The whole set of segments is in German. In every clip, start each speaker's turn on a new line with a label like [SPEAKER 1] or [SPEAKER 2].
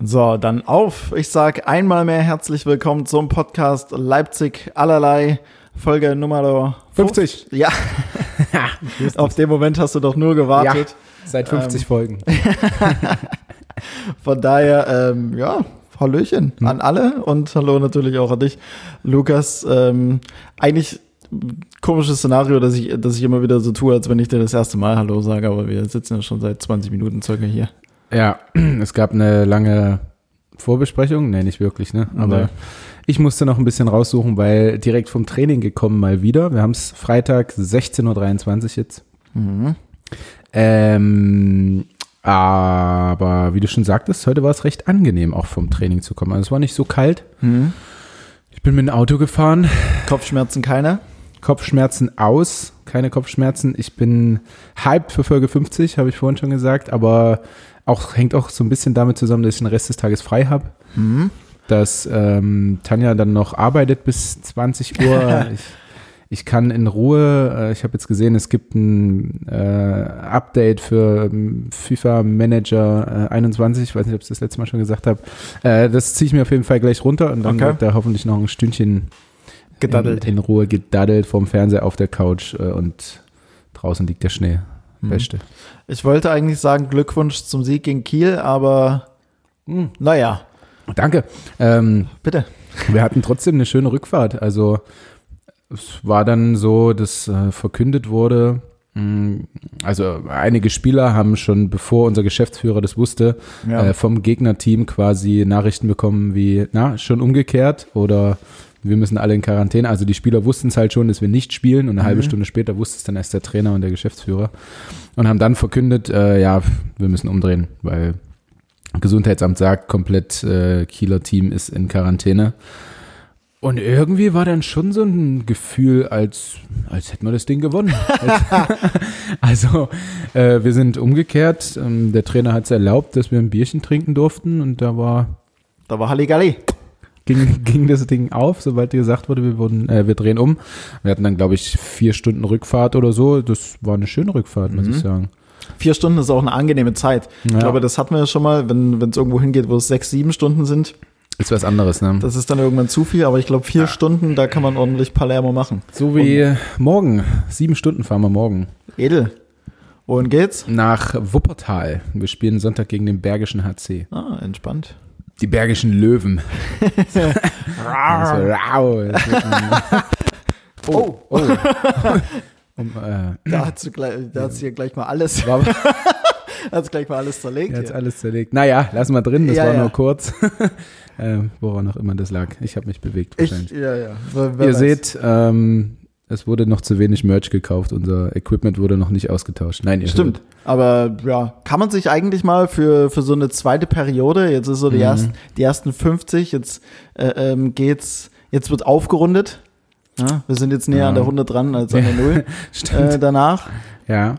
[SPEAKER 1] So, dann auf. Ich sag einmal mehr herzlich willkommen zum Podcast Leipzig allerlei, Folge Nummer
[SPEAKER 2] 50.
[SPEAKER 1] Ja, auf den Moment hast du doch nur gewartet.
[SPEAKER 2] Seit 50 Folgen.
[SPEAKER 1] Von daher, ähm, ja, Hallöchen an alle und hallo natürlich auch an dich, Lukas. Ähm, eigentlich komisches Szenario, dass ich, dass ich immer wieder so tue, als wenn ich dir das erste Mal Hallo sage, aber wir sitzen ja schon seit 20 Minuten circa hier.
[SPEAKER 2] Ja, es gab eine lange Vorbesprechung. Nee, nicht wirklich, ne? Aber
[SPEAKER 1] Nee.
[SPEAKER 2] ich musste noch ein bisschen raussuchen, weil direkt vom Training gekommen mal wieder. Wir haben es Freitag 16.23 Uhr jetzt.
[SPEAKER 1] Mhm.
[SPEAKER 2] Ähm, aber wie du schon sagtest, heute war es recht angenehm, auch vom Training zu kommen. Also es war nicht so kalt.
[SPEAKER 1] Mhm.
[SPEAKER 2] Ich bin mit dem Auto gefahren.
[SPEAKER 1] Kopfschmerzen keine?
[SPEAKER 2] Kopfschmerzen aus, keine Kopfschmerzen. Ich bin hyped für Folge 50, habe ich vorhin schon gesagt, aber auch hängt auch so ein bisschen damit zusammen, dass ich den Rest des Tages frei habe.
[SPEAKER 1] Mhm.
[SPEAKER 2] Dass ähm, Tanja dann noch arbeitet bis 20 Uhr. ich, ich kann in Ruhe, äh, ich habe jetzt gesehen, es gibt ein äh, Update für ähm, FIFA Manager äh, 21, ich weiß nicht, ob ich das letzte Mal schon gesagt habe. Äh, das ziehe ich mir auf jeden Fall gleich runter und dann
[SPEAKER 1] Okay.
[SPEAKER 2] wird da hoffentlich noch ein Stündchen
[SPEAKER 1] Gedaddelt.
[SPEAKER 2] in, in Ruhe gedaddelt vorm Fernseher auf der Couch äh, und draußen liegt der Schnee.
[SPEAKER 1] Mhm.
[SPEAKER 2] Beste.
[SPEAKER 1] Ich wollte eigentlich sagen Glückwunsch zum Sieg gegen Kiel, aber
[SPEAKER 2] Mhm.
[SPEAKER 1] naja,
[SPEAKER 2] Danke. Ähm,
[SPEAKER 1] bitte.
[SPEAKER 2] wir hatten trotzdem eine schöne Rückfahrt. Also es war dann so, dass äh, verkündet wurde, mh, also einige Spieler haben schon, bevor unser Geschäftsführer das wusste,
[SPEAKER 1] Ja.
[SPEAKER 2] äh, vom Gegnerteam quasi Nachrichten bekommen wie, na, schon umgekehrt oder wir müssen alle in Quarantäne. Also die Spieler wussten es halt schon, dass wir nicht spielen und eine halbe
[SPEAKER 1] Mhm.
[SPEAKER 2] Stunde später wusste es dann erst der Trainer und der Geschäftsführer und haben dann verkündet, äh, ja, wir müssen umdrehen, weil Gesundheitsamt sagt, komplett äh, Kieler Team ist in Quarantäne. Und irgendwie war dann schon so ein Gefühl, als, als hätten wir das Ding gewonnen. also, äh, wir sind umgekehrt. Ähm, der Trainer hat es erlaubt, dass wir ein Bierchen trinken durften und da war,
[SPEAKER 1] Da war Halligalli.
[SPEAKER 2] Ging, ging das Ding auf, sobald gesagt wurde, wir, wurden, äh, wir drehen um. Wir hatten dann, glaube ich, vier Stunden Rückfahrt oder so. Das war eine schöne Rückfahrt, muss
[SPEAKER 1] Mhm.
[SPEAKER 2] ich sagen.
[SPEAKER 1] Vier Stunden ist auch eine angenehme Zeit. Ich
[SPEAKER 2] Ja.
[SPEAKER 1] glaube, das hatten wir ja schon mal, wenn es irgendwo hingeht, wo es sechs, sieben Stunden sind.
[SPEAKER 2] Ist was anderes, ne?
[SPEAKER 1] Das ist dann irgendwann zu viel, aber ich glaube, vier Stunden, da kann man ordentlich Palermo machen.
[SPEAKER 2] So wie morgen. Sieben Stunden fahren wir morgen.
[SPEAKER 1] Edel. Wohin geht's?
[SPEAKER 2] Nach Wuppertal. Wir spielen Sonntag gegen den Bergischen HC.
[SPEAKER 1] Ah, entspannt.
[SPEAKER 2] Die Bergischen Löwen. Das wird ein- oh, oh. Um, äh,
[SPEAKER 1] Da hat hat sie ja gleich mal alles, hat sie gleich mal alles zerlegt. hier.
[SPEAKER 2] alles zerlegt. Naja, lass mal drin, das
[SPEAKER 1] Ja,
[SPEAKER 2] war
[SPEAKER 1] ja.
[SPEAKER 2] nur kurz. äh, woran auch immer das lag. Ich habe mich bewegt
[SPEAKER 1] Ich,
[SPEAKER 2] wahrscheinlich.
[SPEAKER 1] ja, ja. Wer, wer
[SPEAKER 2] Ihr
[SPEAKER 1] weiß.
[SPEAKER 2] seht, ähm, es wurde noch zu wenig Merch gekauft. Unser Equipment wurde noch nicht ausgetauscht. Nein, ihr
[SPEAKER 1] Stimmt. Aber ja, kann man sich eigentlich mal für, für so eine zweite Periode, jetzt ist so die,
[SPEAKER 2] Mhm.
[SPEAKER 1] ersten, die ersten 50, jetzt äh, ähm, geht's, jetzt wird aufgerundet. Ja, wir sind jetzt näher
[SPEAKER 2] Ja.
[SPEAKER 1] an der 100 dran als an der Null
[SPEAKER 2] Stimmt.
[SPEAKER 1] äh, danach.
[SPEAKER 2] ja.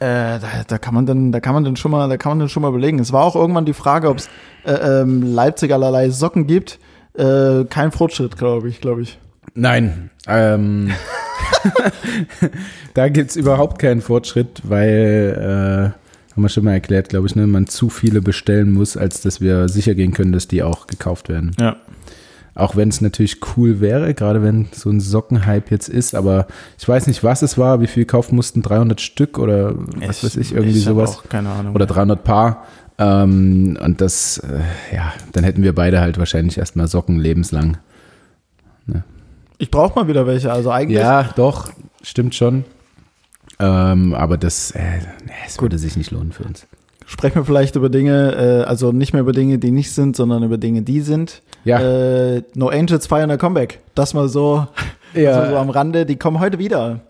[SPEAKER 1] Äh, da, da kann man dann, da kann man dann schon mal, da kann man dann schon mal überlegen. Es war auch irgendwann die Frage, ob es äh, ähm, Leipzig allerlei Socken gibt. Äh, kein Fortschritt, glaube ich, glaube ich.
[SPEAKER 2] Nein, ähm, da gibt's überhaupt keinen Fortschritt, weil, äh, haben wir schon mal erklärt, glaube ich, ne, man zu viele bestellen muss, als dass wir sicher gehen können, dass die auch gekauft werden.
[SPEAKER 1] Ja.
[SPEAKER 2] Auch wenn es natürlich cool wäre, gerade wenn so ein Sockenhype jetzt ist, aber ich weiß nicht, was es war, wie viel kaufen mussten, 300 Stück oder was weiß ich, irgendwie
[SPEAKER 1] hab
[SPEAKER 2] sowas.
[SPEAKER 1] Auch keine Ahnung.
[SPEAKER 2] Oder 300 Paar. Ähm, und das, äh, ja, dann hätten wir beide halt wahrscheinlich erstmal Socken lebenslang.
[SPEAKER 1] Ich brauche mal wieder welche. Also eigentlich.
[SPEAKER 2] Ja, doch, stimmt schon. Ähm, aber das, äh, es würde sich nicht lohnen für uns.
[SPEAKER 1] Sprechen wir vielleicht über Dinge, äh, also nicht mehr über Dinge, die nicht sind, sondern über Dinge, die sind.
[SPEAKER 2] Ja,
[SPEAKER 1] Äh, no Angels feiern ein Comeback. Das mal so,
[SPEAKER 2] ihr,
[SPEAKER 1] so, so am Rande. Die kommen heute wieder.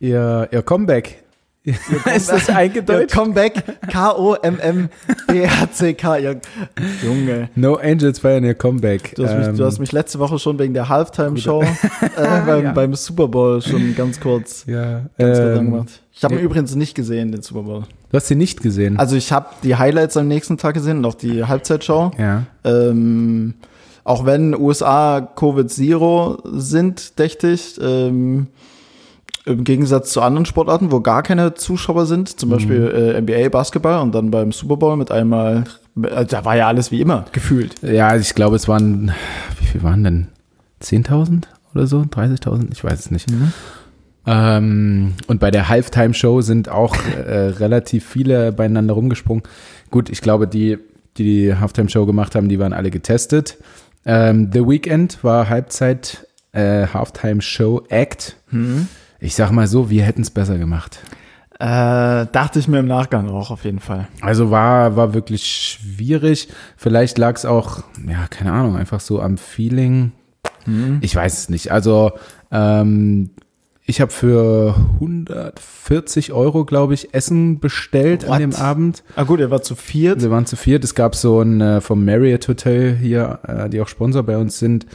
[SPEAKER 2] ihr, ihr Comeback. Ist das eingedeutscht?
[SPEAKER 1] Comeback. K-O-M-M-B-R-C-K. Junge.
[SPEAKER 2] No Angels feiern ihr Comeback.
[SPEAKER 1] Du hast, mich,
[SPEAKER 2] Ähm,
[SPEAKER 1] du hast mich letzte Woche schon wegen der Halftime-Show äh, beim,
[SPEAKER 2] Ja.
[SPEAKER 1] beim Super Bowl schon ganz kurz,
[SPEAKER 2] ja,
[SPEAKER 1] ganz kurz
[SPEAKER 2] ähm,
[SPEAKER 1] angemacht. Ich habe ihn
[SPEAKER 2] ja.
[SPEAKER 1] übrigens nicht gesehen, den Super Bowl.
[SPEAKER 2] Du hast sie nicht gesehen.
[SPEAKER 1] Also ich habe die Highlights am nächsten Tag gesehen und auch die Halbzeitshow.
[SPEAKER 2] ja.
[SPEAKER 1] Ähm, auch wenn USA Covid-Zero sind, dächte ich, ähm, im Gegensatz zu anderen Sportarten, wo gar keine Zuschauer sind, zum Beispiel äh, NBA Basketball und dann beim Super Bowl mit einmal Äh, Da war ja alles wie immer, gefühlt.
[SPEAKER 2] Ja, ich glaube, es waren, wie viel waren denn? 10.000 oder so? 30.000? Ich weiß es nicht. Ähm, und bei der Halftime-Show sind auch äh, relativ viele beieinander rumgesprungen. Gut, ich glaube, die, die die Halftime-Show gemacht haben, die waren alle getestet. Ähm, The Weeknd war Halbzeit äh, Halftime-Show-Act. Ich sag mal so, wir hätten es besser gemacht.
[SPEAKER 1] Äh, dachte ich mir im Nachgang auch auf jeden Fall.
[SPEAKER 2] Also war, war wirklich schwierig. Vielleicht lag es auch, ja, keine Ahnung, einfach so am Feeling. Ich weiß es nicht. Also ähm, ich habe für 140 Euro, glaube ich, Essen bestellt
[SPEAKER 1] What?
[SPEAKER 2] an dem Abend.
[SPEAKER 1] Ah gut, er war zu viert.
[SPEAKER 2] Wir waren zu viert. Es gab so ein äh, vom Marriott Hotel hier, äh, die auch Sponsor bei uns sind,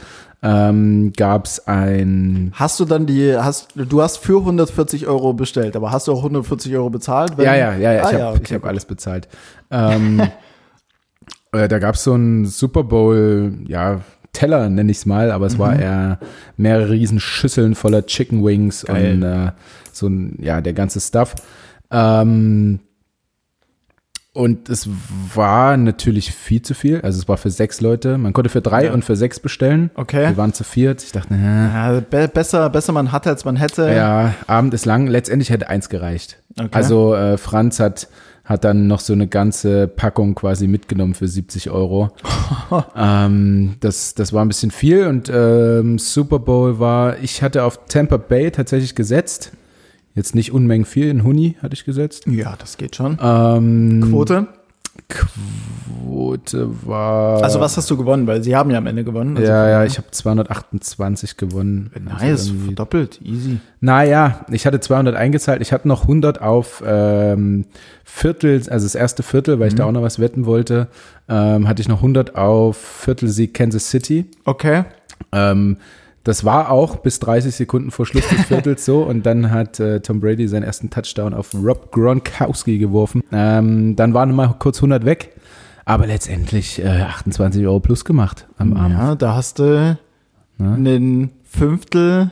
[SPEAKER 2] ähm, gab es ein
[SPEAKER 1] Hast du dann die, hast, du hast für 140 Euro bestellt, aber hast du auch 140 Euro bezahlt?
[SPEAKER 2] Ja, ja, ja, ja.
[SPEAKER 1] Ah,
[SPEAKER 2] ich
[SPEAKER 1] ja,
[SPEAKER 2] habe
[SPEAKER 1] okay,
[SPEAKER 2] hab alles bezahlt. Ähm, äh, da gab es so einen Super Bowl, ja, Teller nenne ich es mal, aber es
[SPEAKER 1] Mhm.
[SPEAKER 2] war eher mehrere riesen Schüsseln voller Chicken Wings
[SPEAKER 1] Geil.
[SPEAKER 2] und äh, so ein, ja, der ganze Stuff. Ähm, und es war natürlich viel zu viel. Also es war für sechs Leute. Man konnte für drei
[SPEAKER 1] Ja.
[SPEAKER 2] und für sechs bestellen.
[SPEAKER 1] Okay.
[SPEAKER 2] Wir waren zu viert. Ich dachte, na,
[SPEAKER 1] Ja, be besser, besser man hatte, als man hätte.
[SPEAKER 2] ja, Abend ist lang. Letztendlich hätte eins gereicht.
[SPEAKER 1] Okay.
[SPEAKER 2] Also äh, Franz hat, hat dann noch so eine ganze Packung quasi mitgenommen für 70 Euro. ähm, das, das war ein bisschen viel und ähm, Super Bowl war, ich hatte auf Tampa Bay tatsächlich gesetzt. Jetzt nicht Unmengen viel, in Huni hatte ich gesetzt.
[SPEAKER 1] Ja, das geht schon.
[SPEAKER 2] Ähm,
[SPEAKER 1] Quote?
[SPEAKER 2] Quote war.
[SPEAKER 1] Also was hast du gewonnen? Weil sie haben ja am Ende gewonnen. Also
[SPEAKER 2] ja, ja, ich habe 228 gewonnen. Also
[SPEAKER 1] Nice,
[SPEAKER 2] irgendwie-
[SPEAKER 1] verdoppelt, easy.
[SPEAKER 2] Naja, ich hatte 200 eingezahlt. Ich hatte noch 100 auf ähm, Viertel, also das erste Viertel, weil ich da auch noch was wetten wollte, ähm, hatte ich noch 100 auf Viertelsieg Kansas City.
[SPEAKER 1] Okay.
[SPEAKER 2] Ähm, das war auch bis 30 Sekunden vor Schluss des Viertels so und dann hat äh, Tom Brady seinen ersten Touchdown auf Rob Gronkowski geworfen. Ähm, dann waren mal kurz 100 weg, aber letztendlich äh, 28 Euro plus gemacht am Abend.
[SPEAKER 1] Ja, da hast du
[SPEAKER 2] Ne?
[SPEAKER 1] einen Fünftel,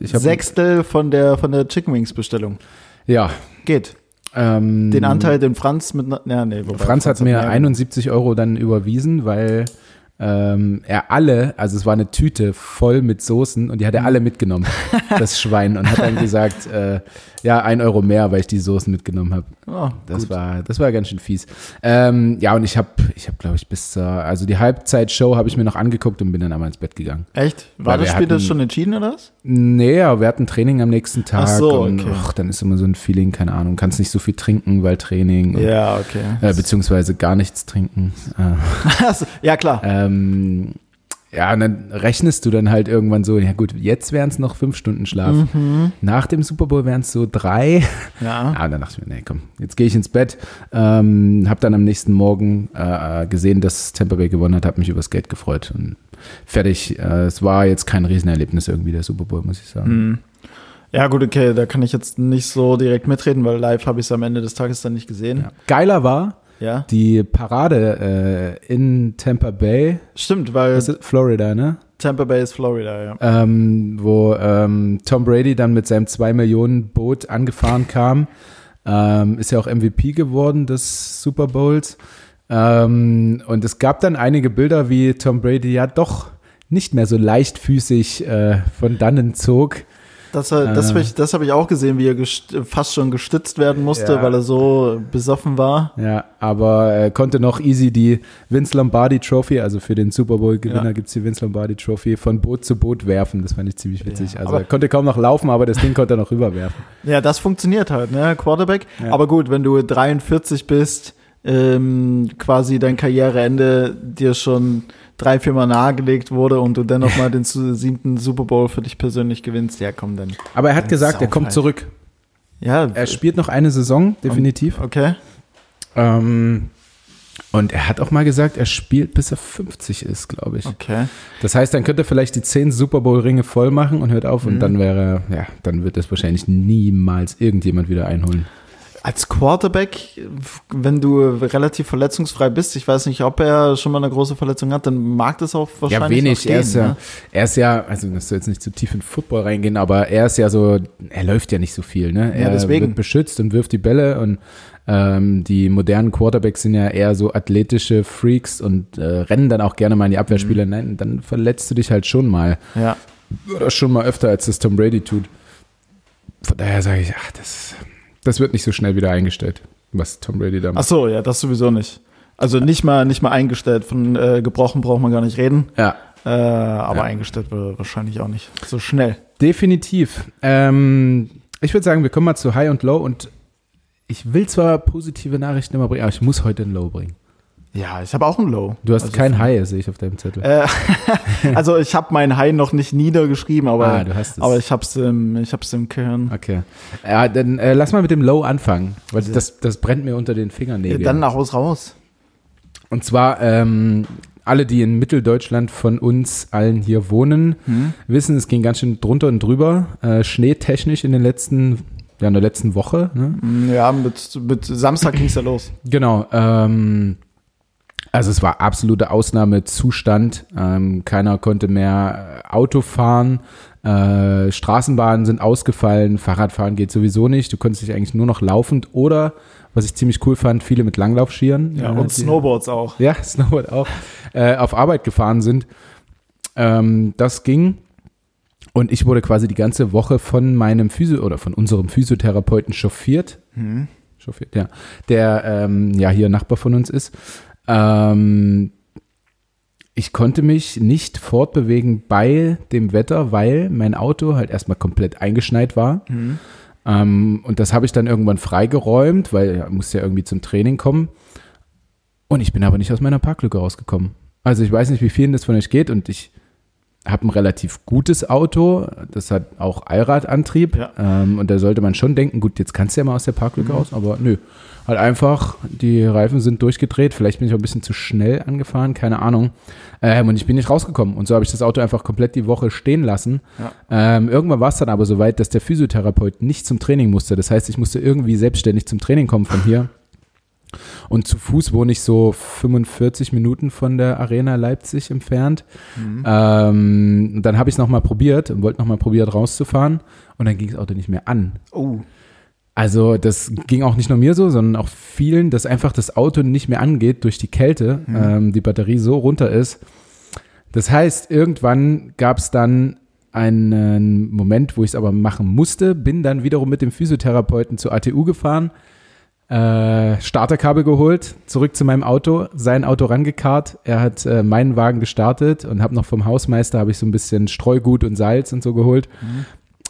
[SPEAKER 1] Sechstel von der, von der Chicken Wings Bestellung.
[SPEAKER 2] Ja.
[SPEAKER 1] Geht.
[SPEAKER 2] Ähm,
[SPEAKER 1] Den Anteil, den Franz mit, ja, nee, wobei
[SPEAKER 2] Franz hat mir
[SPEAKER 1] mehr
[SPEAKER 2] 71 Euro dann überwiesen, weil ähm, er alle, also es war eine Tüte voll mit Soßen und die hat er alle mitgenommen, das Schwein, und hat dann gesagt, äh, ja, ein Euro mehr, weil ich die Soßen mitgenommen habe.
[SPEAKER 1] Oh,
[SPEAKER 2] Das
[SPEAKER 1] gut.
[SPEAKER 2] war, das war ganz schön fies. Ähm, ja, und ich habe, ich habe, glaube ich, bis zur, also die Halbzeitshow habe ich mir noch angeguckt und bin dann einmal ins Bett gegangen.
[SPEAKER 1] Echt? War
[SPEAKER 2] Weil
[SPEAKER 1] das Spiel das
[SPEAKER 2] hatten-
[SPEAKER 1] schon entschieden oder was?
[SPEAKER 2] Nee, aber wir hatten Training am nächsten Tag
[SPEAKER 1] Ach so,
[SPEAKER 2] und
[SPEAKER 1] okay.
[SPEAKER 2] ach, dann ist immer so ein Feeling, keine Ahnung, kannst nicht so viel trinken, weil Training, und,
[SPEAKER 1] Ja, okay.
[SPEAKER 2] äh, beziehungsweise gar nichts trinken.
[SPEAKER 1] Ja, klar.
[SPEAKER 2] Ähm, ja, und dann rechnest du dann halt irgendwann so, ja gut, jetzt wären es noch fünf Stunden Schlaf.
[SPEAKER 1] Mhm.
[SPEAKER 2] Nach dem Super Bowl wären es so drei.
[SPEAKER 1] Ja.
[SPEAKER 2] Ah, dann dachte ich mir, nee, komm, jetzt gehe ich ins Bett. Ähm, hab dann am nächsten Morgen äh, gesehen, dass Tampa Bay gewonnen hat, habe mich übers Geld gefreut und fertig. Äh, es war jetzt kein Riesenerlebnis irgendwie, der Super Bowl, muss ich sagen.
[SPEAKER 1] Hm. Ja, gut, okay, da kann ich jetzt nicht so direkt mitreden, weil live habe ich es am Ende des Tages dann nicht gesehen.
[SPEAKER 2] Ja. Geiler war
[SPEAKER 1] Ja.
[SPEAKER 2] die Parade äh, in Tampa Bay,
[SPEAKER 1] Stimmt, weil
[SPEAKER 2] das ist Florida, ne?
[SPEAKER 1] Tampa Bay ist Florida, ja.
[SPEAKER 2] ähm, wo ähm, Tom Brady dann mit seinem 2 Millionen Boot angefahren kam. Ähm, ist ja auch MVP geworden des Super Bowls. Ähm, und es gab dann einige Bilder, wie Tom Brady ja doch nicht mehr so leichtfüßig äh, von dannen zog.
[SPEAKER 1] Das, äh, das,
[SPEAKER 2] Äh.
[SPEAKER 1] hab ich, das habe ich auch gesehen, wie er fast schon gestützt werden musste,
[SPEAKER 2] Ja.
[SPEAKER 1] weil er so besoffen war.
[SPEAKER 2] Ja, aber er konnte noch easy die Vince Lombardi Trophy, also für den Super Bowl-Gewinner
[SPEAKER 1] Ja.
[SPEAKER 2] gibt's die Vince Lombardi Trophy, von Boot zu Boot werfen. Das fand ich ziemlich witzig.
[SPEAKER 1] Ja,
[SPEAKER 2] also er konnte kaum noch laufen, aber das Ding konnte er noch rüberwerfen.
[SPEAKER 1] Ja, das funktioniert halt, ne? Quarterback. Aber gut, wenn du 43 bist, ähm, quasi dein Karriereende dir schon drei, viermal nahegelegt wurde und du dennoch mal den siebten Super Bowl für dich persönlich gewinnst, ja komm dann.
[SPEAKER 2] Aber er hat gesagt, er kommt zurück.
[SPEAKER 1] Ja,
[SPEAKER 2] Er spielt noch eine Saison, definitiv.
[SPEAKER 1] okay.
[SPEAKER 2] Ähm, und er hat auch mal gesagt, er spielt bis er 50 ist, glaube ich.
[SPEAKER 1] Okay.
[SPEAKER 2] Das heißt, dann könnte er vielleicht die 10 Super Bowl-Ringe voll machen und hört auf und dann wäre, ja, dann wird das wahrscheinlich niemals irgendjemand wieder einholen.
[SPEAKER 1] Als Quarterback, wenn du relativ verletzungsfrei bist, ich weiß nicht, ob er schon mal eine große Verletzung hat, dann mag das auch wahrscheinlich
[SPEAKER 2] Ja, wenig.
[SPEAKER 1] gehen,
[SPEAKER 2] er, ist ja,
[SPEAKER 1] ne?
[SPEAKER 2] er ist ja, also das soll jetzt nicht zu tief in Football reingehen, aber er ist ja so, er läuft ja nicht so viel, ne? Er
[SPEAKER 1] deswegen.
[SPEAKER 2] wird beschützt und wirft die Bälle und Ähm, die modernen Quarterbacks sind ja eher so athletische Freaks und äh, rennen dann auch gerne mal in die Abwehrspieler.
[SPEAKER 1] Mhm.
[SPEAKER 2] Nein, dann verletzt du dich halt schon mal.
[SPEAKER 1] Ja.
[SPEAKER 2] Oder schon mal öfter, als das Tom Brady tut. Von daher sage ich, ach, das, das wird nicht so schnell wieder eingestellt, was Tom Brady da
[SPEAKER 1] Ach
[SPEAKER 2] macht.
[SPEAKER 1] so, ja, das sowieso nicht. Also nicht mal, nicht mal eingestellt. Von äh, gebrochen braucht man gar nicht reden.
[SPEAKER 2] Ja,
[SPEAKER 1] Äh, aber
[SPEAKER 2] Ja.
[SPEAKER 1] eingestellt wird wahrscheinlich auch nicht so schnell.
[SPEAKER 2] definitiv. Ähm, ich würde sagen, wir kommen mal zu High und Low und ich will zwar positive Nachrichten immer bringen, aber ich muss heute ein Low bringen.
[SPEAKER 1] Ja, ich habe auch ein Low.
[SPEAKER 2] Du hast
[SPEAKER 1] also,
[SPEAKER 2] kein High, sehe ich auf deinem Zettel.
[SPEAKER 1] Äh, also ich habe mein High noch nicht niedergeschrieben, aber,
[SPEAKER 2] ah, du hast es.
[SPEAKER 1] aber ich hab's im, ich hab's im Gehirn.
[SPEAKER 2] okay. Ja, dann äh, lass mal mit dem Low anfangen, weil das, das brennt mir unter den Fingernägeln.
[SPEAKER 1] Dann nach Haus raus.
[SPEAKER 2] Und zwar ähm, alle, die in Mitteldeutschland von uns allen hier wohnen,
[SPEAKER 1] Hm?
[SPEAKER 2] wissen, es ging ganz schön drunter und drüber. Äh, schneetechnisch in den letzten, ja, in der letzten Woche. Ne?
[SPEAKER 1] Mm, Ja, mit, mit Samstag ging's ja los.
[SPEAKER 2] Genau. Ähm, also es war absoluter Ausnahmezustand. Ähm, keiner konnte mehr äh, Auto fahren. Äh, Straßenbahnen sind ausgefallen. Fahrradfahren geht sowieso nicht. Du konntest dich eigentlich nur noch laufend oder, was ich ziemlich cool fand, viele mit Langlaufskiern.
[SPEAKER 1] Ja,
[SPEAKER 2] äh,
[SPEAKER 1] und
[SPEAKER 2] die-
[SPEAKER 1] Snowboards auch.
[SPEAKER 2] ja, Snowboard auch, äh, auf Arbeit gefahren sind. Ähm, das ging. Und ich wurde quasi die ganze Woche von meinem Physio oder von unserem Physiotherapeuten chauffiert.
[SPEAKER 1] Hm?
[SPEAKER 2] Chauffiert, ja. Der ähm, ja hier Nachbar von uns ist. Ähm, ich konnte mich nicht fortbewegen bei dem Wetter, weil mein Auto halt erstmal komplett eingeschneit war.
[SPEAKER 1] Hm?
[SPEAKER 2] Ähm, und das habe ich dann irgendwann freigeräumt, weil er musste ja irgendwie zum Training kommen. Und ich bin aber nicht aus meiner Parklücke rausgekommen. Also ich weiß nicht, wie vielen das von euch geht und ich habe ein relativ gutes Auto. Das hat auch Allradantrieb.
[SPEAKER 1] Ja.
[SPEAKER 2] Ähm, und da sollte man schon denken, gut, jetzt kannst du ja mal aus der Parklücke raus, aber nö. Halt einfach, die Reifen sind durchgedreht. Vielleicht bin ich auch ein bisschen zu schnell angefahren, keine Ahnung. Ähm, und ich bin nicht rausgekommen. Und so habe ich das Auto einfach komplett die Woche stehen lassen.
[SPEAKER 1] Ja.
[SPEAKER 2] Ähm, irgendwann war es dann aber so weit, dass der Physiotherapeut nicht zum Training musste. Das heißt, ich musste irgendwie selbstständig zum Training kommen von hier. Und zu Fuß wohne ich so 45 Minuten von der Arena Leipzig entfernt.
[SPEAKER 1] Mhm.
[SPEAKER 2] Ähm, dann habe ich es nochmal probiert und wollte nochmal probiert rauszufahren. Und dann ging das Auto nicht mehr an.
[SPEAKER 1] Oh.
[SPEAKER 2] Also das ging auch nicht nur mir so, sondern auch vielen, dass einfach das Auto nicht mehr angeht durch die Kälte,
[SPEAKER 1] Mhm.
[SPEAKER 2] ähm, die Batterie so runter ist. Das heißt, irgendwann gab es dann einen Moment, wo ich es aber machen musste, bin dann wiederum mit dem Physiotherapeuten zur ATU gefahren, äh, Starterkabel geholt, zurück zu meinem Auto, sein Auto rangekarrt, er hat äh, meinen Wagen gestartet und habe noch vom Hausmeister habe ich so ein bisschen Streugut und Salz und so geholt.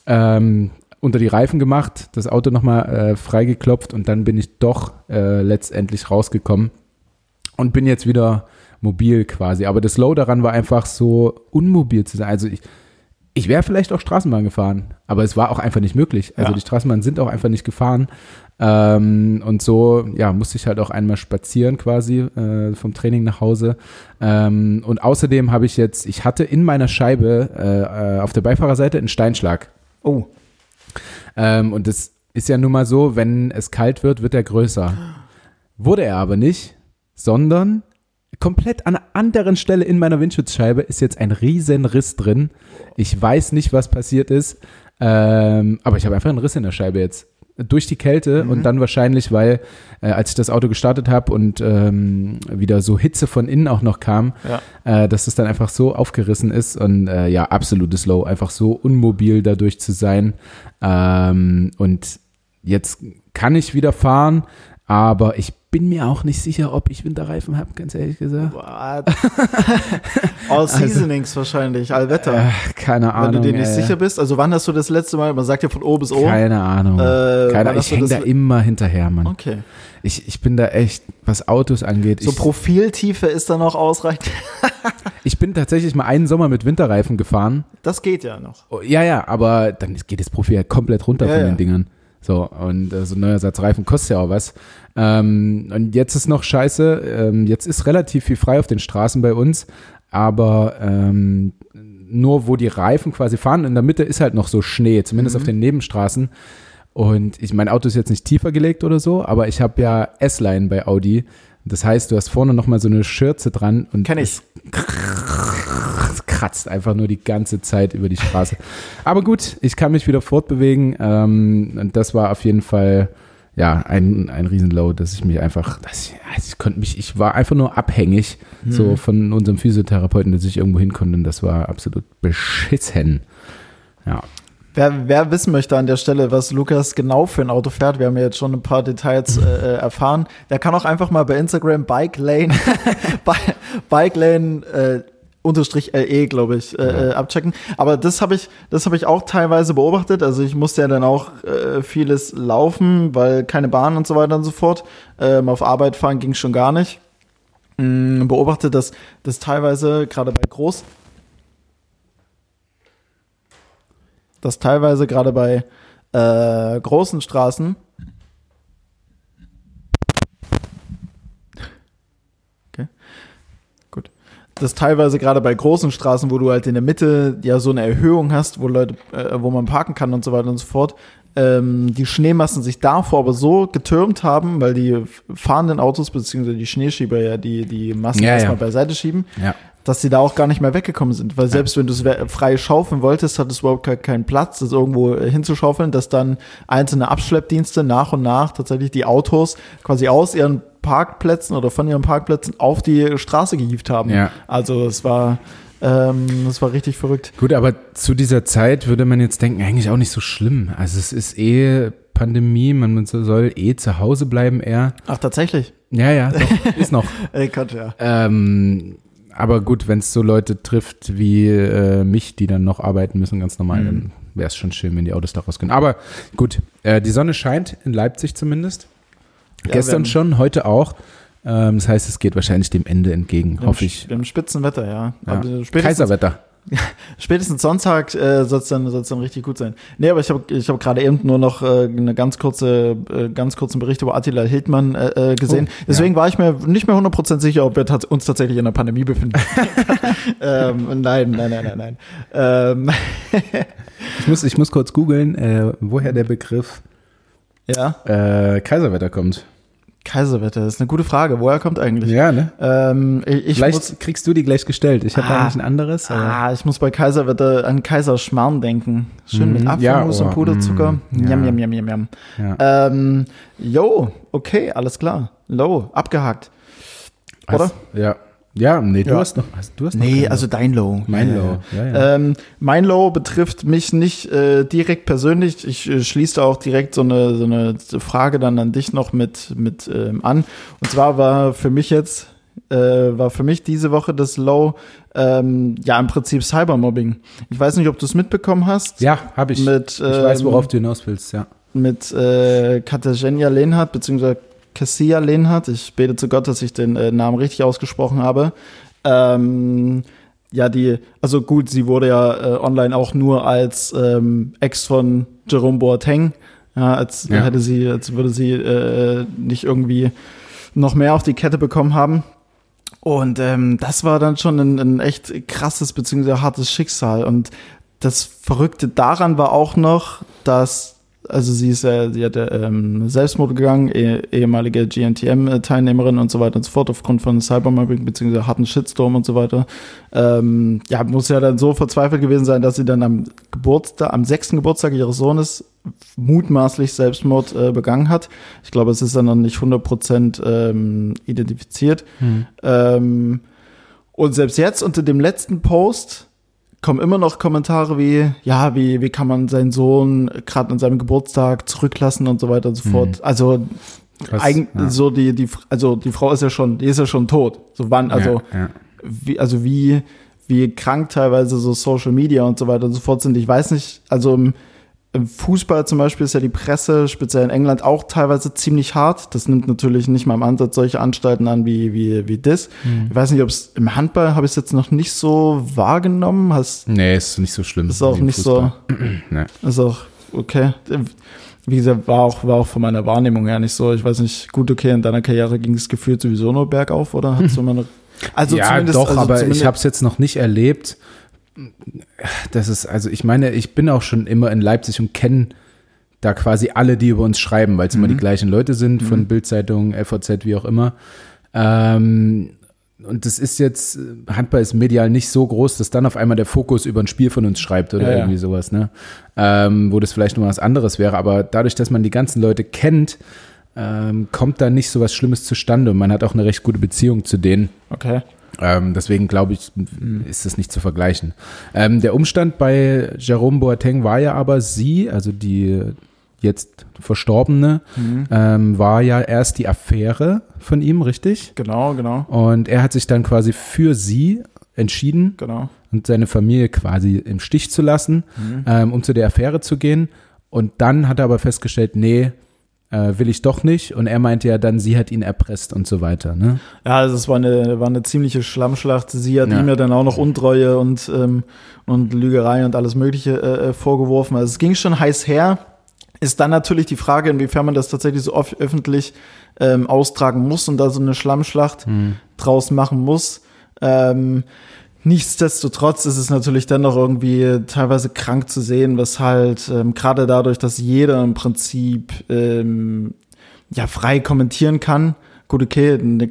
[SPEAKER 2] Ähm, unter die Reifen gemacht, das Auto nochmal äh, freigeklopft und dann bin ich doch äh, letztendlich rausgekommen und bin jetzt wieder mobil quasi. Aber das Low daran war einfach so unmobil zu sein. Also ich, ich wäre vielleicht auch Straßenbahn gefahren, aber es war auch einfach nicht möglich. Also
[SPEAKER 1] Ja.
[SPEAKER 2] die Straßenbahnen sind auch einfach nicht gefahren. Ähm, und so, ja, musste ich halt auch einmal spazieren quasi äh, vom Training nach Hause. Ähm, und außerdem habe ich jetzt, ich hatte in meiner Scheibe äh, äh, auf der Beifahrerseite einen Steinschlag.
[SPEAKER 1] Oh.
[SPEAKER 2] Ähm, und das ist ja nun mal so, wenn es kalt wird, wird er größer. Wurde er aber nicht, sondern komplett an einer anderen Stelle in meiner Windschutzscheibe ist jetzt ein riesen Riss drin. Ich weiß nicht, was passiert ist, ähm, aber ich habe einfach einen Riss in der Scheibe jetzt. Durch die Kälte und dann wahrscheinlich, weil äh, als ich das Auto gestartet habe und ähm, wieder so Hitze von innen auch noch kam,
[SPEAKER 1] Ja.
[SPEAKER 2] äh, dass es dann einfach so aufgerissen ist und äh, ja, absolutes Low, einfach so unmobil dadurch zu sein. Ähm, und jetzt kann ich wieder fahren, aber ich bin mir auch nicht sicher, ob ich Winterreifen habe, ganz ehrlich gesagt.
[SPEAKER 1] What? All Seasonings wahrscheinlich, Allwetter.
[SPEAKER 2] Äh, keine
[SPEAKER 1] Wenn
[SPEAKER 2] Ahnung.
[SPEAKER 1] du dir nicht
[SPEAKER 2] ey.
[SPEAKER 1] sicher bist, also wann hast du das letzte Mal, man sagt ja von O bis O.
[SPEAKER 2] Keine Ahnung.
[SPEAKER 1] Äh,
[SPEAKER 2] Keine, ich hänge da immer hinterher, Mann.
[SPEAKER 1] Okay.
[SPEAKER 2] Ich, ich bin da echt, was Autos angeht.
[SPEAKER 1] So
[SPEAKER 2] ich,
[SPEAKER 1] Profiltiefe ist da noch ausreichend.
[SPEAKER 2] ich bin tatsächlich mal einen Sommer mit Winterreifen gefahren.
[SPEAKER 1] Das geht ja noch.
[SPEAKER 2] Oh, ja, ja, aber dann geht das Profi ja komplett runter
[SPEAKER 1] Ja,
[SPEAKER 2] von
[SPEAKER 1] ja.
[SPEAKER 2] den Dingern. So, und äh, so ein neuer Satz Reifen kostet ja auch was. Ähm, und jetzt ist noch scheiße, ähm, jetzt ist relativ viel frei auf den Straßen bei uns, aber ähm, nur wo die Reifen quasi fahren, in der Mitte ist halt noch so Schnee, zumindest auf den Nebenstraßen. Und ich, mein Auto ist jetzt nicht tiefer gelegt oder so, aber ich habe ja S-Line bei Audi. Das heißt, du hast vorne nochmal so eine Schürze dran und
[SPEAKER 1] Kenn ich.
[SPEAKER 2] es kratzt einfach nur die ganze Zeit über die Straße. Aber gut, ich kann mich wieder fortbewegen. Ähm, und das war auf jeden Fall ja, ein, ein Riesenlow, dass ich mich einfach, dass ich, also ich konnte mich, ich war einfach nur abhängig
[SPEAKER 1] Mhm.
[SPEAKER 2] so von unserem Physiotherapeuten, dass ich irgendwo hin konnte und das war absolut beschissen. Ja.
[SPEAKER 1] Wer, wer wissen möchte an der Stelle, was Lukas genau für ein Auto fährt, wir haben ja jetzt schon ein paar Details äh, äh, erfahren, der kann auch einfach mal bei Instagram Bike Lane, Bi- Bike Lane äh, unterstrich LE, glaube ich, äh, äh, abchecken. Aber das habe ich, das habe ich auch teilweise beobachtet. Also ich musste ja dann auch äh, vieles laufen, weil keine Bahn und so weiter und so fort. Ähm, auf Arbeit fahren ging schon gar nicht. Mm, beobachtet, dass das teilweise gerade bei Groß dass teilweise gerade bei äh, großen Straßen okay gut dass teilweise gerade bei großen Straßen wo du halt in der Mitte ja so eine Erhöhung hast wo Leute äh, wo man parken kann und so weiter und so fort ähm, die Schneemassen sich davor aber so getürmt haben, weil die fahrenden Autos beziehungsweise die Schneeschieber ja die, die Massen
[SPEAKER 2] Ja,
[SPEAKER 1] erstmal
[SPEAKER 2] ja.
[SPEAKER 1] beiseite schieben,
[SPEAKER 2] Ja.
[SPEAKER 1] dass sie da auch gar nicht mehr weggekommen sind. Weil selbst wenn du es frei schaufeln wolltest, hat es überhaupt ke- keinen Platz, das irgendwo äh, hinzuschaufeln, dass dann einzelne Abschleppdienste nach und nach tatsächlich die Autos quasi aus ihren Parkplätzen oder von ihren Parkplätzen auf die Straße gehievt haben.
[SPEAKER 2] Ja.
[SPEAKER 1] Also es war, ähm, es war richtig verrückt.
[SPEAKER 2] Gut, aber zu dieser Zeit würde man jetzt denken, eigentlich auch nicht so schlimm. Also es ist eh Pandemie, man soll eh zu Hause bleiben eher.
[SPEAKER 1] Ach, tatsächlich?
[SPEAKER 2] Ja, ja, doch, ist noch.
[SPEAKER 1] Ey, Gott, ja.
[SPEAKER 2] Ähm, aber gut, wenn es so Leute trifft wie äh, mich, die dann noch arbeiten müssen, ganz normal, dann wäre es schon schön, wenn die Autos da raus können. Aber gut, äh, die Sonne scheint in Leipzig zumindest.
[SPEAKER 1] Ja,
[SPEAKER 2] Gestern schon, heute auch. Ähm, das heißt, es geht wahrscheinlich dem Ende entgegen,
[SPEAKER 1] haben,
[SPEAKER 2] hoffe ich.
[SPEAKER 1] Haben Spitzenwetter, ja.
[SPEAKER 2] Ja.
[SPEAKER 1] Spätestens,
[SPEAKER 2] Kaiserwetter.
[SPEAKER 1] spätestens Sonntag äh, soll es dann, soll's dann richtig gut sein. Nee, aber ich habe ich hab gerade eben nur noch äh, eine ganz kurze, äh, ganz kurzen Bericht über Attila Hildmann äh, äh, gesehen.
[SPEAKER 2] Oh,
[SPEAKER 1] Deswegen war ich mir nicht mehr 100% sicher, ob wir uns tatsächlich in der Pandemie befinden. ähm, nein, nein, nein, nein, nein. Ähm,
[SPEAKER 2] Ich muss, ich muss kurz googeln, äh, woher der Begriff
[SPEAKER 1] ja,
[SPEAKER 2] äh, Kaiserwetter kommt.
[SPEAKER 1] Kaiserwetter, das ist eine gute Frage. Woher kommt eigentlich?
[SPEAKER 2] Ja, ne?
[SPEAKER 1] Ähm, ich ich
[SPEAKER 2] Vielleicht
[SPEAKER 1] muss,
[SPEAKER 2] kriegst du die gleich gestellt. Ich habe
[SPEAKER 1] Ah.
[SPEAKER 2] eigentlich ein anderes.
[SPEAKER 1] Ah, ich muss bei Kaiserwetter an Kaiserschmarrn denken. Schön mit
[SPEAKER 2] Mhm.
[SPEAKER 1] Apfelmus
[SPEAKER 2] Ja,
[SPEAKER 1] und
[SPEAKER 2] oh,
[SPEAKER 1] Puderzucker.
[SPEAKER 2] mm,
[SPEAKER 1] Jam,
[SPEAKER 2] ja.
[SPEAKER 1] jam, jam, jam, jam.
[SPEAKER 2] ja.
[SPEAKER 1] Ähm, jo, okay, alles klar. Low, abgehakt. Oder?
[SPEAKER 2] Ja. Ja, nee, du
[SPEAKER 1] Ja.
[SPEAKER 2] hast noch. Hast, du hast noch
[SPEAKER 1] Nee, also dein Low.
[SPEAKER 2] Mein
[SPEAKER 1] Ja,
[SPEAKER 2] Low,
[SPEAKER 1] ja.
[SPEAKER 2] ja.
[SPEAKER 1] Ähm, mein Low betrifft mich nicht äh, direkt persönlich. Ich äh, schließe da auch direkt so eine, so eine Frage dann an dich noch mit, mit ähm, an. Und zwar war für mich jetzt, äh, war für mich diese Woche das Low, ähm, ja, im Prinzip Cybermobbing. Ich weiß nicht, ob du es mitbekommen hast.
[SPEAKER 2] ja, habe ich.
[SPEAKER 1] Mit,
[SPEAKER 2] ich weiß,
[SPEAKER 1] ähm,
[SPEAKER 2] worauf du hinaus willst, ja.
[SPEAKER 1] mit äh, Katarzynia Lehnhardt, beziehungsweise Cassia Lehnhardt. Ich bete zu Gott, dass ich den äh, Namen richtig ausgesprochen habe. Ähm, ja, die, also gut, sie wurde ja äh, online auch nur als ähm, Ex von Jerome Boateng, ja, als
[SPEAKER 2] Ja.
[SPEAKER 1] hätte sie, als würde sie äh, nicht irgendwie noch mehr auf die Kette bekommen haben. Und ähm, das war dann schon ein, ein echt krasses beziehungsweise hartes Schicksal. Und das Verrückte daran war auch noch, dass, also sie ist ja, sie hat ja, ähm, Selbstmord gegangen, eh, ehemalige GNTM-Teilnehmerin und so weiter und so fort, aufgrund von Cybermobbing beziehungsweise harten Shitstorm und so weiter. Ähm, ja, muss ja dann so verzweifelt gewesen sein, dass sie dann am Geburtstag, am sechsten Geburtstag ihres Sohnes mutmaßlich Selbstmord äh, begangen hat. Ich glaube, es ist dann noch nicht 100% ähm, identifiziert. Ähm, und selbst jetzt unter dem letzten Post kommen immer noch Kommentare wie, ja, wie, wie kann man seinen Sohn gerade an seinem Geburtstag zurücklassen und so weiter und so fort. Also
[SPEAKER 2] Krass,
[SPEAKER 1] eigen,
[SPEAKER 2] ja.
[SPEAKER 1] so die, die, also die Frau ist ja schon, die ist ja schon tot. So wann, also
[SPEAKER 2] ja, ja.
[SPEAKER 1] wie, also wie, wie krank teilweise so Social Media und so weiter und so fort sind. Ich weiß nicht, also im, im Fußball zum Beispiel ist ja die Presse, speziell in England, auch teilweise ziemlich hart. Das nimmt natürlich nicht mal im Ansatz solche Anstalten an wie, wie, wie das. Ich weiß nicht, ob es im Handball habe ich es jetzt noch nicht so wahrgenommen. Hast,
[SPEAKER 2] Nee, ist nicht so schlimm.
[SPEAKER 1] ist auch nicht so,
[SPEAKER 2] Fußball. Nee.
[SPEAKER 1] ist auch okay. Wie gesagt, war auch, war auch von meiner Wahrnehmung her nicht so. Ich weiß nicht, gut, okay, in deiner Karriere ging es gefühlt sowieso nur bergauf, oder? Hast du immer noch, also
[SPEAKER 2] ja,
[SPEAKER 1] zumindest,
[SPEAKER 2] doch,
[SPEAKER 1] also
[SPEAKER 2] aber
[SPEAKER 1] zumindest,
[SPEAKER 2] ich habe es jetzt noch nicht erlebt. Das ist, also ich meine, ich bin auch schon immer in Leipzig und kenne da quasi alle, die über uns schreiben, weil es immer die gleichen Leute sind, von Bildzeitung, FVZ, wie auch immer. Ähm, und das ist jetzt, Handball ist medial nicht so groß, dass dann auf einmal der Fokus über ein Spiel von uns schreibt oder
[SPEAKER 1] Ja, ja.
[SPEAKER 2] irgendwie sowas, ne? Ähm, wo das vielleicht noch was anderes wäre. Aber dadurch, dass man die ganzen Leute kennt, ähm, kommt da nicht so was Schlimmes zustande und man hat auch eine recht gute Beziehung zu denen.
[SPEAKER 1] Okay.
[SPEAKER 2] Ähm, deswegen glaube ich, ist das nicht zu vergleichen. Ähm, der Umstand bei Jerome Boateng war ja aber sie, also die jetzt Verstorbene, ähm, war ja erst die Affäre von ihm, richtig?
[SPEAKER 1] Genau, genau,
[SPEAKER 2] Und er hat sich dann quasi für sie entschieden
[SPEAKER 1] genau.
[SPEAKER 2] und seine Familie quasi im Stich zu lassen, ähm, um zu der Affäre zu gehen. Und dann hat er aber festgestellt, nee, äh, will ich doch nicht. Und er meinte ja dann, sie hat ihn erpresst und so weiter. Ne?
[SPEAKER 1] Ja, also es war eine, war eine ziemliche Schlammschlacht. Sie hat
[SPEAKER 2] Ja.
[SPEAKER 1] ihm ja dann auch noch Untreue und, ähm, und Lügerei und alles Mögliche äh, äh, vorgeworfen. Also es ging schon heiß her. Ist dann natürlich die Frage, inwiefern man das tatsächlich so oft öffentlich ähm, austragen muss und da so eine Schlammschlacht draus machen muss. Ähm, nichtsdestotrotz ist es natürlich dennoch irgendwie teilweise krank zu sehen, was halt ähm, gerade dadurch, dass jeder im Prinzip ähm, ja frei kommentieren kann. Gut, okay, eine,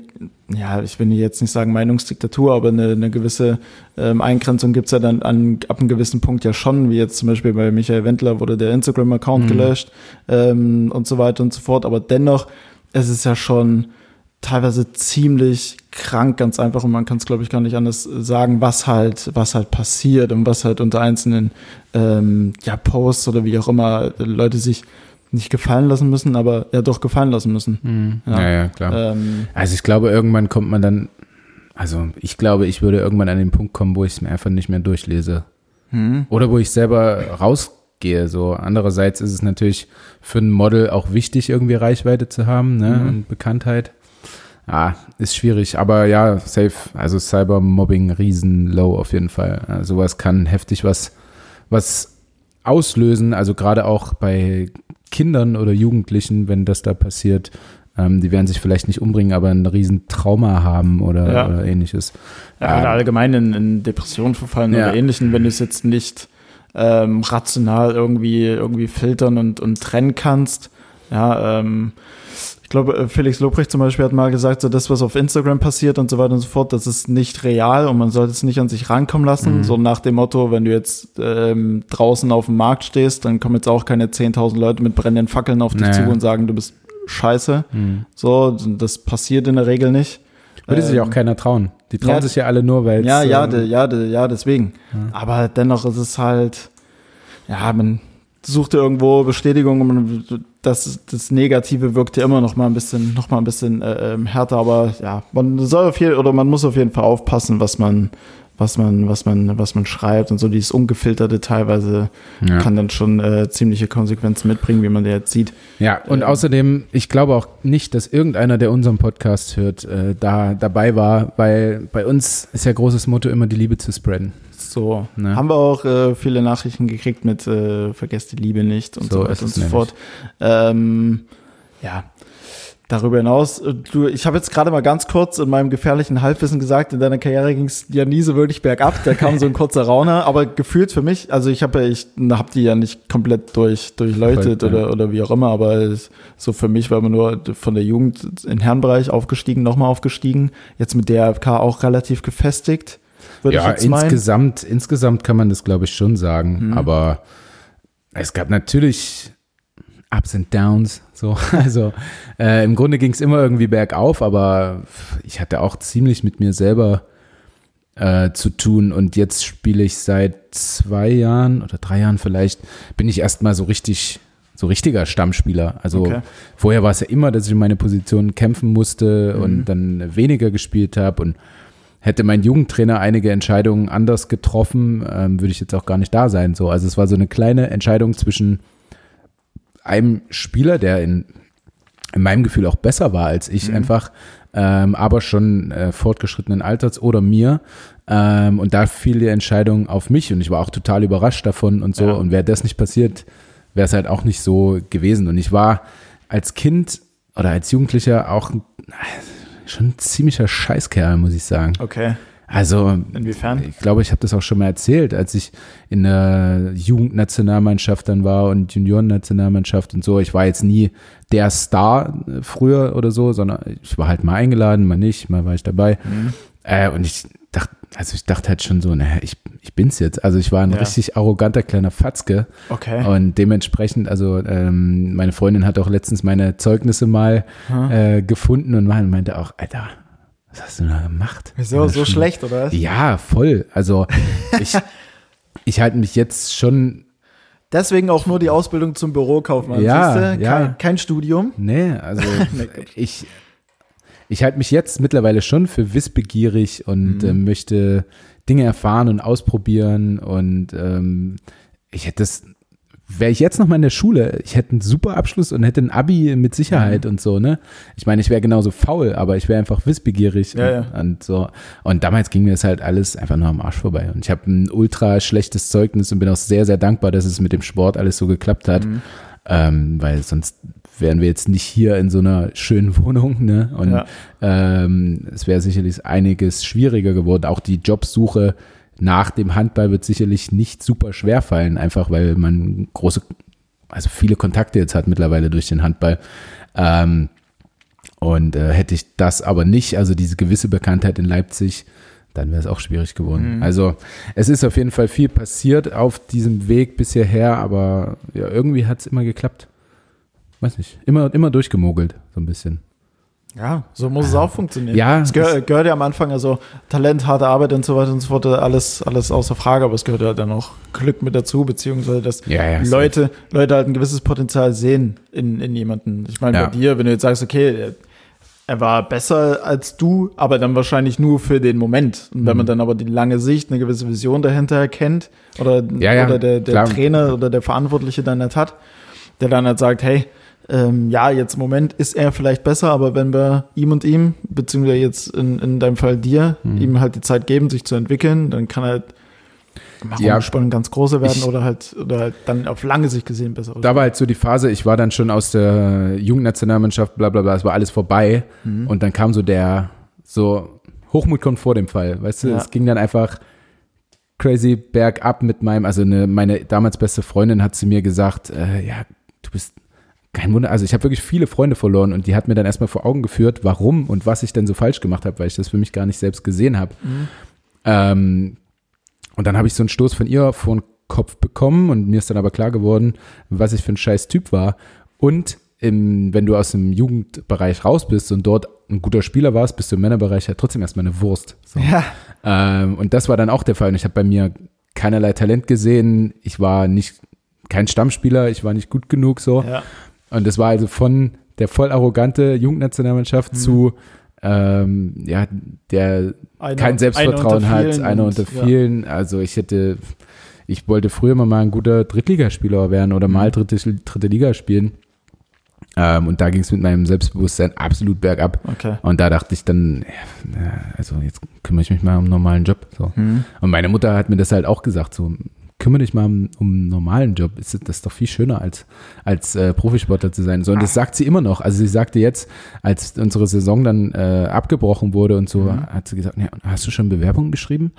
[SPEAKER 1] ja, ich will jetzt nicht sagen Meinungsdiktatur, aber eine, eine gewisse ähm, Eingrenzung gibt's ja dann an, ab einem gewissen Punkt ja schon, wie jetzt zum Beispiel bei Michael Wendler wurde der Instagram-Account gelöscht ähm, und so weiter und so fort. Aber dennoch, es ist ja schon teilweise ziemlich krank, ganz einfach, und man kann es, glaube ich, gar nicht anders sagen, was halt, was halt passiert und was halt unter einzelnen ähm, ja, Posts oder wie auch immer Leute sich nicht gefallen lassen müssen, aber ja doch gefallen lassen müssen.
[SPEAKER 2] Ja, ja, klar.
[SPEAKER 1] Ähm,
[SPEAKER 2] Also ich glaube, irgendwann kommt man dann, also ich glaube, ich würde irgendwann an den Punkt kommen, wo ich es mir einfach nicht mehr durchlese.
[SPEAKER 1] hm.
[SPEAKER 2] Oder wo ich selber rausgehe. So. Andererseits ist es natürlich für ein Model auch wichtig, irgendwie Reichweite zu haben ne?
[SPEAKER 1] Mhm.
[SPEAKER 2] und Bekanntheit. Ah, ist schwierig, aber ja, safe. Also Cybermobbing riesen low auf jeden Fall. Ja, sowas kann heftig was, was auslösen. Also gerade auch bei Kindern oder Jugendlichen, wenn das da passiert. Ähm, die werden sich vielleicht nicht umbringen, aber ein riesen Trauma haben oder,
[SPEAKER 1] Ja.
[SPEAKER 2] oder ähnliches.
[SPEAKER 1] Ja,
[SPEAKER 2] Ähm,
[SPEAKER 1] oder allgemein in, in Depressionen verfallen
[SPEAKER 2] Ja.
[SPEAKER 1] oder ähnlichen, wenn du es jetzt nicht ähm, rational irgendwie, irgendwie filtern und, und trennen kannst. Ja, ähm, ich glaube, äh, Felix Lobrecht zum Beispiel hat mal gesagt, so das, was auf Instagram passiert und so weiter und so fort, das ist nicht real und man sollte es nicht an sich rankommen lassen.
[SPEAKER 2] Mhm.
[SPEAKER 1] So nach dem Motto, wenn du jetzt ähm, draußen auf dem Markt stehst, dann kommen jetzt auch keine 10.000 Leute mit brennenden Fackeln auf dich
[SPEAKER 2] Naja.
[SPEAKER 1] zu und sagen, du bist scheiße.
[SPEAKER 2] hm.
[SPEAKER 1] So, das passiert in der Regel nicht.
[SPEAKER 2] Würde sich
[SPEAKER 1] Ähm,
[SPEAKER 2] auch keiner trauen. Die trauen
[SPEAKER 1] ja,
[SPEAKER 2] sich ja alle nur, weil
[SPEAKER 1] Ja, ja,
[SPEAKER 2] ähm,
[SPEAKER 1] de, ja, de, ja, deswegen. Aber dennoch ist es halt, ja, man sucht ja irgendwo Bestätigung und man, das, das Negative wirkt ja immer noch mal ein bisschen, noch mal ein bisschen äh, ähm, härter. Aber ja, man soll auf jeden oder man muss auf jeden Fall aufpassen, was man, was man, was man, was man schreibt und so dieses ungefilterte teilweise
[SPEAKER 2] Ja.
[SPEAKER 1] kann dann schon äh, ziemliche Konsequenzen mitbringen, wie man der jetzt sieht.
[SPEAKER 2] Ja, und
[SPEAKER 1] Ähm.
[SPEAKER 2] außerdem, ich glaube auch nicht, dass irgendeiner, der unseren Podcast hört, äh, da dabei war, weil bei uns ist ja großes Motto immer die Liebe zu spreaden.
[SPEAKER 1] So,
[SPEAKER 2] Ne?
[SPEAKER 1] haben wir auch äh, viele Nachrichten gekriegt mit äh, Vergesst die Liebe nicht und
[SPEAKER 2] So
[SPEAKER 1] so, weiter und so fort. Ähm, ja, darüber hinaus, äh, du, ich habe jetzt gerade mal ganz kurz in meinem gefährlichen Halbwissen gesagt, in deiner Karriere ging es ja nie so wirklich bergab, da kam so ein kurzer Rauner, aber gefühlt für mich, also ich habe ja, ich habe die ja nicht komplett durch, durchleuchtet
[SPEAKER 2] ja.
[SPEAKER 1] oder, oder wie auch immer, aber es, so für mich war man nur von der Jugend in Herrenbereich aufgestiegen, nochmal aufgestiegen, jetzt mit DRFK auch relativ gefestigt. Würde ich
[SPEAKER 2] Ja,
[SPEAKER 1] jetzt meinen.
[SPEAKER 2] insgesamt, insgesamt kann man das, glaube ich, schon sagen.
[SPEAKER 1] Mhm.
[SPEAKER 2] Aber es gab natürlich Ups and Downs. So, also äh, im Grunde ging es immer irgendwie bergauf, aber ich hatte auch ziemlich mit mir selber äh, zu tun. Und jetzt spiele ich seit zwei Jahren oder drei Jahren vielleicht, bin ich erstmal so richtig, so richtiger Stammspieler. Also
[SPEAKER 1] Okay.
[SPEAKER 2] vorher war es ja immer, dass ich um meine Position kämpfen musste
[SPEAKER 1] Mhm.
[SPEAKER 2] und dann weniger gespielt habe und hätte mein Jugendtrainer einige Entscheidungen anders getroffen, ähm, würde ich jetzt auch gar nicht da sein. So, also es war so eine kleine Entscheidung zwischen einem Spieler, der in, in meinem Gefühl auch besser war als ich einfach, ähm, aber schon äh, fortgeschrittenen Alters oder mir. Ähm, und da fiel die Entscheidung auf mich und ich war auch total überrascht davon und so.
[SPEAKER 1] Ja.
[SPEAKER 2] Und wäre das nicht passiert, wäre es halt auch nicht so gewesen. Und ich war als Kind oder als Jugendlicher auch schon ein ziemlicher Scheißkerl, muss ich sagen.
[SPEAKER 1] Okay.
[SPEAKER 2] Also
[SPEAKER 1] Inwiefern?
[SPEAKER 2] ich glaube, ich habe das auch schon mal erzählt, als ich in der Jugendnationalmannschaft dann war und Juniorennationalmannschaft und so. Ich war jetzt nie der Star äh, früher oder so, sondern ich war halt mal eingeladen, mal nicht, mal war ich dabei.
[SPEAKER 1] Mhm.
[SPEAKER 2] Äh, und ich dachte, also ich dachte halt schon so, naja, ich, ich bin's jetzt. Also ich war ein
[SPEAKER 1] Ja.
[SPEAKER 2] richtig arroganter kleiner Fatzke.
[SPEAKER 1] Okay.
[SPEAKER 2] Und dementsprechend, also ähm, meine Freundin hat auch letztens meine Zeugnisse mal
[SPEAKER 1] Hm.
[SPEAKER 2] äh, gefunden und meinte auch, Alter, was hast du da gemacht?
[SPEAKER 1] Wieso?
[SPEAKER 2] Ja,
[SPEAKER 1] So schlecht, oder?
[SPEAKER 2] Ja, voll. Also ich, ich halte mich jetzt schon,
[SPEAKER 1] Deswegen auch nur die Ausbildung zum Bürokaufmann.
[SPEAKER 2] Ja,
[SPEAKER 1] siehste?
[SPEAKER 2] ja.
[SPEAKER 1] Kein, kein Studium.
[SPEAKER 2] nee, also ich, ich halte mich jetzt mittlerweile schon für wissbegierig und
[SPEAKER 1] Mhm.
[SPEAKER 2] äh, möchte Dinge erfahren und ausprobieren und ähm, ich hätte das, wäre ich jetzt noch mal in der Schule, ich hätte einen super Abschluss und hätte ein Abi mit Sicherheit
[SPEAKER 1] Mhm.
[SPEAKER 2] und so, ne? Ich meine, ich wäre genauso faul, aber ich wäre einfach wissbegierig
[SPEAKER 1] Ja,
[SPEAKER 2] und, und so. Und damals ging mir das halt alles einfach nur am Arsch vorbei. Und ich habe ein ultra schlechtes Zeugnis und bin auch sehr, sehr dankbar, dass es mit dem Sport alles so geklappt hat.
[SPEAKER 1] Mhm.
[SPEAKER 2] Ähm, weil sonst wären wir jetzt nicht hier in so einer schönen Wohnung, ne? Und
[SPEAKER 1] Ja.
[SPEAKER 2] ähm, es wäre sicherlich einiges schwieriger geworden. Auch die Jobsuche nach dem Handball wird sicherlich nicht super schwer fallen, einfach weil man große, also viele Kontakte jetzt hat mittlerweile durch den Handball. Ähm, und äh, hätte ich das aber nicht, also diese gewisse Bekanntheit in Leipzig, dann wäre es auch schwierig geworden. Also es ist auf jeden Fall viel passiert auf diesem Weg bis hierher, aber ja, irgendwie hat es immer geklappt. Weiß nicht, immer, immer durchgemogelt, so ein bisschen.
[SPEAKER 1] Ja, so muss es auch funktionieren.
[SPEAKER 2] Ja,
[SPEAKER 1] es gehört, gehört ja am Anfang, also Talent, harte Arbeit und so weiter und so fort, alles, alles außer Frage, aber es gehört ja dann auch Glück mit dazu, beziehungsweise dass
[SPEAKER 2] Ja, ja.
[SPEAKER 1] Leute, Leute halt ein gewisses Potenzial sehen in, in jemanden. Ich meine,
[SPEAKER 2] Ja.
[SPEAKER 1] bei dir, wenn du jetzt sagst, okay, er- war besser als du, aber dann wahrscheinlich nur für den Moment. Und wenn
[SPEAKER 2] Mhm.
[SPEAKER 1] man dann aber die lange Sicht, eine gewisse Vision dahinter erkennt, oder,
[SPEAKER 2] Ja, ja,
[SPEAKER 1] oder der, der. Trainer oder der Verantwortliche dann nicht hat, der dann halt sagt, hey, ähm, ja, jetzt im Moment ist er vielleicht besser, aber wenn wir ihm und ihm, beziehungsweise jetzt in, in deinem Fall dir,
[SPEAKER 2] Mhm.
[SPEAKER 1] ihm halt die Zeit geben, sich zu entwickeln, dann kann er halt
[SPEAKER 2] Ja,
[SPEAKER 1] Rumspannen ganz große werden
[SPEAKER 2] ich-
[SPEAKER 1] oder halt, oder halt dann auf lange Sicht gesehen besser.
[SPEAKER 2] Da war halt so die Phase, ich war dann schon aus der Jugendnationalmannschaft, bla bla bla, es war alles vorbei.
[SPEAKER 1] Mhm.
[SPEAKER 2] Und dann kam so der, so, Hochmut kommt vor dem Fall, weißt du,
[SPEAKER 1] Ja.
[SPEAKER 2] es ging dann einfach crazy bergab mit meinem, also eine, meine damals beste Freundin hat zu mir gesagt, äh, ja, du bist kein Wunder, also ich habe wirklich viele Freunde verloren und die hat mir dann erstmal vor Augen geführt, warum und was ich denn so falsch gemacht habe, weil ich das für mich gar nicht selbst gesehen habe. Ähm, und dann habe ich so einen Stoß von ihr vor den Kopf bekommen und mir ist dann aber klar geworden, was ich für ein scheiß Typ war. Und im, wenn du aus dem Jugendbereich raus bist und dort ein guter Spieler warst, bist du im Männerbereich halt trotzdem erstmal eine Wurst. So.
[SPEAKER 1] Ja,
[SPEAKER 2] Ähm, und das war dann auch der Fall. Und ich habe bei mir keinerlei Talent gesehen. Ich war nicht kein Stammspieler, ich war nicht gut genug so.
[SPEAKER 1] ja.
[SPEAKER 2] Und das war also von der voll arrogante Jugendnationalmannschaft zu ähm, ja, der
[SPEAKER 1] Einer-
[SPEAKER 2] kein Selbstvertrauen
[SPEAKER 1] unter
[SPEAKER 2] hat, einer unter
[SPEAKER 1] ja.
[SPEAKER 2] vielen. Also ich hätte, ich wollte früher mal, mal ein guter Drittligaspieler werden oder
[SPEAKER 1] Mhm.
[SPEAKER 2] mal dritte, dritte Liga spielen. Ähm, und da ging es mit meinem Selbstbewusstsein absolut bergab.
[SPEAKER 1] Okay.
[SPEAKER 2] Und da dachte ich dann, ja, also jetzt kümmere ich mich mal um einen normalen Job. So.
[SPEAKER 1] Hm.
[SPEAKER 2] Und meine Mutter hat mir das halt auch gesagt, so kümmere dich mal um, um einen normalen Job. Ist das ist doch viel schöner als als äh, Profisportler zu sein. So und das sagt sie immer noch. Also sie sagte jetzt, als unsere Saison dann äh, abgebrochen wurde und so, hat sie gesagt, ja, hast du schon Bewerbungen geschrieben?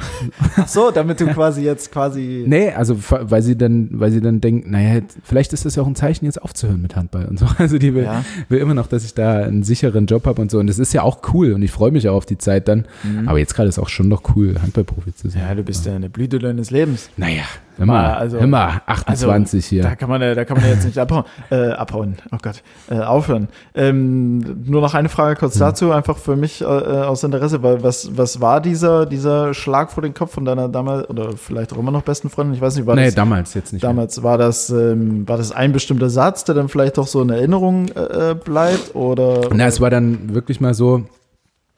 [SPEAKER 1] Ach so, damit du quasi jetzt quasi.
[SPEAKER 2] Nee, also weil sie dann, weil sie dann denkt, naja, vielleicht ist das ja auch ein Zeichen, jetzt aufzuhören mit Handball und so. Also die will,
[SPEAKER 1] Ja.
[SPEAKER 2] will immer noch, dass ich da einen sicheren Job habe und so. Und das ist ja auch cool und ich freue mich auch auf die Zeit dann. Aber jetzt gerade ist auch schon noch cool, Handballprofi zu sein.
[SPEAKER 1] Ja, du bist ja eine Blüte deines Lebens.
[SPEAKER 2] Naja, immer,
[SPEAKER 1] Also-
[SPEAKER 2] immer 28 hier.
[SPEAKER 1] Da kann man, da kann man jetzt nicht abhauen, äh, abhauen. Oh Gott, äh, aufhören. Ähm, nur noch eine Frage kurz
[SPEAKER 2] Hm.
[SPEAKER 1] dazu, einfach für mich äh, aus Interesse, weil was, was war dieser, dieser Schlag vor den Kopf von deiner damals oder vielleicht auch immer noch besten Freundin? Ich weiß nicht, war
[SPEAKER 2] nee,
[SPEAKER 1] das
[SPEAKER 2] damals jetzt nicht. mehr.
[SPEAKER 1] damals war das ähm, war das ein bestimmter Satz, der dann vielleicht doch so in Erinnerung äh, bleibt oder?
[SPEAKER 2] Na, es war dann wirklich mal so,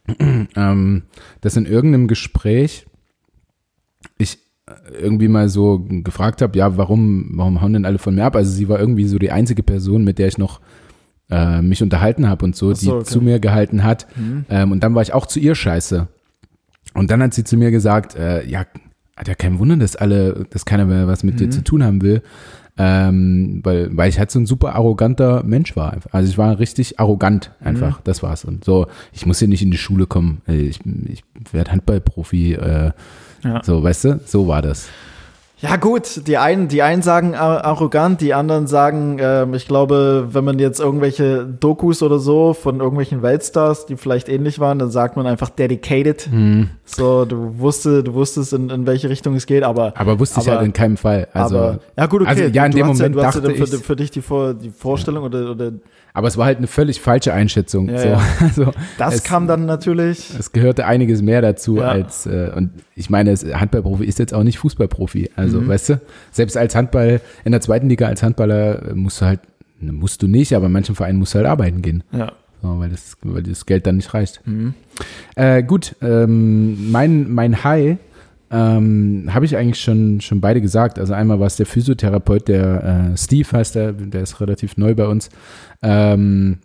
[SPEAKER 2] ähm, dass in irgendeinem Gespräch ich äh, irgendwie mal so gefragt habe, ja, warum, warum hauen denn alle von mir ab? Also sie war irgendwie so die einzige Person, mit der ich noch äh, mich unterhalten habe und so,
[SPEAKER 1] so,
[SPEAKER 2] die
[SPEAKER 1] okay.
[SPEAKER 2] zu mir gehalten hat.
[SPEAKER 1] Hm.
[SPEAKER 2] Ähm, und dann war ich auch zu ihr scheiße. Und dann hat sie zu mir gesagt, äh, ja, hat ja kein Wunder, dass alle, dass keiner mehr was mit dir
[SPEAKER 1] Mhm.
[SPEAKER 2] zu tun haben will. Ähm, weil, weil ich halt so ein super arroganter Mensch war. Also ich war richtig arrogant einfach.
[SPEAKER 1] Mhm.
[SPEAKER 2] Das war's. Und so, ich muss hier nicht in die Schule kommen. Äh, Ich, ich werde Handballprofi. Äh,
[SPEAKER 1] Ja.
[SPEAKER 2] So, weißt du? So war das.
[SPEAKER 1] Ja gut, die einen, die einen sagen arrogant, die anderen sagen, äh, ich glaube, wenn man jetzt irgendwelche Dokus oder so von irgendwelchen Weltstars, die vielleicht ähnlich waren, dann sagt man einfach dedicated.
[SPEAKER 2] Hm.
[SPEAKER 1] So, du wusstest, du wusstest, in, in welche Richtung es geht, aber.
[SPEAKER 2] Aber wusste ich halt in keinem Fall. Also,
[SPEAKER 1] aber, ja gut, okay.
[SPEAKER 2] Also, ja, in
[SPEAKER 1] du
[SPEAKER 2] dem
[SPEAKER 1] hast
[SPEAKER 2] Moment
[SPEAKER 1] ja, du hast
[SPEAKER 2] dachte
[SPEAKER 1] ja für,
[SPEAKER 2] ich,
[SPEAKER 1] für dich die, Vor, die Vorstellung oder, oder
[SPEAKER 2] aber es war halt eine völlig falsche Einschätzung.
[SPEAKER 1] Ja,
[SPEAKER 2] so.
[SPEAKER 1] ja.
[SPEAKER 2] Also,
[SPEAKER 1] das
[SPEAKER 2] es,
[SPEAKER 1] kam dann natürlich.
[SPEAKER 2] Es gehörte einiges mehr dazu
[SPEAKER 1] Ja.
[SPEAKER 2] als, äh, und ich meine, Handballprofi ist jetzt auch nicht Fußballprofi. Also,
[SPEAKER 1] Mhm.
[SPEAKER 2] weißt du, selbst als Handball, in der zweiten Liga als Handballer äh, musst du halt, ne, musst du nicht, aber in manchen Vereinen musst du halt arbeiten gehen.
[SPEAKER 1] Ja.
[SPEAKER 2] So, weil, das, weil das Geld dann nicht reicht.
[SPEAKER 1] Mhm.
[SPEAKER 2] Äh, gut, ähm, mein, mein High ähm, habe ich eigentlich schon, schon beide gesagt. Also einmal war es der Physiotherapeut, der äh, Steve heißt der, der ist relativ neu bei uns, ähm,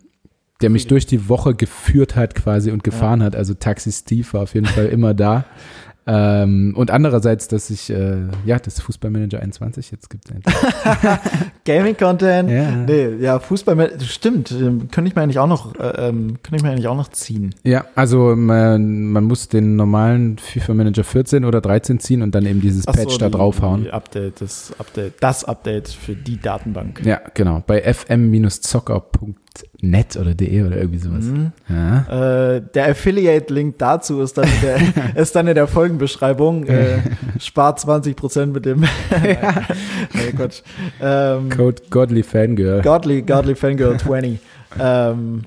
[SPEAKER 2] der mich durch die Woche geführt hat quasi und gefahren hat. Also Taxi Steve war auf jeden Fall immer da. Ähm, und andererseits, dass ich, äh, ja, das Fußballmanager 21 jetzt gibt.
[SPEAKER 1] Gaming-Content.
[SPEAKER 2] Ja.
[SPEAKER 1] Nee, ja, Fußball, stimmt. ähm, Könnte ich mir eigentlich auch noch, äh, ähm, könnte ich mir eigentlich auch noch ziehen.
[SPEAKER 2] Ja, also man, man muss den normalen FIFA Manager 14 oder 13 ziehen und dann eben dieses
[SPEAKER 1] Ach so,
[SPEAKER 2] Patch da
[SPEAKER 1] die-
[SPEAKER 2] draufhauen.
[SPEAKER 1] Die Update, das Update, das Update für die Datenbank.
[SPEAKER 2] Ja, genau. Bei fm-zocker.net oder de oder irgendwie sowas.
[SPEAKER 1] Mhm.
[SPEAKER 2] Ja.
[SPEAKER 1] Äh, der Affiliate-Link dazu ist dann in der, ist dann in der Folgenbeschreibung. Äh, spart 20% mit dem. nee, Quatsch. Ähm,
[SPEAKER 2] Code Godly Fangirl.
[SPEAKER 1] Godly, Godly Fangirl 20. ähm,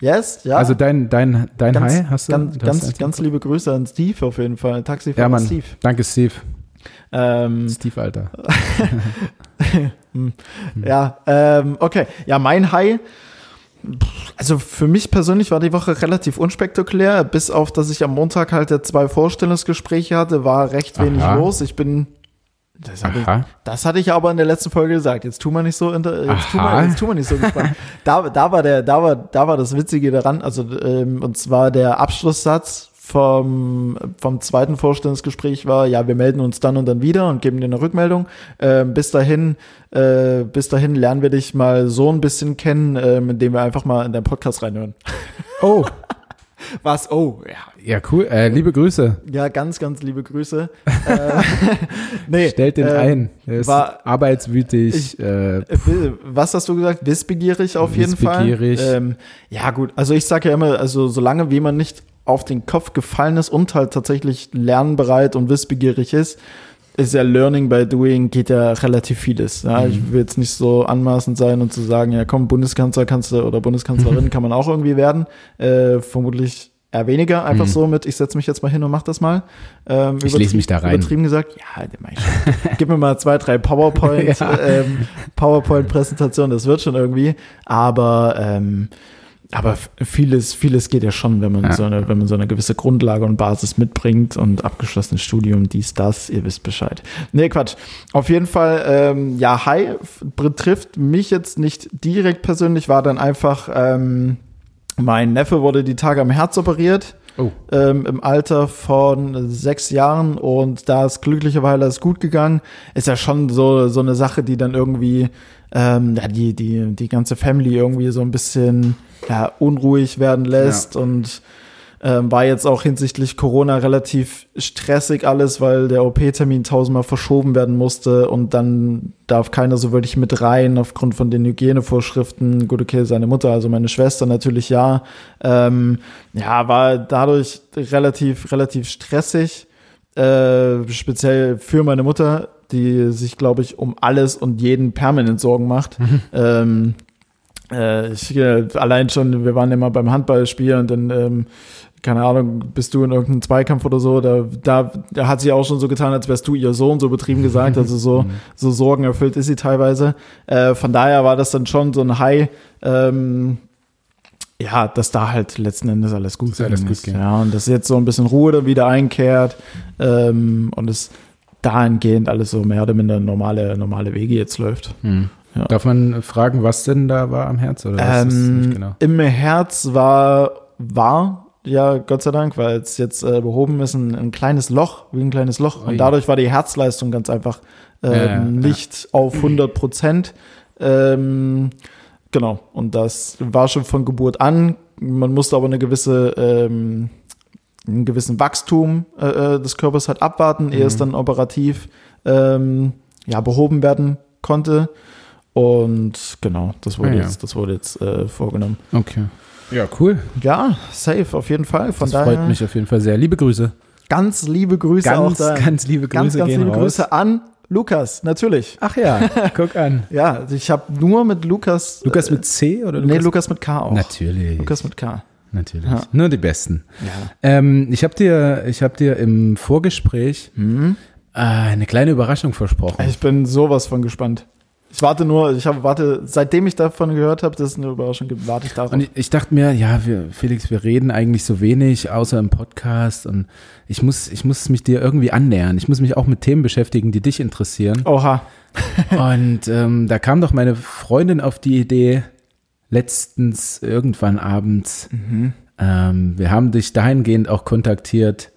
[SPEAKER 1] yes, ja.
[SPEAKER 2] Also dein, dein, dein
[SPEAKER 1] ganz,
[SPEAKER 2] High hast du?
[SPEAKER 1] ganz,
[SPEAKER 2] hast
[SPEAKER 1] ganz, ganz liebe Grüße an Steve auf jeden Fall. Taxifahrer
[SPEAKER 2] Ja, Mann.
[SPEAKER 1] Steve.
[SPEAKER 2] Danke, Steve.
[SPEAKER 1] Ähm,
[SPEAKER 2] Steve, Alter.
[SPEAKER 1] Ja, ähm, okay. Ja, mein High. Also für mich persönlich war die Woche relativ unspektakulär, bis auf, dass ich am Montag halt zwei Vorstellungsgespräche hatte, war recht wenig
[SPEAKER 2] Aha.
[SPEAKER 1] los. Ich bin. Das hatte, ich, das hatte ich aber in der letzten Folge gesagt. Jetzt tu mal nicht so, jetzt tu mal, jetzt tu mal nicht so gespannt. da, da war der, da war, da war das Witzige daran. Also ähm, und zwar der Abschlusssatz vom, vom zweiten Vorstellungsgespräch war, ja, wir melden uns dann und dann wieder und geben dir eine Rückmeldung. Ähm, bis dahin, äh, bis dahin lernen wir dich mal so ein bisschen kennen, ähm, indem wir einfach mal in deinen Podcast reinhören.
[SPEAKER 2] Oh,
[SPEAKER 1] Was? Oh, ja.
[SPEAKER 2] ja, cool. Äh, liebe Grüße.
[SPEAKER 1] Ja, ganz, ganz liebe Grüße. äh, nee,
[SPEAKER 2] Stellt den
[SPEAKER 1] ähm,
[SPEAKER 2] ein. Er ist
[SPEAKER 1] war-
[SPEAKER 2] arbeitswütig. äh,
[SPEAKER 1] Äh, wi- Was hast du gesagt? Wissbegierig auf jeden Fall.
[SPEAKER 2] Wissbegierig.
[SPEAKER 1] Ähm, ja, gut. Also ich sage ja immer, also solange wie man nicht auf den Kopf gefallen ist und halt tatsächlich lernbereit und wissbegierig ist, ist ja Learning by Doing geht ja relativ vieles. Ja, Ich will jetzt nicht so anmaßend sein und zu sagen, ja komm, Bundeskanzler kannst du oder Bundeskanzlerin kann man auch irgendwie werden. Äh, vermutlich eher weniger, einfach
[SPEAKER 2] Mhm.
[SPEAKER 1] so mit, ich setze mich jetzt mal hin und mach das mal. Ähm,
[SPEAKER 2] Ich lese mich da rein.
[SPEAKER 1] Übertrieben gesagt, ja, der mach ich schon. Gib mir mal zwei, drei PowerPoint,
[SPEAKER 2] Ja.
[SPEAKER 1] ähm, PowerPoint-Präsentationen, das wird schon irgendwie. Aber ähm, aber vieles, vieles geht ja schon, wenn man
[SPEAKER 2] Ja.
[SPEAKER 1] so eine, wenn man so eine gewisse Grundlage und Basis mitbringt und abgeschlossenes Studium, dies, das, ihr wisst Bescheid. Nee, Quatsch. Auf jeden Fall, ähm, ja, Hi betrifft mich jetzt nicht direkt persönlich, war dann einfach, ähm, mein Neffe wurde die Tage am Herz operiert
[SPEAKER 2] oh,
[SPEAKER 1] ähm, im Alter von sechs Jahren und da ist glücklicherweise alles gut gegangen. Ist ja schon so, so eine Sache, die dann irgendwie ähm, ja, die, die, die ganze Family irgendwie so ein bisschen ja, unruhig werden lässt und ähm, war jetzt auch hinsichtlich Corona relativ stressig alles, weil der OP-Termin tausendmal verschoben werden musste und dann darf keiner so wirklich mit rein aufgrund von den Hygienevorschriften. Gut, okay, seine Mutter, also meine Schwester natürlich ja. Ähm, ja, war dadurch relativ, relativ stressig, äh, speziell für meine Mutter, die sich, glaube ich, um alles und jeden permanent Sorgen macht. Ähm, äh, ich, äh, allein schon, wir waren immer beim Handballspiel und dann, ähm, keine Ahnung, bist du in irgendeinem Zweikampf oder so, da, da, da hat sie auch schon so getan, als wärst du ihr Sohn, so betrieben gesagt, also so, so sorgenerfüllt ist sie teilweise. Äh, von daher war das dann schon so ein High, ähm, ja, dass da halt letzten Endes alles gut
[SPEAKER 2] alles gut
[SPEAKER 1] ist.
[SPEAKER 2] ging.
[SPEAKER 1] Ja, und dass jetzt so ein bisschen Ruhe dann wieder einkehrt ähm, und es dahingehend alles so mehr oder minder normale, normale Wege jetzt läuft.
[SPEAKER 2] hm.
[SPEAKER 1] Ja.
[SPEAKER 2] Darf man fragen, was denn da war am Herz? Oder
[SPEAKER 1] Ähm,
[SPEAKER 2] nicht genau?
[SPEAKER 1] Im Herz war, war, ja, Gott sei Dank, weil es jetzt äh, behoben ist, ein, ein kleines Loch, wie ein kleines Loch.
[SPEAKER 2] Ui.
[SPEAKER 1] Und dadurch war die Herzleistung ganz einfach ähm,
[SPEAKER 2] Ja, ja, ja.
[SPEAKER 1] nicht auf 100 Prozent. Ähm, genau. Und das war schon von Geburt an. Man musste aber eine gewisse, ähm, einen gewissen Wachstum äh, äh, des Körpers halt abwarten, ehe
[SPEAKER 2] Mhm.
[SPEAKER 1] es dann operativ ähm, ja, behoben werden konnte. Und genau, das wurde
[SPEAKER 2] Ah, ja.
[SPEAKER 1] jetzt, das wurde jetzt äh, vorgenommen.
[SPEAKER 2] Okay. Ja, cool.
[SPEAKER 1] Ja, safe, auf jeden Fall. Von
[SPEAKER 2] Das
[SPEAKER 1] daher
[SPEAKER 2] freut mich auf jeden Fall sehr. Liebe Grüße.
[SPEAKER 1] ganz liebe Grüße
[SPEAKER 2] Ganz,
[SPEAKER 1] auch da.
[SPEAKER 2] ganz liebe Grüße
[SPEAKER 1] ganz, ganz
[SPEAKER 2] gehen
[SPEAKER 1] liebe
[SPEAKER 2] raus.
[SPEAKER 1] Grüße an Lukas, natürlich.
[SPEAKER 2] Ach ja, guck an.
[SPEAKER 1] Ja, ich habe nur mit Lukas.
[SPEAKER 2] Lukas mit C oder
[SPEAKER 1] äh, Nee, Lukas mit K auch.
[SPEAKER 2] Natürlich.
[SPEAKER 1] Lukas mit K.
[SPEAKER 2] Natürlich.
[SPEAKER 1] Ja.
[SPEAKER 2] Nur die Besten.
[SPEAKER 1] Ja.
[SPEAKER 2] Ähm, ich habe dir, ich hab dir im Vorgespräch
[SPEAKER 1] Mhm.
[SPEAKER 2] äh, eine kleine Überraschung versprochen.
[SPEAKER 1] Ich bin sowas von gespannt. Ich warte nur, ich habe warte, seitdem ich davon gehört habe, dass es eine Überraschung gibt, warte ich darauf.
[SPEAKER 2] Und ich, ich dachte mir, ja, wir, Felix, wir reden eigentlich so wenig, außer im Podcast. Und ich muss, ich muss mich dir irgendwie annähern. Ich muss mich auch mit Themen beschäftigen, die dich interessieren.
[SPEAKER 1] Oha.
[SPEAKER 2] Und ähm, da kam doch meine Freundin auf die Idee, letztens irgendwann abends,
[SPEAKER 1] Mhm.
[SPEAKER 2] ähm, wir haben dich dahingehend auch kontaktiert,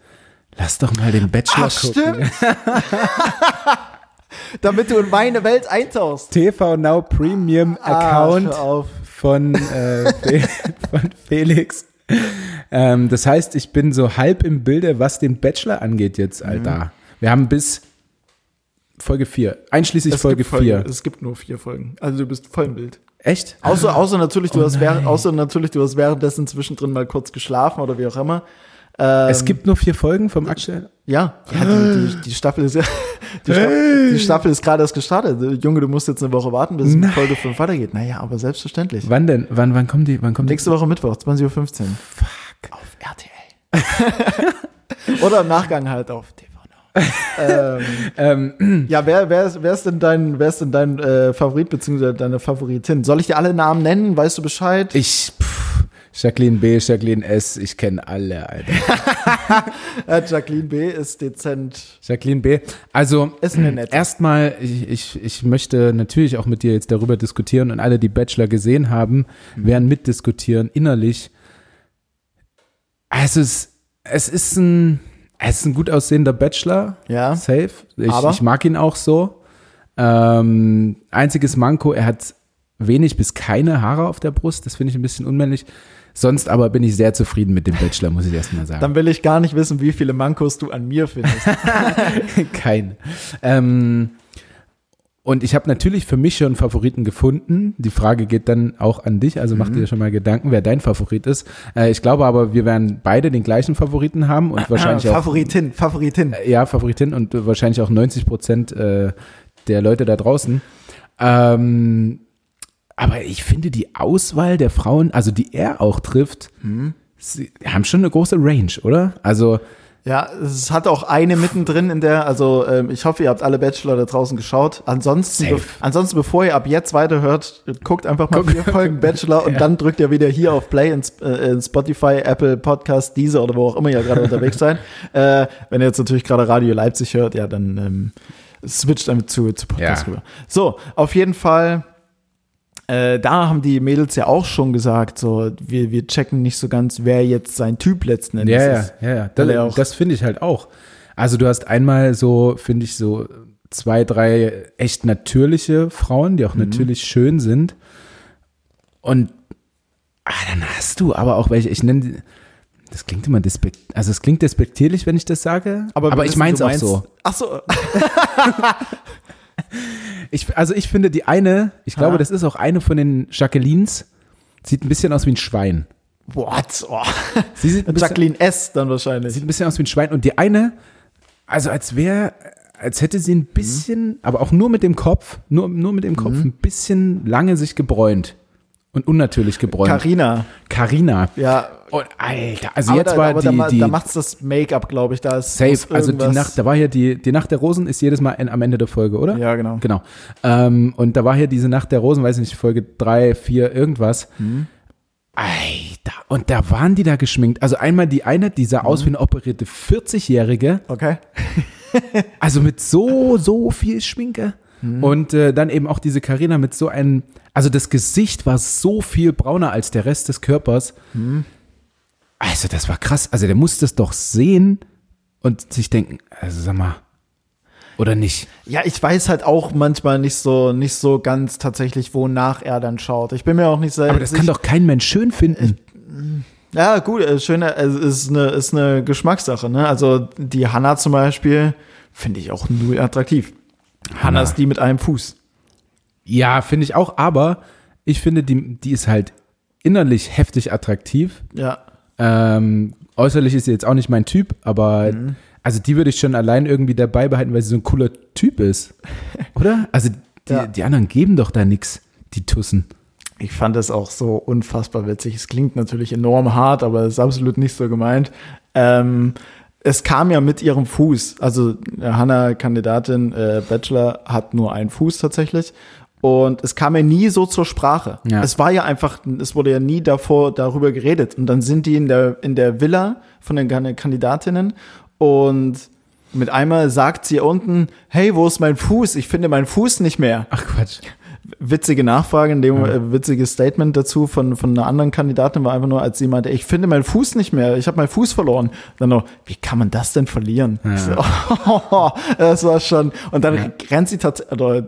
[SPEAKER 2] lass doch mal den Bachelor
[SPEAKER 1] Ach,
[SPEAKER 2] gucken.
[SPEAKER 1] stimmt. Damit du in meine Welt eintauchst.
[SPEAKER 2] TV Now Premium
[SPEAKER 1] Ah,
[SPEAKER 2] Account
[SPEAKER 1] auf.
[SPEAKER 2] von, äh, von Felix. Ähm, das heißt, ich bin so halb im Bilde, was den Bachelor angeht jetzt,
[SPEAKER 1] Mhm.
[SPEAKER 2] Alter. Wir haben bis Folge 4, einschließlich
[SPEAKER 1] Es
[SPEAKER 2] Folge
[SPEAKER 1] gibt Folge-
[SPEAKER 2] 4.
[SPEAKER 1] Es gibt nur vier Folgen. Also du bist voll im Bild.
[SPEAKER 2] Echt?
[SPEAKER 1] Außer, außer natürlich, du
[SPEAKER 2] Oh
[SPEAKER 1] hast während, außer natürlich, du hast währenddessen zwischendrin mal kurz geschlafen oder wie auch immer. Ähm,
[SPEAKER 2] es gibt nur vier Folgen vom aktuellen.
[SPEAKER 1] ja, ja die, die, die Staffel ist ja, die, Staffel, die Staffel ist gerade erst gestartet. Junge, du musst jetzt eine Woche warten, bis es mit
[SPEAKER 2] Nein.
[SPEAKER 1] Folge 5 weitergeht. Naja, aber selbstverständlich.
[SPEAKER 2] Wann denn? Wann, wann kommt die? Wann kommt
[SPEAKER 1] Nächste Woche Mittwoch, 20.15 Uhr. Fuck. Auf RTL. Oder im Nachgang halt auf TV ähm,
[SPEAKER 2] die? Ähm,
[SPEAKER 1] ja, wer, wer, ist, wer ist denn dein, wer ist denn dein äh, Favorit bzw. deine Favoritin? Soll ich dir alle Namen nennen? Weißt du Bescheid?
[SPEAKER 2] ich, pff, Jacqueline B, Jacqueline S, ich kenne alle, Alter.
[SPEAKER 1] Äh, Jacqueline B. ist dezent.
[SPEAKER 2] Jacqueline B. Also, erstmal, ich, ich, ich möchte natürlich auch mit dir jetzt darüber diskutieren und alle, die Bachelor gesehen haben,
[SPEAKER 1] Mhm. werden
[SPEAKER 2] werden mitdiskutieren, innerlich. Also, es, es ist ein, es ist ein gut aussehender Bachelor.
[SPEAKER 1] Ja.
[SPEAKER 2] Safe. Ich,
[SPEAKER 1] Aber?
[SPEAKER 2] ich mag ihn auch so. Ähm, einziges Manko, er hat wenig bis keine Haare auf der Brust. Das finde ich ein bisschen unmännlich. Sonst aber bin ich sehr zufrieden mit dem Bachelor, muss ich erstmal sagen.
[SPEAKER 1] Dann will ich gar nicht wissen, wie viele Mankos du an mir findest.
[SPEAKER 2] Kein. Ähm, und ich habe natürlich für mich schon Favoriten gefunden. Die Frage geht dann auch an dich, also
[SPEAKER 1] Mhm.
[SPEAKER 2] mach dir schon mal Gedanken, wer dein Favorit ist. Äh, ich glaube aber, wir werden beide den gleichen Favoriten haben und wahrscheinlich auch.
[SPEAKER 1] Favoritin, Favoritin.
[SPEAKER 2] Ja, Favoritin und wahrscheinlich auch 90 Prozent äh, der Leute da draußen. Ähm, aber ich finde die Auswahl der Frauen, also die er auch trifft, sie haben schon eine große Range, oder? Also
[SPEAKER 1] Ja, es hat auch eine mittendrin in der, also ähm, ich hoffe, ihr habt alle Bachelor da draußen geschaut. Ansonsten, be ansonsten bevor ihr ab jetzt weiterhört, guckt einfach mal
[SPEAKER 2] Guck-
[SPEAKER 1] vier Folgen Bachelor und
[SPEAKER 2] Ja.
[SPEAKER 1] dann drückt ihr wieder hier auf Play in, äh, in Spotify, Apple Podcast, Deezer oder wo auch immer ihr gerade unterwegs seid. Äh, wenn ihr jetzt natürlich gerade Radio Leipzig hört, ja, dann ähm, switcht damit zu, zu Podcast
[SPEAKER 2] Ja.
[SPEAKER 1] rüber. So, auf jeden Fall äh, da haben die Mädels ja auch schon gesagt, so, wir, wir checken nicht so ganz, wer jetzt sein Typ letzten Endes
[SPEAKER 2] Ja, ja,
[SPEAKER 1] ist.
[SPEAKER 2] ja, ja.
[SPEAKER 1] Er
[SPEAKER 2] Das, das finde ich halt auch. Also du hast einmal so, finde ich, so zwei, drei echt natürliche Frauen, die auch natürlich schön sind. Und ah, dann hast du aber auch welche, ich nenne das klingt immer despekt, also es klingt despektierlich, wenn ich das sage, aber,
[SPEAKER 1] wir
[SPEAKER 2] ich meine es auch so.
[SPEAKER 1] Ach so,
[SPEAKER 2] Ich, also ich finde die eine, ich glaube, das ist auch eine von den Jacquelines, sieht ein bisschen aus wie ein Schwein.
[SPEAKER 1] what? Oh.
[SPEAKER 2] Sie sieht ein bisschen,
[SPEAKER 1] Jacqueline S. dann wahrscheinlich.
[SPEAKER 2] Sieht ein bisschen aus wie ein Schwein. Und die eine, also als wäre, als hätte sie ein bisschen, aber auch nur mit dem Kopf, nur, nur mit dem Kopf, ein bisschen lange sich gebräunt. Und unnatürlich gebräunt.
[SPEAKER 1] Carina.
[SPEAKER 2] Carina.
[SPEAKER 1] Ja.
[SPEAKER 2] Und Alter, also
[SPEAKER 1] Aber
[SPEAKER 2] jetzt
[SPEAKER 1] da,
[SPEAKER 2] war
[SPEAKER 1] aber
[SPEAKER 2] die,
[SPEAKER 1] da,
[SPEAKER 2] die
[SPEAKER 1] da macht's das Make-up, glaube ich. Da ist
[SPEAKER 2] Safe. Also die Nacht, da war hier die, die Nacht der Rosen ist jedes Mal in, am Ende der Folge, oder?
[SPEAKER 1] Ja, genau.
[SPEAKER 2] Genau. Ähm, und da war hier diese Nacht der Rosen, weiß ich nicht, Folge drei, vier, irgendwas.
[SPEAKER 1] Mhm.
[SPEAKER 2] Alter, und da waren die da geschminkt. Also einmal die eine, die
[SPEAKER 1] Mhm.
[SPEAKER 2] sah aus wie eine operierte 40-Jährige.
[SPEAKER 1] Okay.
[SPEAKER 2] Also mit so, so viel Schminke.
[SPEAKER 1] Mhm.
[SPEAKER 2] Und äh, dann eben auch diese Karina mit so einem, also das Gesicht war so viel brauner als der Rest des Körpers.
[SPEAKER 1] Mhm.
[SPEAKER 2] Also das war krass. Also der musste es doch sehen und sich denken, also sag mal, oder nicht?
[SPEAKER 1] Ja, ich weiß halt auch manchmal nicht so, nicht so ganz tatsächlich, wonach er dann schaut. Ich bin mir auch nicht sehr
[SPEAKER 2] Aber das kann doch kein Mensch schön finden.
[SPEAKER 1] Ja, gut, äh, schöne, es ist eine, ist eine Geschmackssache, ne? Also die Hanna zum Beispiel finde ich auch null attraktiv. Hannah ist die mit einem Fuß.
[SPEAKER 2] Ja, finde ich auch, aber ich finde, die, die ist halt innerlich heftig attraktiv.
[SPEAKER 1] Ja.
[SPEAKER 2] Ähm, äußerlich ist sie jetzt auch nicht mein Typ, aber also die würde ich schon allein irgendwie dabei behalten, weil sie so ein cooler Typ ist. Oder? Also die,
[SPEAKER 1] Ja.
[SPEAKER 2] die anderen geben doch da nichts, die Tussen.
[SPEAKER 1] Ich fand das auch so unfassbar witzig. Es klingt natürlich enorm hart, aber es ist absolut nicht so gemeint. Ähm, es kam ja mit ihrem Fuß. Also äh, Hannah, Kandidatin, äh, Bachelor, hat nur einen Fuß tatsächlich. Und es kam ja nie so zur Sprache.
[SPEAKER 2] Ja.
[SPEAKER 1] Es war ja einfach, es wurde ja nie davor darüber geredet. Und dann sind die in der, in der Villa von den Kan- Kandidatinnen und mit einmal sagt sie unten, hey, wo ist mein Fuß? Ich finde meinen Fuß nicht mehr
[SPEAKER 2] Ach Quatsch.
[SPEAKER 1] witzige Nachfrage, in dem äh, witziges Statement dazu von, von einer anderen Kandidatin war einfach nur, als sie meinte, ich finde meinen Fuß nicht mehr, ich habe meinen Fuß verloren. Dann noch, wie kann man das denn verlieren? Ich So, das war schon. Und dann rennt sie tatsächlich,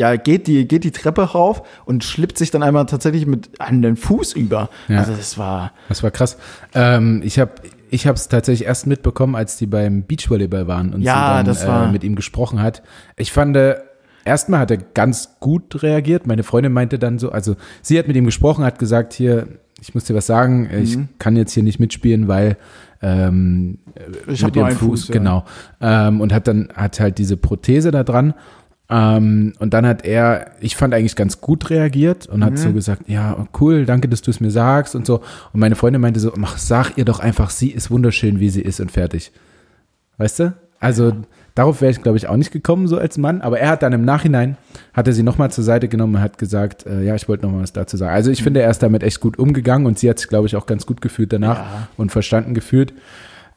[SPEAKER 1] ja, geht die, geht die Treppe rauf und schlippt sich dann einmal tatsächlich mit an den Fuß über.
[SPEAKER 2] Ja.
[SPEAKER 1] Also das war.
[SPEAKER 2] Das war krass. Ähm, ich habe ich es tatsächlich erst mitbekommen, als die beim Beachvolleyball waren und
[SPEAKER 1] Ja,
[SPEAKER 2] sie dann
[SPEAKER 1] das war-
[SPEAKER 2] äh, mit ihm gesprochen hat. Ich fand, äh, erstmal hat er ganz gut reagiert. Meine Freundin meinte dann so, also sie hat mit ihm gesprochen, hat gesagt, hier, ich muss dir was sagen, ich
[SPEAKER 1] Mhm.
[SPEAKER 2] kann jetzt hier nicht mitspielen, weil ähm,
[SPEAKER 1] Ich
[SPEAKER 2] mit ihrem
[SPEAKER 1] einen Fuß, ja.
[SPEAKER 2] genau. Ähm, und hat dann hat halt diese Prothese da dran. Ähm, und dann hat er, ich fand eigentlich ganz gut reagiert und hat
[SPEAKER 1] Mhm.
[SPEAKER 2] so gesagt, ja, cool, danke, dass du es mir sagst und so. Und meine Freundin meinte so, mach, sag ihr doch einfach, sie ist wunderschön, wie sie ist und fertig. Weißt du? Also darauf wäre ich, glaube ich, auch nicht gekommen, so als Mann. Aber er hat dann im Nachhinein, hat er sie nochmal zur Seite genommen und hat gesagt, äh, ja, ich wollte nochmal was dazu sagen. Also ich finde, er ist damit echt gut umgegangen und sie hat sich, glaube ich, auch ganz gut gefühlt danach
[SPEAKER 1] Ja.
[SPEAKER 2] und verstanden gefühlt.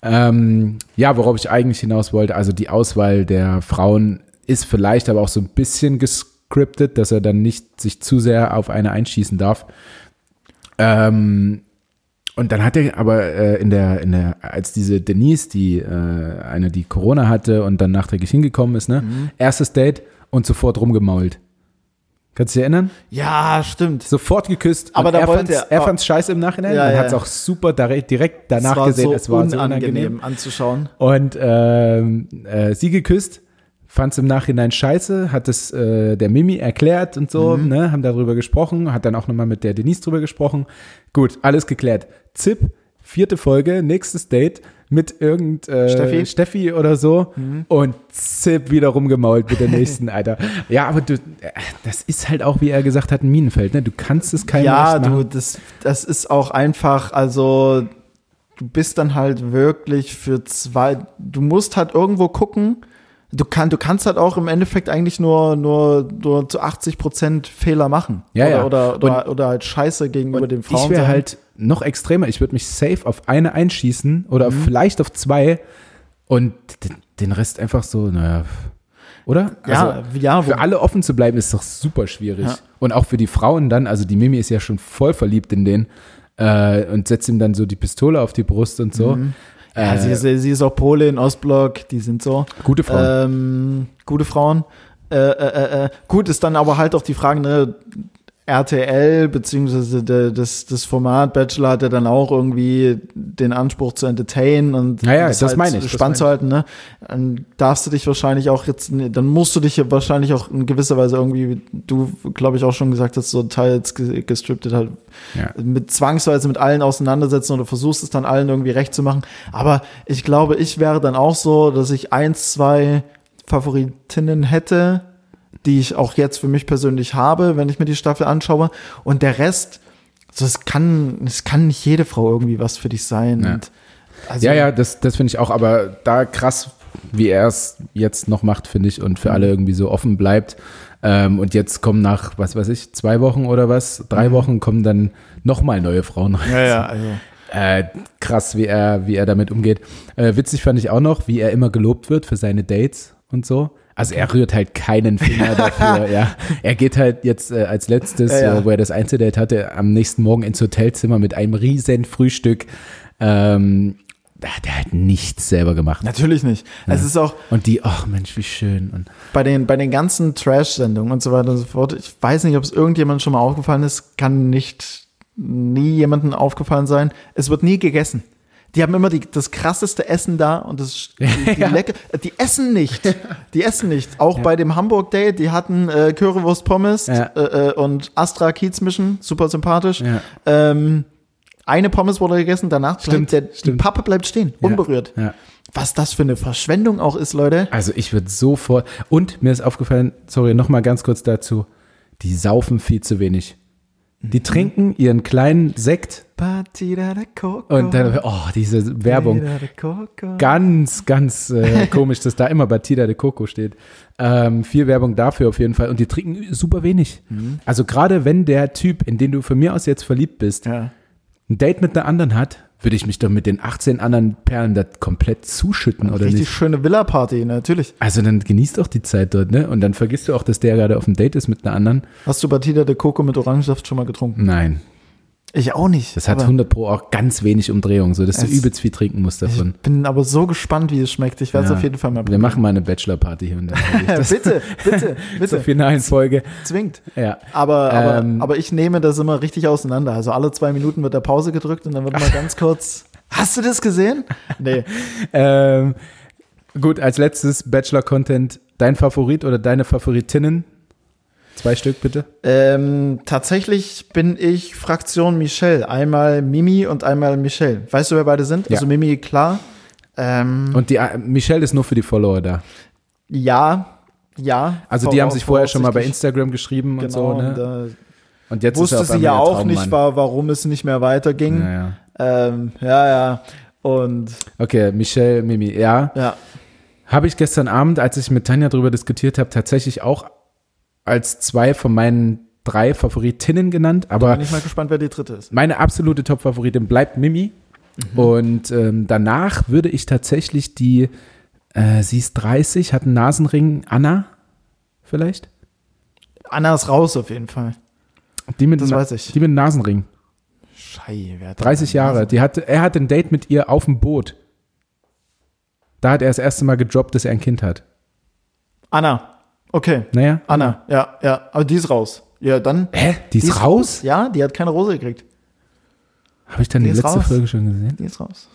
[SPEAKER 2] Ähm, ja, worauf ich eigentlich hinaus wollte, also die Auswahl der Frauen ist vielleicht aber auch so ein bisschen gescriptet, dass er dann nicht sich zu sehr auf eine einschießen darf. Ähm, und dann hat er aber äh, in der, in der, als diese Denise, die äh, eine, die Corona hatte und dann nachträglich hingekommen ist, ne, erstes Date und sofort rumgemault. Kannst du dich erinnern?
[SPEAKER 1] Ja, stimmt.
[SPEAKER 2] Sofort geküsst.
[SPEAKER 1] Aber
[SPEAKER 2] und
[SPEAKER 1] da
[SPEAKER 2] er
[SPEAKER 1] wollte
[SPEAKER 2] fand's,
[SPEAKER 1] er-
[SPEAKER 2] er fand's scheiße im Nachhinein.
[SPEAKER 1] Ja,
[SPEAKER 2] man
[SPEAKER 1] ja,
[SPEAKER 2] hat es
[SPEAKER 1] ja.
[SPEAKER 2] auch super direkt, danach gesehen.
[SPEAKER 1] so
[SPEAKER 2] es war so
[SPEAKER 1] unangenehm
[SPEAKER 2] unangenehm.
[SPEAKER 1] anzuschauen.
[SPEAKER 2] Und ähm, äh, sie geküsst, fand es im Nachhinein scheiße, hat es äh, der Mimi erklärt und so,
[SPEAKER 1] Mhm.
[SPEAKER 2] ne, haben darüber gesprochen, hat dann auch nochmal mit der Denise drüber gesprochen. Gut, alles geklärt. Zip, vierte Folge, nächstes Date mit irgend äh,
[SPEAKER 1] Steffi?
[SPEAKER 2] Steffi oder so und Zip wieder rumgemault mit der nächsten, Alter. Ja, aber du, äh, das ist halt auch, wie er gesagt hat, ein Minenfeld, ne? Du kannst es keinem
[SPEAKER 1] Ja, du, das, das ist auch einfach, also du bist dann halt wirklich für zwei, du musst halt irgendwo gucken. Du, kann, du kannst halt auch im Endeffekt eigentlich nur, nur, nur zu 80 Prozent Fehler machen.
[SPEAKER 2] Ja,
[SPEAKER 1] oder,
[SPEAKER 2] ja.
[SPEAKER 1] Oder, oder, oder halt Scheiße gegenüber den Frauen.
[SPEAKER 2] Ich wäre halt noch extremer. Ich würde mich safe auf eine einschießen oder
[SPEAKER 1] Mhm.
[SPEAKER 2] vielleicht auf zwei und den- den Rest einfach so, naja. Oder?
[SPEAKER 1] Ja,
[SPEAKER 2] Also,
[SPEAKER 1] ja,
[SPEAKER 2] für alle offen zu bleiben, ist doch super schwierig.
[SPEAKER 1] Ja.
[SPEAKER 2] Und auch für die Frauen dann, also die Mimi ist ja schon voll verliebt in den äh, und setzt ihm dann so die Pistole auf die Brust und so.
[SPEAKER 1] Mhm. Ja,
[SPEAKER 2] Äh,
[SPEAKER 1] sie, ist, sie ist auch Polin, Ostblock, die sind so.
[SPEAKER 2] gute Frauen.
[SPEAKER 1] Ähm, gute Frauen. Äh, äh, äh, äh. Gut, ist dann aber halt auch die Frage, ne, RTL beziehungsweise de, das, das Format Bachelor hat ja dann auch irgendwie den Anspruch zu entertainen und
[SPEAKER 2] Ja, ja, das meine ich, das
[SPEAKER 1] spannend zu halten, ne? Dann darfst du dich wahrscheinlich auch jetzt, dann musst du dich ja wahrscheinlich auch in gewisser Weise irgendwie, wie du glaube ich auch schon gesagt hast, so teils ge- gestriptet halt
[SPEAKER 2] ja.
[SPEAKER 1] mit zwangsweise mit allen auseinandersetzen oder versuchst es dann allen irgendwie recht zu machen. Aber ich glaube, ich wäre dann auch so, dass ich eins, zwei Favoritinnen hätte, die ich auch jetzt für mich persönlich habe, wenn ich mir die Staffel anschaue. Und der Rest, so, es kann, es kann nicht jede Frau irgendwie was für dich sein.
[SPEAKER 2] Ja.
[SPEAKER 1] Und also,
[SPEAKER 2] Ja, ja, das, das finde ich auch, aber da krass, wie er es jetzt noch macht, finde ich, und für
[SPEAKER 1] Mhm.
[SPEAKER 2] alle irgendwie so offen bleibt. Ähm, und jetzt kommen nach, was weiß ich, zwei Wochen oder was, drei Wochen kommen dann nochmal neue Frauen rein.
[SPEAKER 1] Mhm. Ja, ja, also.
[SPEAKER 2] Äh, krass, wie er, wie er damit umgeht. Äh, witzig fand ich auch noch, wie er immer gelobt wird für seine Dates und so. Also er rührt halt keinen Finger dafür, ja. Er geht halt jetzt äh, als letztes,
[SPEAKER 1] Ja, ja.
[SPEAKER 2] Äh, wo er das Einzeldate hatte, am nächsten Morgen ins Hotelzimmer mit einem riesen Frühstück. Ähm, da hat er halt nichts selber gemacht.
[SPEAKER 1] Natürlich nicht. Es ist auch,
[SPEAKER 2] Und die, ach Mensch, wie schön. Und
[SPEAKER 1] bei den, bei den ganzen Trash-Sendungen und so weiter und so fort, ich weiß nicht, ob es irgendjemand schon mal aufgefallen ist, kann nicht nie jemandem aufgefallen sein. Es wird nie gegessen. Die haben immer die, das krasseste Essen da und das die, die,
[SPEAKER 2] Ja.
[SPEAKER 1] lecker, die essen nicht. Die essen nicht. Auch bei dem Hamburg Date, die hatten äh, Currywurst Pommes
[SPEAKER 2] Ja.
[SPEAKER 1] äh, äh, und Astra Kiez mischen, super sympathisch.
[SPEAKER 2] Ja.
[SPEAKER 1] Ähm, eine Pommes wurde gegessen, danach
[SPEAKER 2] Stimmt,
[SPEAKER 1] bleibt der, die
[SPEAKER 2] stimmt.
[SPEAKER 1] Pappe bleibt stehen, unberührt.
[SPEAKER 2] Ja.
[SPEAKER 1] Was das für eine Verschwendung auch ist, Leute.
[SPEAKER 2] Also ich würde sofort. Und mir ist aufgefallen, sorry, nochmal ganz kurz dazu, die saufen viel zu wenig. Die
[SPEAKER 1] Mhm.
[SPEAKER 2] trinken ihren kleinen Sekt
[SPEAKER 1] Partida de Coco.
[SPEAKER 2] und dann, oh, diese Werbung.
[SPEAKER 1] Partida de Coco.
[SPEAKER 2] Ganz, ganz äh, komisch, dass da immer Batida de Coco steht. Ähm, viel Werbung dafür auf jeden Fall. Und die trinken super wenig.
[SPEAKER 1] Mhm.
[SPEAKER 2] Also gerade wenn der Typ, in den du von mir aus jetzt verliebt bist,
[SPEAKER 1] Ja.
[SPEAKER 2] ein Date mit einer anderen hat, würde ich mich doch mit den 18 anderen Perlen da komplett zuschütten, oder
[SPEAKER 1] Richtig
[SPEAKER 2] nicht?
[SPEAKER 1] schöne Villa-Party, natürlich.
[SPEAKER 2] Also dann genießt doch die Zeit dort, ne? Und dann vergisst du auch, dass der gerade auf dem Date ist mit einer anderen.
[SPEAKER 1] Hast du Partida de Coco mit Orangensaft schon mal getrunken?
[SPEAKER 2] Nein,
[SPEAKER 1] Ich auch nicht.
[SPEAKER 2] das hat
[SPEAKER 1] aber
[SPEAKER 2] 100 pro auch ganz wenig Umdrehung, so dass du übelst viel trinken musst davon.
[SPEAKER 1] Ich bin aber so gespannt, wie es schmeckt. Ich werde es
[SPEAKER 2] Ja.
[SPEAKER 1] auf jeden Fall mal
[SPEAKER 2] Wir
[SPEAKER 1] probieren.
[SPEAKER 2] machen mal eine Bachelor-Party hier und dann. Das
[SPEAKER 1] bitte, bitte,
[SPEAKER 2] zur
[SPEAKER 1] bitte.
[SPEAKER 2] finalen Folge.
[SPEAKER 1] Zwingt.
[SPEAKER 2] Ja.
[SPEAKER 1] Aber, aber,
[SPEAKER 2] Ähm.
[SPEAKER 1] aber ich nehme das immer richtig auseinander. Also alle zwei Minuten wird der Pause gedrückt und dann wird mal ganz kurz. Hast du das gesehen? Nee.
[SPEAKER 2] Ähm, gut, als letztes Bachelor-Content, dein Favorit oder deine Favoritinnen? Zwei Stück bitte.
[SPEAKER 1] Ähm, tatsächlich bin ich Fraktion Michelle. Einmal Mimi und einmal Michelle. Weißt du, wer beide sind?
[SPEAKER 2] Ja.
[SPEAKER 1] Also Mimi, klar. Ähm,
[SPEAKER 2] Und die äh, Michelle ist nur für die Follower da.
[SPEAKER 1] ja, ja.
[SPEAKER 2] Also die haben sich vorher schon mal bei. Instagram geschrieben und
[SPEAKER 1] Genau,
[SPEAKER 2] so, ne?
[SPEAKER 1] und, äh,
[SPEAKER 2] Und jetzt
[SPEAKER 1] wusste sie ja auch nicht, war, warum es nicht mehr weiterging.
[SPEAKER 2] Ja, ja.
[SPEAKER 1] Ähm, ja, ja. Und
[SPEAKER 2] Okay, Michelle, Mimi, ja.
[SPEAKER 1] ja,
[SPEAKER 2] Habe ich gestern Abend, als ich mit Tanja darüber diskutiert habe, tatsächlich auch als zwei von meinen drei Favoritinnen genannt. Aber
[SPEAKER 1] bin ich mal gespannt, wer die dritte ist.
[SPEAKER 2] meine absolute Top-Favoritin bleibt Mimi.
[SPEAKER 1] Mhm.
[SPEAKER 2] Und ähm, danach würde ich tatsächlich die, äh, sie ist 30, hat einen Nasenring, Anna vielleicht?
[SPEAKER 1] Anna ist raus auf jeden Fall.
[SPEAKER 2] Die mit,
[SPEAKER 1] Das
[SPEAKER 2] dem-
[SPEAKER 1] weiß ich.
[SPEAKER 2] Die mit dem Nasenring.
[SPEAKER 1] Schei, wer hat
[SPEAKER 2] 30
[SPEAKER 1] denn
[SPEAKER 2] Jahre. Die hatte, er hat ein Date mit ihr auf dem Boot. Da hat er das erste Mal gedroppt, dass er ein Kind hat.
[SPEAKER 1] Anna. Okay.
[SPEAKER 2] Naja.
[SPEAKER 1] Anna, ja, ja. Aber die ist raus. Ja, dann.
[SPEAKER 2] Hä? Die ist, raus?
[SPEAKER 1] Ja, die hat keine Rose gekriegt.
[SPEAKER 2] Habe ich dann
[SPEAKER 1] Die
[SPEAKER 2] die,
[SPEAKER 1] ist
[SPEAKER 2] letzte
[SPEAKER 1] raus.
[SPEAKER 2] Folge schon gesehen?
[SPEAKER 1] Die ist raus.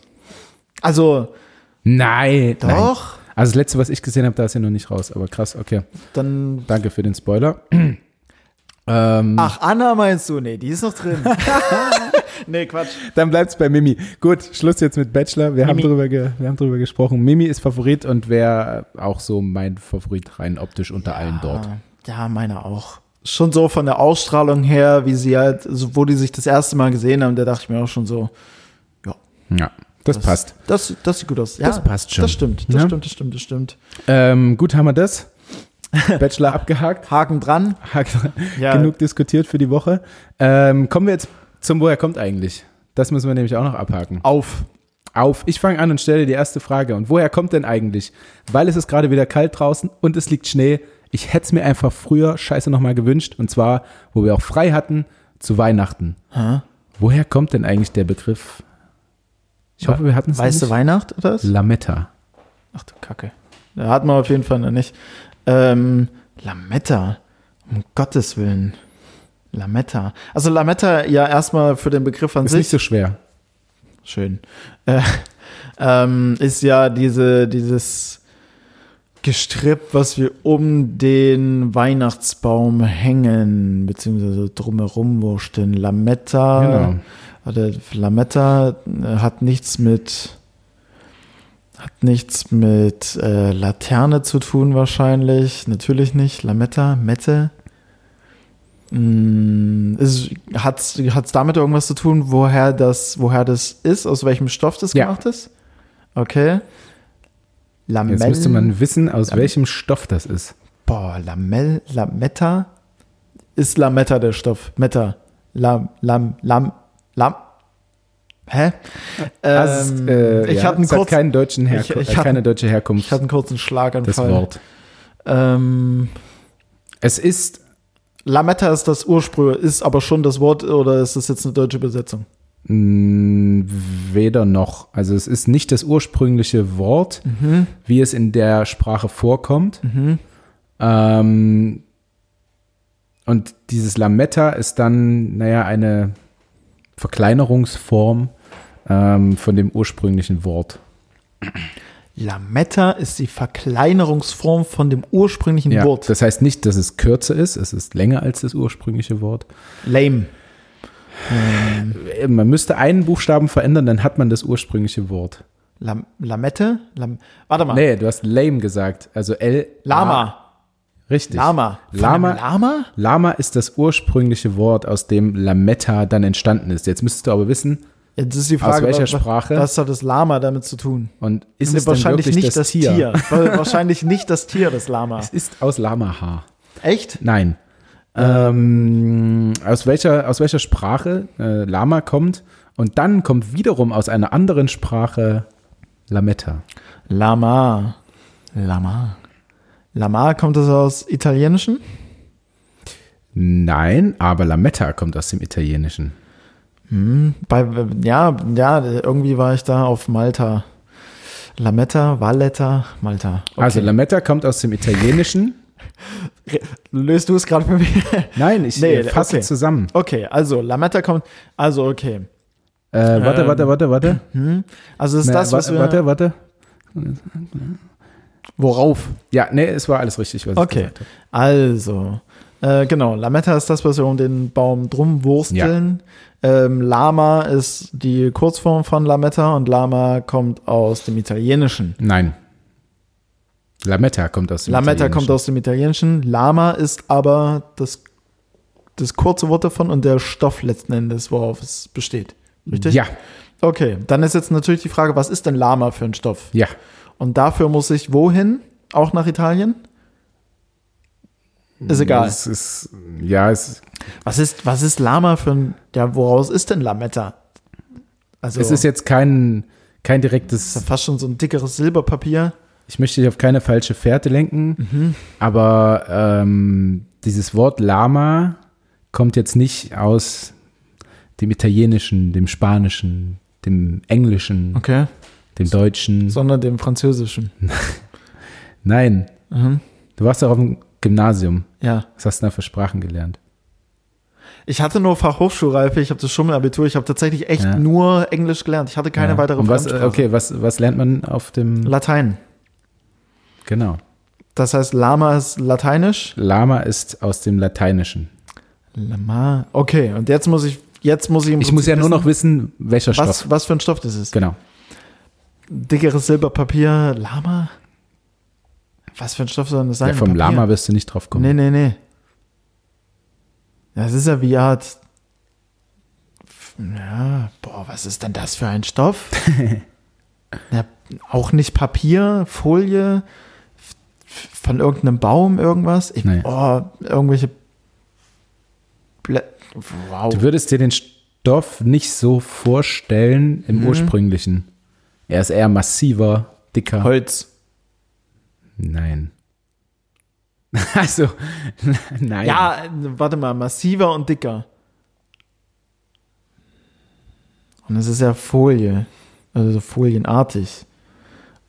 [SPEAKER 1] Also,
[SPEAKER 2] Nein. Nein.
[SPEAKER 1] doch.
[SPEAKER 2] Also das letzte, was ich gesehen habe, da ist er noch nicht raus. Aber krass, okay.
[SPEAKER 1] Dann.
[SPEAKER 2] Danke für den Spoiler. Ähm,
[SPEAKER 1] Ach, Anna meinst du? Nee, die ist noch drin. nee, Quatsch.
[SPEAKER 2] Dann bleibt's bei Mimi. Gut, Schluss jetzt mit Bachelor. Wir, haben drüber ge, wir haben drüber gesprochen. Mimi ist Favorit und wäre auch so mein Favorit rein optisch unter allen dort.
[SPEAKER 1] Ja, meine auch. Schon so von der Ausstrahlung her, wie sie halt, so, wo die sich das erste Mal gesehen haben, da dachte ich mir auch schon so,
[SPEAKER 2] Ja, das, passt.
[SPEAKER 1] Das, das sieht gut aus. Ja,
[SPEAKER 2] Das passt schon.
[SPEAKER 1] Das stimmt, das
[SPEAKER 2] Ja.
[SPEAKER 1] stimmt, das stimmt, das stimmt.
[SPEAKER 2] Ähm, gut, haben wir das. Bachelor abgehakt.
[SPEAKER 1] Haken dran.
[SPEAKER 2] Hakt-
[SPEAKER 1] Ja.
[SPEAKER 2] Genug diskutiert für die Woche. Ähm, kommen wir jetzt zum Woher kommt eigentlich? Das müssen wir nämlich auch noch abhaken.
[SPEAKER 1] Auf.
[SPEAKER 2] Auf, ich fange an und stelle die erste Frage. Und woher kommt denn eigentlich? Weil es ist gerade wieder kalt draußen und es liegt Schnee. Ich hätte es mir einfach früher scheiße nochmal gewünscht. Und zwar, wo wir auch frei hatten, zu Weihnachten.
[SPEAKER 1] Hä?
[SPEAKER 2] Woher kommt denn eigentlich der Begriff? Ich hoffe, wir hatten es
[SPEAKER 1] Weißt du
[SPEAKER 2] nicht.
[SPEAKER 1] Weihnacht oder was?
[SPEAKER 2] Lametta.
[SPEAKER 1] Ach du Kacke. Da hat man auf jeden Fall noch nicht. Ähm, Lametta. Um Gottes Willen. Lametta. Also Lametta ja erstmal für den Begriff an
[SPEAKER 2] Ist
[SPEAKER 1] sich.
[SPEAKER 2] nicht so schwer.
[SPEAKER 1] Schön. Äh, ähm, ist ja diese, dieses Gestrüpp, was wir um den Weihnachtsbaum hängen, beziehungsweise drumherum wursteln. Lametta.
[SPEAKER 2] Genau.
[SPEAKER 1] Oder Lametta äh, hat nichts mit hat nichts mit äh, Laterne zu tun wahrscheinlich. Natürlich nicht. Lametta, Mette. Mm, ist, hat's, hat's damit irgendwas zu tun, woher das, woher das ist, aus welchem Stoff das
[SPEAKER 2] Ja.
[SPEAKER 1] gemacht ist? Okay. Lamell.
[SPEAKER 2] Jetzt müsste man wissen, aus
[SPEAKER 1] Lam-
[SPEAKER 2] welchem Stoff das ist.
[SPEAKER 1] Boah, Lamell, Lametta. Ist Lametta der Stoff? Metta. Lam, Lam, Lam, Lam. Hä?
[SPEAKER 2] Ist,
[SPEAKER 1] Ähm,
[SPEAKER 2] äh,
[SPEAKER 1] ich
[SPEAKER 2] ja,
[SPEAKER 1] hatte einen kurzen,
[SPEAKER 2] keinen deutschen Herku
[SPEAKER 1] ich- ich hatte-
[SPEAKER 2] keine deutsche
[SPEAKER 1] ich
[SPEAKER 2] Herkunft,
[SPEAKER 1] hatte einen kurzen Schlaganfall.
[SPEAKER 2] das Wort.
[SPEAKER 1] Ähm,
[SPEAKER 2] Es ist,
[SPEAKER 1] Lametta ist das Ursprung, ist aber schon das Wort oder ist das jetzt eine deutsche Übersetzung?
[SPEAKER 2] mh, weder noch. Also es ist nicht das ursprüngliche Wort,
[SPEAKER 1] Mhm.
[SPEAKER 2] wie es in der Sprache vorkommt. Ähm, und dieses Lametta ist dann, naja, eine Verkleinerungsform ähm, von dem ursprünglichen Wort.
[SPEAKER 1] Lametta ist die Verkleinerungsform von dem ursprünglichen
[SPEAKER 2] Ja,
[SPEAKER 1] Wort.
[SPEAKER 2] das heißt nicht, dass es kürzer ist, es ist länger als das ursprüngliche Wort.
[SPEAKER 1] Lame.
[SPEAKER 2] Äh, Man müsste einen Buchstaben verändern, dann hat man das ursprüngliche Wort.
[SPEAKER 1] Lam Lamette? Lam Warte mal.
[SPEAKER 2] Nee, du hast lame gesagt. Also L.
[SPEAKER 1] Lama.
[SPEAKER 2] Richtig.
[SPEAKER 1] Lama.
[SPEAKER 2] Lama.
[SPEAKER 1] Lama?
[SPEAKER 2] Lama ist das ursprüngliche Wort, aus dem Lametta dann entstanden ist. Jetzt müsstest du aber wissen,
[SPEAKER 1] Jetzt ist die Frage,
[SPEAKER 2] welcher
[SPEAKER 1] was,
[SPEAKER 2] Sprache?
[SPEAKER 1] was hat das Lama damit zu tun?
[SPEAKER 2] und ist es denn
[SPEAKER 1] wahrscheinlich
[SPEAKER 2] wirklich
[SPEAKER 1] nicht
[SPEAKER 2] das, Tier?
[SPEAKER 1] Wa- wahrscheinlich nicht das Tier, das Lama.
[SPEAKER 2] Es ist aus Lamahaar.
[SPEAKER 1] Echt?
[SPEAKER 2] Nein. Ähm, aus, welcher, aus welcher Sprache äh, Lama kommt und dann kommt wiederum aus einer anderen Sprache Lametta.
[SPEAKER 1] Lama. Lama. Lama kommt das aus Italienischen?
[SPEAKER 2] Nein, aber Lametta kommt aus dem Italienischen.
[SPEAKER 1] Bei, ja, ja, irgendwie war ich da auf Malta. Lametta, Valletta, Malta. Okay.
[SPEAKER 2] Also Lametta kommt aus dem Italienischen.
[SPEAKER 1] löst du es gerade für mich?
[SPEAKER 2] Nein, ich
[SPEAKER 1] Nee,
[SPEAKER 2] äh, fasse
[SPEAKER 1] okay.
[SPEAKER 2] zusammen.
[SPEAKER 1] Okay, also Lametta kommt, also okay.
[SPEAKER 2] Äh, warte,
[SPEAKER 1] Ähm,
[SPEAKER 2] warte, warte, warte.
[SPEAKER 1] Also ist
[SPEAKER 2] Na,
[SPEAKER 1] das, was
[SPEAKER 2] warte,
[SPEAKER 1] wir,
[SPEAKER 2] warte, warte.
[SPEAKER 1] worauf?
[SPEAKER 2] Ja, nee, es war alles richtig, was ich
[SPEAKER 1] Okay,
[SPEAKER 2] gesagt habe.
[SPEAKER 1] also, äh, genau, Lametta ist das, was wir um den Baum drum wursteln. Ähm, Lama ist die Kurzform von Lametta und Lama kommt aus dem Italienischen.
[SPEAKER 2] Nein. Lametta kommt aus dem
[SPEAKER 1] Lametta kommt
[SPEAKER 2] Italienischen.
[SPEAKER 1] aus dem Italienischen. Lama ist aber das, das kurze Wort davon und der Stoff letzten Endes, worauf es besteht. Richtig?
[SPEAKER 2] Ja,
[SPEAKER 1] Okay, dann ist jetzt natürlich die Frage, was ist denn Lama für ein Stoff?
[SPEAKER 2] ja.
[SPEAKER 1] Und dafür muss ich wohin? Auch nach Italien? Ist egal.
[SPEAKER 2] Es ist, ja, es,
[SPEAKER 1] Was ist, was ist Lama für ein, ja, woraus ist denn Lametta? Also,
[SPEAKER 2] es ist jetzt kein, kein
[SPEAKER 1] ist ja
[SPEAKER 2] direktes,
[SPEAKER 1] fast schon so ein dickeres Silberpapier.
[SPEAKER 2] ich möchte dich auf keine falsche Fährte lenken,
[SPEAKER 1] Mhm.
[SPEAKER 2] aber ähm, dieses Wort Lama kommt jetzt nicht aus dem Italienischen, dem Spanischen, dem Englischen,
[SPEAKER 1] Okay.
[SPEAKER 2] dem Deutschen.
[SPEAKER 1] Sondern dem Französischen.
[SPEAKER 2] Nein,
[SPEAKER 1] Mhm.
[SPEAKER 2] du warst doch auf dem Gymnasium.
[SPEAKER 1] Ja.
[SPEAKER 2] Was hast du da für Sprachen gelernt?
[SPEAKER 1] Ich hatte nur Fachhochschulreife, ich habe das Schummelabitur, ich habe tatsächlich echt
[SPEAKER 2] Ja.
[SPEAKER 1] nur Englisch gelernt. Ich hatte keine
[SPEAKER 2] Ja.
[SPEAKER 1] weitere
[SPEAKER 2] was,
[SPEAKER 1] Fremdsprache.
[SPEAKER 2] Okay, was, was lernt man auf dem,
[SPEAKER 1] Latein.
[SPEAKER 2] genau.
[SPEAKER 1] Das heißt, Lama ist lateinisch.
[SPEAKER 2] Lama ist aus dem Lateinischen.
[SPEAKER 1] Lama. Okay, und jetzt muss ich, jetzt muss ich
[SPEAKER 2] Ich muss ja nur noch
[SPEAKER 1] wissen,
[SPEAKER 2] wissen, welcher Stoff.
[SPEAKER 1] was, was für ein Stoff das ist.
[SPEAKER 2] Genau.
[SPEAKER 1] Dickeres Silberpapier, Lama? Was für ein Stoff soll das sein?
[SPEAKER 2] Ja, vom
[SPEAKER 1] Papier?
[SPEAKER 2] Lama wirst du nicht drauf kommen.
[SPEAKER 1] Nee, nee, nee. Das ist ja wie Art. Ja, boah, was ist denn das für ein Stoff? ja, auch nicht Papier, Folie, von irgendeinem Baum, irgendwas. Ich,
[SPEAKER 2] Nee.
[SPEAKER 1] Oh, irgendwelche. Blä wow.
[SPEAKER 2] Du würdest dir den Stoff nicht so vorstellen im
[SPEAKER 1] Mhm.
[SPEAKER 2] ursprünglichen. Er ist eher massiver, dicker.
[SPEAKER 1] Holz.
[SPEAKER 2] Nein. Also, nein.
[SPEAKER 1] Ja, warte mal, massiver und dicker. Und es ist ja Folie. Also so folienartig.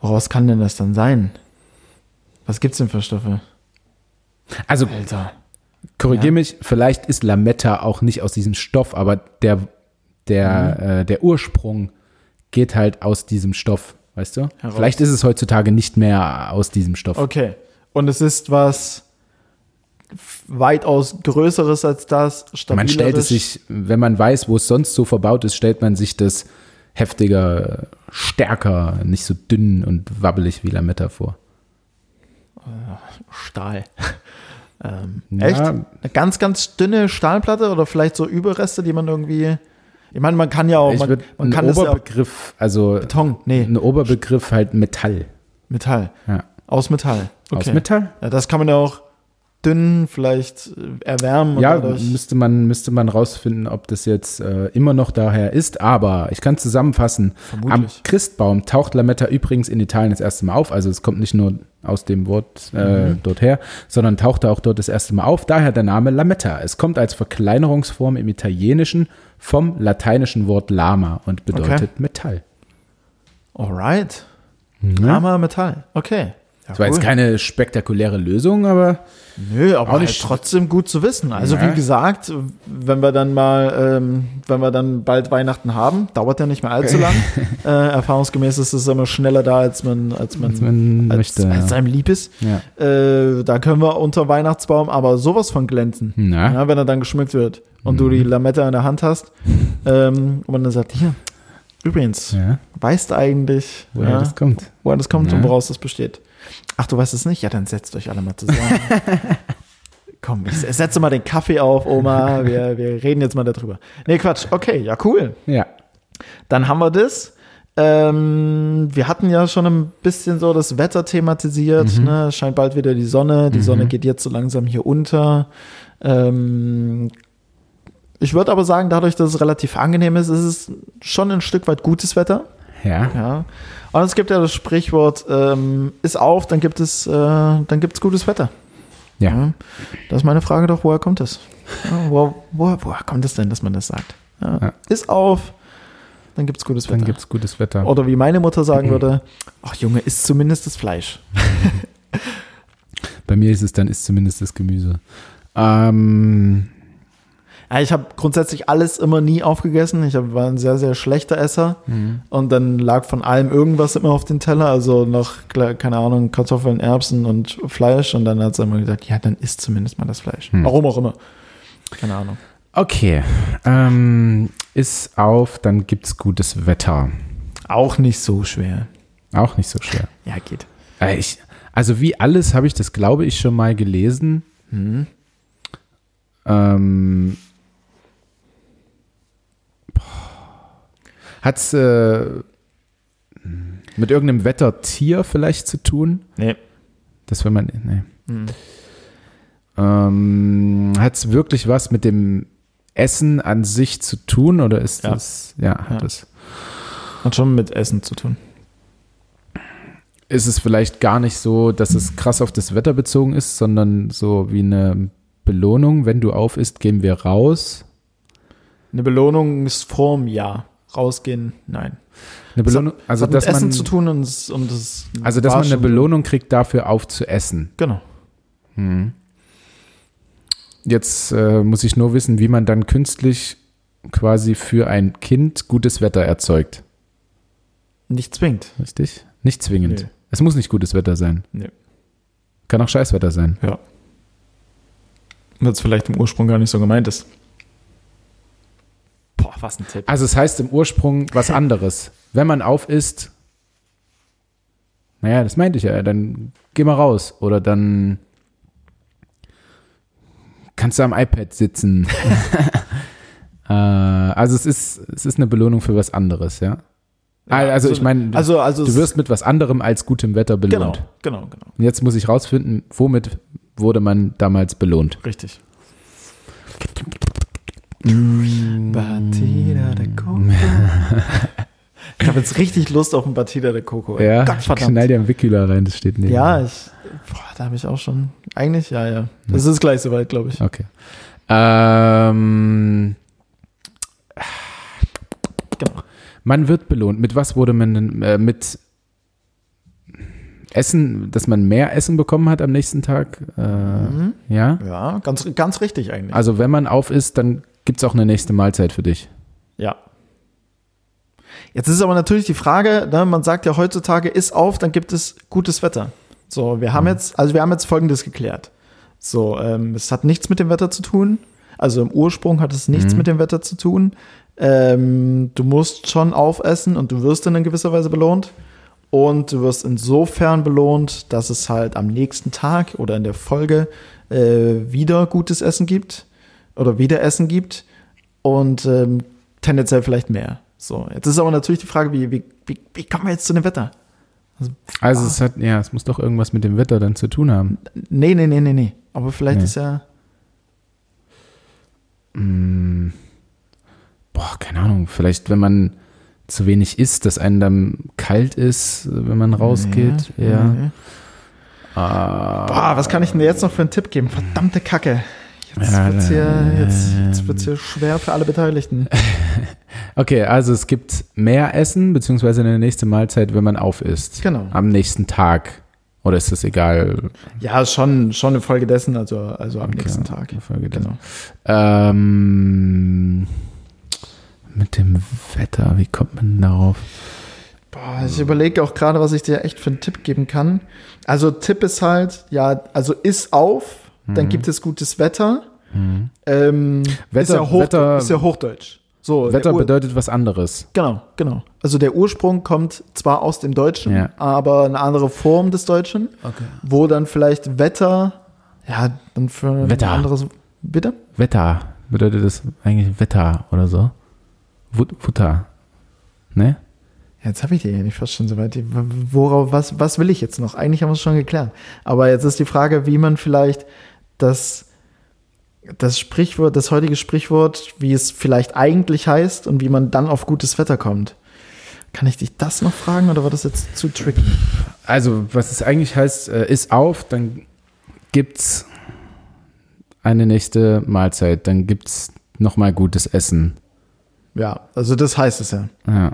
[SPEAKER 1] Woraus kann denn das dann sein? Was gibt's denn für Stoffe?
[SPEAKER 2] Also,
[SPEAKER 1] Alter.
[SPEAKER 2] korrigier
[SPEAKER 1] Ja.
[SPEAKER 2] mich, vielleicht ist Lametta auch nicht aus diesem Stoff, aber der, der,
[SPEAKER 1] Mhm.
[SPEAKER 2] äh, der Ursprung geht halt aus diesem Stoff, weißt du?
[SPEAKER 1] Heraus.
[SPEAKER 2] Vielleicht ist es heutzutage nicht mehr aus diesem Stoff.
[SPEAKER 1] Okay. Und es ist was weitaus Größeres als das.
[SPEAKER 2] Man stellt es sich, wenn man weiß, wo es sonst so verbaut ist, stellt man sich das heftiger, stärker, nicht so dünn und wabbelig wie Lametta vor.
[SPEAKER 1] Stahl. ähm,
[SPEAKER 2] Ja.
[SPEAKER 1] Echt? Eine ganz, ganz dünne Stahlplatte oder vielleicht so Überreste, die man irgendwie. Ich meine, man kann ja auch.
[SPEAKER 2] ich
[SPEAKER 1] Man, man kann das ja
[SPEAKER 2] Oberbegriff, also
[SPEAKER 1] Beton, nee,
[SPEAKER 2] ein Oberbegriff halt Metall.
[SPEAKER 1] Metall.
[SPEAKER 2] Ja.
[SPEAKER 1] Aus Metall.
[SPEAKER 2] Aus Metall?
[SPEAKER 1] Ja, das kann man ja auch dünn vielleicht äh, erwärmen.
[SPEAKER 2] Ja, müsste man, müsste man rausfinden, ob das jetzt äh, immer noch daher ist. Aber ich kann zusammenfassen. Am
[SPEAKER 1] Vermutlich.
[SPEAKER 2] Christbaum taucht Lametta übrigens in Italien das erste Mal auf. Also es kommt nicht nur aus dem Wort äh,
[SPEAKER 1] Mhm.
[SPEAKER 2] dort her, sondern tauchte auch dort das erste Mal auf. Daher der Name Lametta. Es kommt als Verkleinerungsform im Italienischen vom lateinischen Wort Lama und bedeutet Metall.
[SPEAKER 1] Alright.
[SPEAKER 2] Ja?
[SPEAKER 1] Lama Metall. Okay.
[SPEAKER 2] Das war jetzt keine spektakuläre Lösung, aber
[SPEAKER 1] Nö, aber
[SPEAKER 2] Auch
[SPEAKER 1] halt
[SPEAKER 2] nicht-
[SPEAKER 1] trotzdem gut zu wissen. Also
[SPEAKER 2] Ja.
[SPEAKER 1] wie gesagt, wenn wir dann mal, ähm, wenn wir dann bald Weihnachten haben, dauert ja nicht mehr allzu lang. äh, erfahrungsgemäß ist es immer schneller da, als man, als man,
[SPEAKER 2] als man
[SPEAKER 1] als,
[SPEAKER 2] möchte.
[SPEAKER 1] als einem lieb ist.
[SPEAKER 2] Ja.
[SPEAKER 1] Äh, da können wir unter Weihnachtsbaum aber sowas von glänzen. Ja, wenn er dann geschmückt wird und
[SPEAKER 2] Mhm.
[SPEAKER 1] du die Lamette in der Hand hast ähm, und man dann sagt, hier, übrigens, weißt du eigentlich,
[SPEAKER 2] woher das kommt.
[SPEAKER 1] woher das kommt und woraus das besteht. Ach, du weißt es nicht? Ja, dann setzt euch alle mal zusammen. Komm, ich setze mal den Kaffee auf, Oma. Wir, wir reden jetzt mal darüber. Nee, Quatsch. Okay, ja, cool.
[SPEAKER 2] Ja.
[SPEAKER 1] Dann haben wir das. Ähm, wir hatten ja schon ein bisschen so das Wetter thematisiert.
[SPEAKER 2] Mhm.
[SPEAKER 1] Ne? Es Scheint bald wieder die Sonne. Die
[SPEAKER 2] Mhm.
[SPEAKER 1] Sonne geht jetzt so langsam hier unter. Ähm, ich würde aber sagen, dadurch, dass es relativ angenehm ist, ist es schon ein Stück weit gutes Wetter.
[SPEAKER 2] Ja.
[SPEAKER 1] Ja. Und es gibt ja das Sprichwort, ähm, ist auf, dann gibt es, äh, dann gibt es gutes Wetter.
[SPEAKER 2] Ja.
[SPEAKER 1] Das ist meine Frage doch, woher kommt das? Ja, wo, woher, woher kommt es denn, dass man das sagt? Ja.
[SPEAKER 2] Ja.
[SPEAKER 1] Ist auf, dann gibt es gutes
[SPEAKER 2] Dann
[SPEAKER 1] Wetter.
[SPEAKER 2] gibt es gutes Wetter.
[SPEAKER 1] Oder wie meine Mutter sagen würde, ach Junge, isst zumindest das Fleisch.
[SPEAKER 2] Bei mir ist es dann, ist zumindest das Gemüse. Ähm,
[SPEAKER 1] Ja, ich habe grundsätzlich alles immer nie aufgegessen. Ich hab, war ein sehr, sehr schlechter Esser. Und dann lag von allem irgendwas immer auf den Teller. Also noch, keine Ahnung, Kartoffeln, Erbsen und Fleisch. Und dann hat sie immer gesagt, ja, dann isst zumindest mal das Fleisch.
[SPEAKER 2] Hm.
[SPEAKER 1] Warum auch immer. Keine Ahnung.
[SPEAKER 2] okay. Ähm, ist auf, dann gibt es gutes Wetter.
[SPEAKER 1] Auch nicht so schwer.
[SPEAKER 2] Auch nicht so schwer.
[SPEAKER 1] Ja, geht.
[SPEAKER 2] Äh, ich, also wie alles habe ich das, glaube ich, schon mal gelesen.
[SPEAKER 1] Hm.
[SPEAKER 2] Ähm, Hat es äh, mit irgendeinem Wettertier vielleicht zu tun?
[SPEAKER 1] Nee.
[SPEAKER 2] Das will man. Nee.
[SPEAKER 1] Hm.
[SPEAKER 2] Ähm, hat es wirklich was mit dem Essen an sich zu tun oder ist
[SPEAKER 1] Ja.
[SPEAKER 2] das. Ja, hat
[SPEAKER 1] Ja.
[SPEAKER 2] es.
[SPEAKER 1] Hat schon mit Essen zu tun.
[SPEAKER 2] Ist es vielleicht gar nicht so, dass es krass auf das Wetter bezogen ist, sondern so wie eine Belohnung, wenn du auf isst, gehen wir raus.
[SPEAKER 1] Eine Belohnungsform, ja. Rausgehen, nein.
[SPEAKER 2] Eine Belohnung,
[SPEAKER 1] Das
[SPEAKER 2] also
[SPEAKER 1] hat
[SPEAKER 2] dass
[SPEAKER 1] mit Essen
[SPEAKER 2] man,
[SPEAKER 1] zu tun und, es- und das
[SPEAKER 2] also dass man eine Belohnung kriegt, dafür aufzuessen.
[SPEAKER 1] Genau.
[SPEAKER 2] Hm. Jetzt äh, muss ich nur wissen, wie man dann künstlich quasi für ein Kind gutes Wetter erzeugt.
[SPEAKER 1] Nicht zwingend.
[SPEAKER 2] Richtig? Nicht zwingend.
[SPEAKER 1] Nee.
[SPEAKER 2] Es muss nicht gutes Wetter sein.
[SPEAKER 1] Nee.
[SPEAKER 2] Kann auch Scheißwetter sein.
[SPEAKER 1] Ja. Was vielleicht im Ursprung gar nicht so gemeint ist. Boah, was ein Tipp.
[SPEAKER 2] Also es heißt im Ursprung was anderes. Wenn man auf ist, naja, das meinte ich ja, dann geh mal raus. Oder dann kannst du am iPad sitzen. äh, also es ist, es ist eine Belohnung für was anderes, ja.
[SPEAKER 1] Ja,
[SPEAKER 2] also
[SPEAKER 1] so-
[SPEAKER 2] ich meine,
[SPEAKER 1] Also, also
[SPEAKER 2] du wirst mit was anderem als gutem Wetter
[SPEAKER 1] genau,
[SPEAKER 2] belohnt.
[SPEAKER 1] genau, genau.
[SPEAKER 2] Und jetzt muss ich rausfinden, womit wurde man damals belohnt.
[SPEAKER 1] Richtig. Batida de Coco. ich habe jetzt richtig Lust auf ein Batida de Coco.
[SPEAKER 2] Ja,
[SPEAKER 1] Gottverdammt.
[SPEAKER 2] knall dir einen Wickkühler rein, das steht neben.
[SPEAKER 1] Ja, ich, boah, da habe ich auch schon. Eigentlich, ja, ja. Das ist gleich soweit, glaube ich.
[SPEAKER 2] Okay. Ähm,
[SPEAKER 1] Genau.
[SPEAKER 2] man wird belohnt. Mit was wurde man denn, äh, mit Essen, dass man mehr Essen bekommen hat am nächsten Tag? Äh,
[SPEAKER 1] Mhm.
[SPEAKER 2] Ja.
[SPEAKER 1] Ja, ganz, ganz richtig eigentlich.
[SPEAKER 2] Also wenn man auf ist, dann gibt es auch eine nächste Mahlzeit für dich.
[SPEAKER 1] Ja. Jetzt ist aber natürlich die Frage, ne, man sagt ja heutzutage, ist auf, dann gibt es gutes Wetter. So, wir haben jetzt, also wir haben jetzt Folgendes geklärt. So, ähm, es hat nichts mit dem Wetter zu tun. Also im Ursprung hat es nichts
[SPEAKER 2] Mhm.
[SPEAKER 1] mit dem Wetter zu tun. Ähm, du musst schon aufessen und du wirst dann in gewisser Weise belohnt. Und du wirst insofern belohnt, dass es halt am nächsten Tag oder in der Folge äh, wieder gutes Essen gibt oder wieder Essen gibt und ähm, tendenziell vielleicht mehr. So, jetzt ist aber natürlich die Frage, wie, wie, wie, wie kommen wir jetzt zu dem Wetter?
[SPEAKER 2] Also
[SPEAKER 1] Ah.
[SPEAKER 2] es hat, ja, es muss doch irgendwas mit dem Wetter dann zu tun haben.
[SPEAKER 1] Nee, nee, nee, nee, nee. Aber vielleicht
[SPEAKER 2] Nee.
[SPEAKER 1] ist ja.
[SPEAKER 2] Mm, boah, keine Ahnung. Vielleicht, wenn man zu wenig isst, dass einem dann kalt ist, wenn man rausgeht.
[SPEAKER 1] Nee,
[SPEAKER 2] ja.
[SPEAKER 1] nee.
[SPEAKER 2] Ah.
[SPEAKER 1] Boah, was kann ich denn jetzt noch für einen Tipp geben? Verdammte Kacke. Jetzt
[SPEAKER 2] Ja,
[SPEAKER 1] wird's hier, jetzt, jetzt wird's hier schwer für alle Beteiligten.
[SPEAKER 2] Okay, also es gibt mehr Essen, beziehungsweise eine nächste Mahlzeit, wenn man auf isst.
[SPEAKER 1] Genau.
[SPEAKER 2] Am nächsten Tag. Oder ist das egal?
[SPEAKER 1] Ja, schon, schon eine Folge dessen, also, also am nächsten Tag.
[SPEAKER 2] Eine Folge
[SPEAKER 1] Genau.
[SPEAKER 2] Ähm, mit dem Wetter, wie kommt man darauf?
[SPEAKER 1] Boah, ich überlege auch gerade, was ich dir echt für einen Tipp geben kann. Also Tipp ist halt, ja, also ist auf, dann
[SPEAKER 2] Mhm.
[SPEAKER 1] gibt es gutes Wetter. Ähm,
[SPEAKER 2] Wetter-
[SPEAKER 1] ist, ja Hoch,
[SPEAKER 2] Wetter-
[SPEAKER 1] ist ja Hochdeutsch. So,
[SPEAKER 2] Wetter bedeutet was anderes.
[SPEAKER 1] Genau, genau. Also der Ursprung kommt zwar aus dem Deutschen,
[SPEAKER 2] Ja.
[SPEAKER 1] aber eine andere Form des Deutschen,
[SPEAKER 2] Okay.
[SPEAKER 1] wo dann vielleicht Wetter, ja, dann für
[SPEAKER 2] Wetter.
[SPEAKER 1] ein anderes. Bitte?
[SPEAKER 2] Wetter bedeutet das eigentlich Wetter oder so? Futter. Ne?
[SPEAKER 1] Jetzt habe ich die ja nicht fast schon so weit. Worauf, was, was will ich jetzt noch? Eigentlich haben wir es schon geklärt. Aber jetzt ist die Frage, wie man vielleicht das, das Sprichwort, das heutige Sprichwort, wie es vielleicht eigentlich heißt und wie man dann auf gutes Wetter kommt. Kann ich dich das noch fragen oder war das jetzt zu tricky?
[SPEAKER 2] Also, was es eigentlich heißt, äh, ist auf, dann gibt's eine nächste Mahlzeit, dann gibt's nochmal gutes Essen.
[SPEAKER 1] Ja, also das heißt es ja.
[SPEAKER 2] Ja.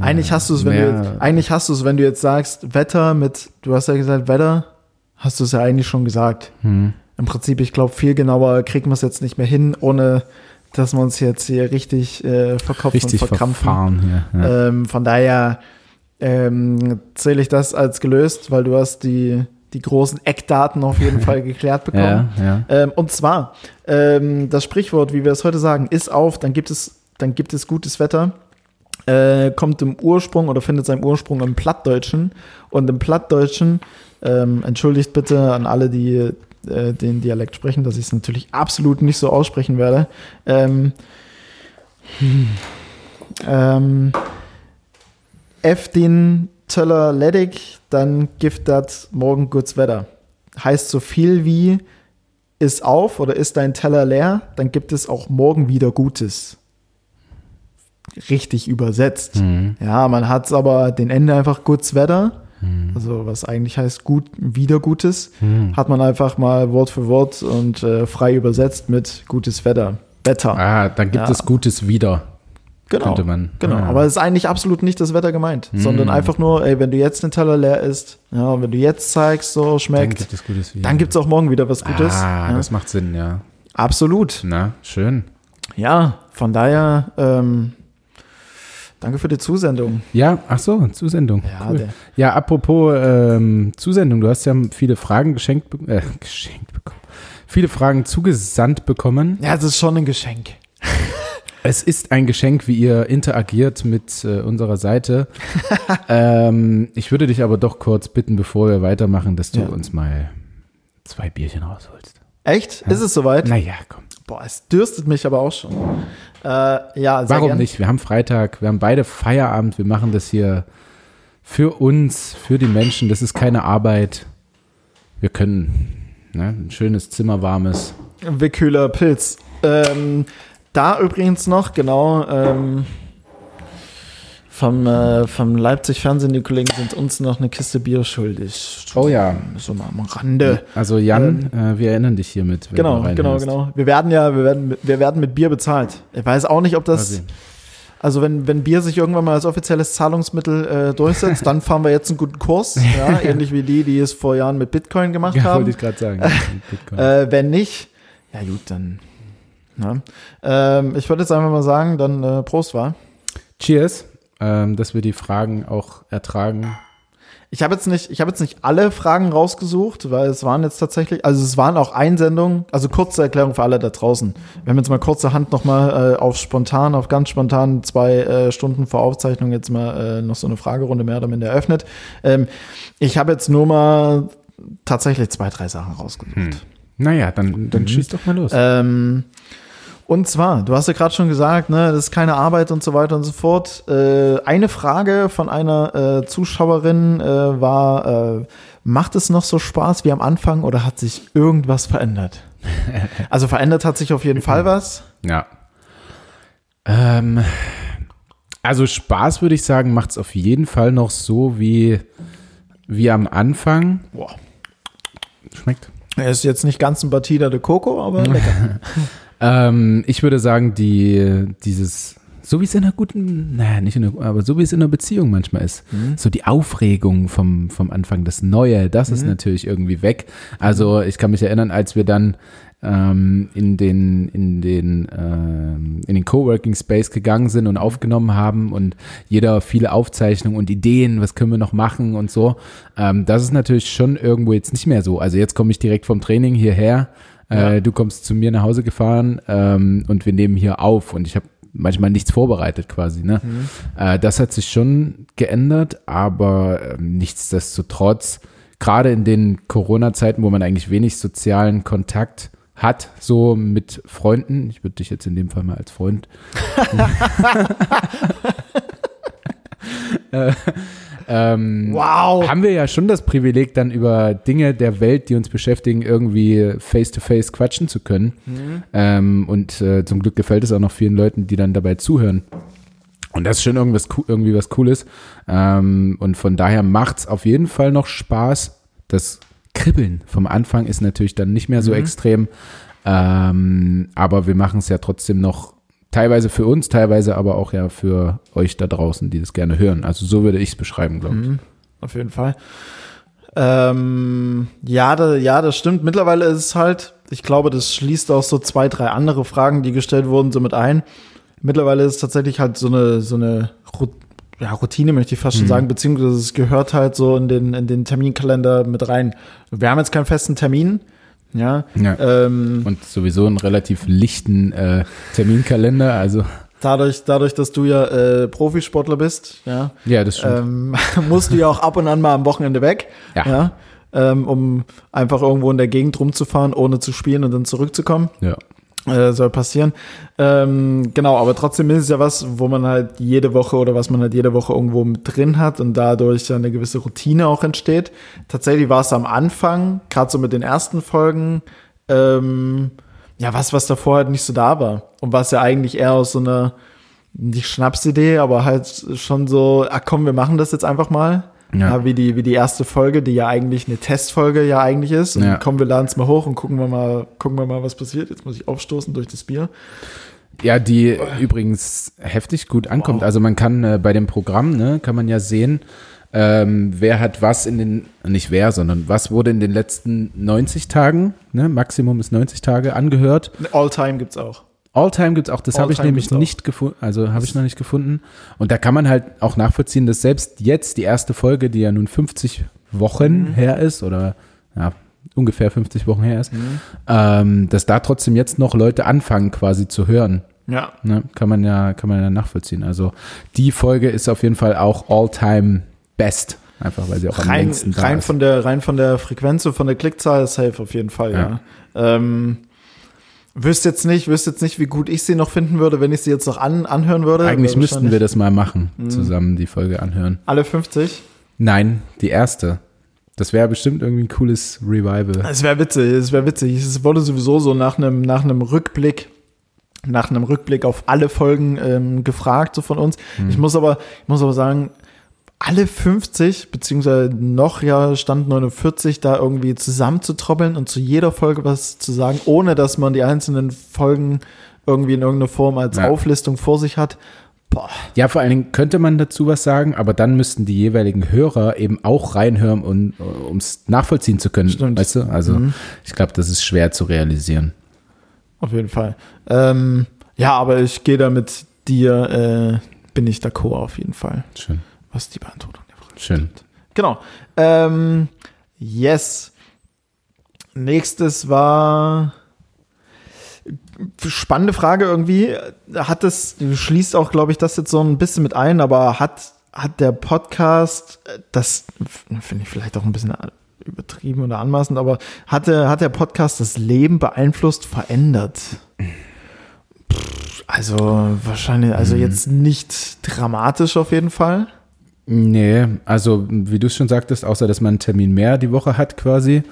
[SPEAKER 1] Eigentlich hast du es, wenn du
[SPEAKER 2] mehr-
[SPEAKER 1] jetzt, eigentlich hast du es, wenn du jetzt sagst, Wetter mit, du hast ja gesagt, Wetter, hast du es ja eigentlich schon gesagt.
[SPEAKER 2] Hm.
[SPEAKER 1] Im Prinzip, ich glaube, viel genauer kriegen wir es jetzt nicht mehr hin, ohne dass wir uns jetzt hier richtig äh, verkopfen
[SPEAKER 2] Richtig
[SPEAKER 1] und verkrampfen.
[SPEAKER 2] verfahren hier. Ja.
[SPEAKER 1] Ähm, von daher ähm, zähle ich das als gelöst, weil du hast die, die großen Eckdaten auf jeden Fall geklärt bekommen.
[SPEAKER 2] ja, ja.
[SPEAKER 1] Ähm, und zwar, ähm, das Sprichwort, wie wir es heute sagen, ist auf, dann gibt es, dann gibt es gutes Wetter. Äh, kommt im Ursprung oder findet seinen Ursprung im Plattdeutschen. Und im Plattdeutschen, ähm, entschuldigt bitte an alle, die äh, den Dialekt sprechen, dass ich es natürlich absolut nicht so aussprechen werde. Ähm, hm, ähm, F den Töller ledig, dann gibt das morgen gutes Wetter. Heißt so viel wie ist auf oder ist dein Teller leer, dann gibt es auch morgen wieder Gutes. Richtig übersetzt.
[SPEAKER 2] Hm.
[SPEAKER 1] Ja, man hat aber den Ende einfach gutes Wetter,
[SPEAKER 2] Hm.
[SPEAKER 1] also was eigentlich heißt gut, wieder Gutes,
[SPEAKER 2] Hm.
[SPEAKER 1] hat man einfach mal Wort für Wort und äh, frei übersetzt mit gutes Wetter. Wetter.
[SPEAKER 2] Ah, dann gibt
[SPEAKER 1] Ja.
[SPEAKER 2] es Gutes wieder.
[SPEAKER 1] genau.
[SPEAKER 2] könnte man.
[SPEAKER 1] Genau,
[SPEAKER 2] Ah.
[SPEAKER 1] aber es ist eigentlich absolut nicht das Wetter gemeint, sondern einfach nur, ey, wenn du jetzt den Teller leer isst, ja, wenn du jetzt zeigst, so
[SPEAKER 2] Dann
[SPEAKER 1] schmeckt,
[SPEAKER 2] gibt es Gutes wieder.
[SPEAKER 1] dann gibt es auch morgen wieder was Gutes.
[SPEAKER 2] Ah,
[SPEAKER 1] ja.
[SPEAKER 2] das macht Sinn, ja.
[SPEAKER 1] Absolut.
[SPEAKER 2] Na, schön.
[SPEAKER 1] Ja, von daher, ähm, danke für die Zusendung.
[SPEAKER 2] Ja, ach so, Zusendung.
[SPEAKER 1] Ja,
[SPEAKER 2] cool. ja apropos ähm, Zusendung, du hast ja viele Fragen geschenkt, be äh, geschenkt bekommen. Viele Fragen zugesandt bekommen.
[SPEAKER 1] Ja, das ist schon ein Geschenk.
[SPEAKER 2] Es ist ein Geschenk, wie ihr interagiert mit äh, unserer Seite. ähm, ich würde dich aber doch kurz bitten, bevor wir weitermachen, dass du
[SPEAKER 1] Ja.
[SPEAKER 2] uns mal zwei Bierchen rausholst.
[SPEAKER 1] Echt? Ist es soweit?
[SPEAKER 2] Naja, komm.
[SPEAKER 1] Boah, es dürstet mich aber auch schon. Äh, ja,
[SPEAKER 2] Warum
[SPEAKER 1] gern.
[SPEAKER 2] nicht? Wir haben Freitag, wir haben beide Feierabend, wir machen das hier für uns, für die Menschen. Das ist keine Arbeit. Wir können ne, ein schönes Zimmer, warmes.
[SPEAKER 1] Wickhühler Pilz. Ähm, da übrigens noch, genau, ähm, vom, äh, vom Leipzig Fernsehen, die Kollegen sind uns noch eine Kiste Bier schuldig.
[SPEAKER 2] Oh ja.
[SPEAKER 1] So mal am Rande.
[SPEAKER 2] Also Jan, äh, wir erinnern dich hiermit.
[SPEAKER 1] Genau, genau, genau. Wir werden ja, wir werden, mit- wir werden mit Bier bezahlt. Ich weiß auch nicht, ob das, also wenn, wenn Bier sich irgendwann mal als offizielles Zahlungsmittel äh, durchsetzt, dann fahren wir jetzt einen guten Kurs, ja, ähnlich wie die, die es vor Jahren mit Bitcoin gemacht
[SPEAKER 2] Ja,
[SPEAKER 1] haben.
[SPEAKER 2] wollte ich gerade sagen.
[SPEAKER 1] Äh, wenn nicht, ja gut, dann. Ne? Ähm, ich würde jetzt einfach mal sagen, dann äh, Prost war.
[SPEAKER 2] Cheers, ähm, dass wir die Fragen auch ertragen.
[SPEAKER 1] Ich habe jetzt nicht, ich habe jetzt nicht alle Fragen rausgesucht, weil es waren jetzt tatsächlich, also es waren auch Einsendungen, also kurze Erklärung für alle da draußen. Wir haben jetzt mal kurzerhand noch mal äh, auf spontan, auf ganz spontan zwei äh, Stunden vor Aufzeichnung jetzt mal äh, noch so eine Fragerunde mehr oder minder eröffnet. Ähm, ich habe jetzt nur mal tatsächlich zwei, drei Sachen rausgesucht.
[SPEAKER 2] Hm. Naja, dann, dann
[SPEAKER 1] Mhm.
[SPEAKER 2] schieß doch mal los.
[SPEAKER 1] Ähm, und zwar, du hast ja gerade schon gesagt, ne, das ist keine Arbeit und so weiter und so fort. Äh, eine Frage von einer äh, Zuschauerin äh, war, äh, macht es noch so Spaß wie am Anfang oder hat sich irgendwas verändert? also verändert hat sich auf jeden Fall was.
[SPEAKER 2] Ja. Ähm, also Spaß würde ich sagen, macht es auf jeden Fall noch so wie, wie am Anfang.
[SPEAKER 1] Boah.
[SPEAKER 2] Schmeckt.
[SPEAKER 1] Er ist jetzt nicht ganz ein Batida de Coco, aber lecker.
[SPEAKER 2] Ähm, ich würde sagen, die, dieses so wie es in einer guten, naja, nicht in einer, aber so wie es in einer Beziehung manchmal ist.
[SPEAKER 1] Mhm.
[SPEAKER 2] So die Aufregung vom, vom Anfang, das Neue, das ist
[SPEAKER 1] Mhm.
[SPEAKER 2] natürlich irgendwie weg. Also ich kann mich erinnern, als wir dann ähm, in den, in den, ähm, in den Coworking Space gegangen sind und aufgenommen haben und jeder viele Aufzeichnungen und Ideen, was können wir noch machen und so. Ähm, das ist natürlich schon irgendwo jetzt nicht mehr so. Also jetzt komme ich direkt vom Training hierher. Äh. Du kommst zu mir nach Hause gefahren ähm, und wir nehmen hier auf und ich habe manchmal nichts vorbereitet quasi. Ne?
[SPEAKER 1] Mhm.
[SPEAKER 2] Äh, das hat sich schon geändert, aber ähm, nichtsdestotrotz, gerade in den Corona-Zeiten, wo man eigentlich wenig sozialen Kontakt hat, so mit Freunden, ich würde dich jetzt in dem Fall mal als Freund. äh, ähm,
[SPEAKER 1] Wow.
[SPEAKER 2] haben wir ja schon das Privileg, dann über Dinge der Welt, die uns beschäftigen, irgendwie face-to-face quatschen zu können.
[SPEAKER 1] Mhm.
[SPEAKER 2] Ähm, und äh, zum Glück gefällt es auch noch vielen Leuten, die dann dabei zuhören. Und das ist schon irgendwas, irgendwie was Cooles. Ähm, und von daher macht es auf jeden Fall noch Spaß. Das Kribbeln vom Anfang ist natürlich dann nicht mehr so
[SPEAKER 1] Mhm.
[SPEAKER 2] extrem. Ähm, aber wir machen es ja trotzdem noch teilweise für uns, teilweise aber auch ja für euch da draußen, die das gerne hören. Also so würde ich es beschreiben, glaube ich.
[SPEAKER 1] Mhm, auf jeden Fall. Ähm, ja, da, ja, das stimmt. Mittlerweile ist es halt, ich glaube, das schließt auch so zwei, drei andere Fragen, die gestellt wurden, so mit ein. Mittlerweile ist es tatsächlich halt so eine, so eine ja, Routine, möchte ich fast schon
[SPEAKER 2] Mhm.
[SPEAKER 1] sagen, beziehungsweise es gehört halt so in den, in den Terminkalender mit rein. Wir haben jetzt keinen festen Termin, ja.
[SPEAKER 2] Ja.
[SPEAKER 1] Ähm,
[SPEAKER 2] Und sowieso einen relativ lichten äh, Terminkalender. Also
[SPEAKER 1] dadurch, dadurch, dass du ja äh, Profisportler bist, ja,
[SPEAKER 2] ja, das stimmt.
[SPEAKER 1] ähm, musst du ja auch ab und an mal am Wochenende weg,
[SPEAKER 2] Ja.
[SPEAKER 1] ja, ähm, um einfach irgendwo in der Gegend rumzufahren, ohne zu spielen und dann zurückzukommen.
[SPEAKER 2] ja.
[SPEAKER 1] Äh, soll passieren. Ähm, genau, aber trotzdem ist es ja was, wo man halt jede Woche oder was man halt jede Woche irgendwo mit drin hat und dadurch eine gewisse Routine auch entsteht. Tatsächlich war es am Anfang, gerade so mit den ersten Folgen, ähm, ja, was, was davor halt nicht so da war. Und was ja eigentlich eher aus so einer, nicht Schnapsidee, aber halt schon so, ach komm, wir machen das jetzt einfach mal.
[SPEAKER 2] Ja.
[SPEAKER 1] Wie, die, wie die erste Folge, die ja eigentlich eine Testfolge ja eigentlich ist. Und
[SPEAKER 2] Ja.
[SPEAKER 1] kommen wir laden es mal hoch und gucken wir mal, gucken wir mal, was passiert. Jetzt muss ich aufstoßen durch das Bier.
[SPEAKER 2] Ja, die übrigens heftig gut ankommt.
[SPEAKER 1] Wow.
[SPEAKER 2] Also man kann äh, bei dem Programm, ne, kann man ja sehen, ähm, wer hat was in den, nicht wer, sondern was wurde in den letzten 90 Tagen, ne, Maximum ist 90 Tage angehört.
[SPEAKER 1] All-Time gibt's auch.
[SPEAKER 2] Alltime gibt's auch, das habe ich nämlich nicht gefunden, also habe ich noch nicht gefunden. Und da kann man halt auch nachvollziehen, dass selbst jetzt die erste Folge, die ja nun 50 Wochen
[SPEAKER 1] Mhm.
[SPEAKER 2] her ist, oder ja, ungefähr 50 Wochen her
[SPEAKER 1] Mhm.
[SPEAKER 2] ist, ähm, dass da trotzdem jetzt noch Leute anfangen quasi zu hören.
[SPEAKER 1] Ja.
[SPEAKER 2] Ne? Kann man ja, kann man ja nachvollziehen. Also die Folge ist auf jeden Fall auch all-time best. Einfach weil sie auch am
[SPEAKER 1] Rein,
[SPEAKER 2] längsten da
[SPEAKER 1] rein,
[SPEAKER 2] ist.
[SPEAKER 1] von der, rein von der Frequenz und von der Klickzahl ist safe auf jeden Fall, ja. Ähm, wüsste jetzt nicht, wüsste jetzt nicht, wie gut ich sie noch finden würde, wenn ich sie jetzt noch an, anhören würde.
[SPEAKER 2] Eigentlich müssten wir das mal machen,
[SPEAKER 1] Mhm.
[SPEAKER 2] zusammen die Folge anhören.
[SPEAKER 1] Alle 50.
[SPEAKER 2] Nein, die erste. Das wäre bestimmt irgendwie ein cooles Revival.
[SPEAKER 1] Es wäre witzig, es wäre witzig. Es wurde sowieso so nach einem, nach einem Rückblick, nach einem Rückblick auf alle Folgen ähm, gefragt, so von uns.
[SPEAKER 2] Hm.
[SPEAKER 1] Ich muss aber, ich muss aber sagen, alle 50, beziehungsweise noch ja Stand 49, da irgendwie zusammenzutroppeln und zu jeder Folge was zu sagen, ohne dass man die einzelnen Folgen irgendwie in irgendeiner Form als
[SPEAKER 2] Ja.
[SPEAKER 1] Auflistung vor sich hat. Boah,
[SPEAKER 2] Ja, vor allen Dingen könnte man dazu was sagen, aber dann müssten die jeweiligen Hörer eben auch reinhören, um es nachvollziehen zu können.
[SPEAKER 1] Stimmt.
[SPEAKER 2] Weißt du? Also
[SPEAKER 1] Mhm.
[SPEAKER 2] ich glaube, das ist schwer zu realisieren.
[SPEAKER 1] auf jeden Fall. Ähm, ja, aber ich gehe da mit dir, äh, bin ich d'accord auf jeden Fall,
[SPEAKER 2] Schön.
[SPEAKER 1] Was die Beantwortung der Frage
[SPEAKER 2] Schön.
[SPEAKER 1] Genau. Ähm, yes. Nächstes war spannende Frage irgendwie. Hat es, schließt auch, glaube ich, das jetzt so ein bisschen mit ein, aber hat, hat der Podcast, das finde ich vielleicht auch ein bisschen übertrieben oder anmaßend, aber hat der, hat der Podcast das Leben beeinflusst, verändert? Also wahrscheinlich, also jetzt nicht dramatisch auf jeden Fall.
[SPEAKER 2] Nee, also wie du es schon sagtest, außer dass man einen Termin mehr die Woche hat quasi,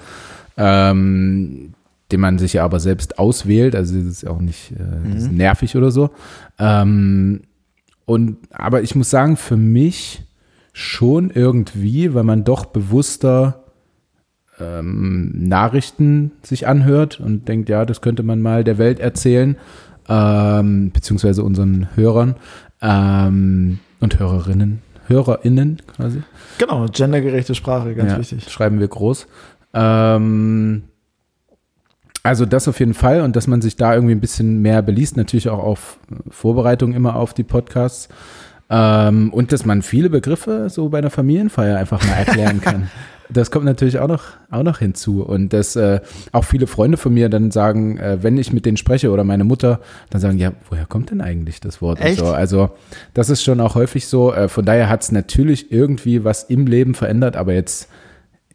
[SPEAKER 2] ähm, den man sich ja aber selbst auswählt, also das ist auch nicht äh, ist nervig oder so. Ähm, und aber ich muss sagen, für mich schon irgendwie, weil man doch bewusster ähm, Nachrichten sich anhört und denkt, ja, das könnte man mal der Welt erzählen, ähm, beziehungsweise unseren Hörern ähm, und Hörerinnen, HörerInnen quasi.
[SPEAKER 1] Genau, gendergerechte Sprache, ganz
[SPEAKER 2] ja,
[SPEAKER 1] wichtig.
[SPEAKER 2] Schreiben wir groß. Ähm, also das auf jeden Fall und dass man sich da irgendwie ein bisschen mehr beliest, natürlich auch auf Vorbereitung immer auf die Podcasts. Ähm, und dass man viele Begriffe so bei einer Familienfeier einfach mal erklären kann. Das kommt natürlich auch noch, auch noch hinzu. Und dass äh, auch viele Freunde von mir dann sagen, äh, wenn ich mit denen spreche oder meine Mutter, dann sagen, ja, woher kommt denn eigentlich das Wort?
[SPEAKER 1] Echt?
[SPEAKER 2] So. Also das ist schon auch häufig so. Äh, von daher hat es natürlich irgendwie was im Leben verändert, aber jetzt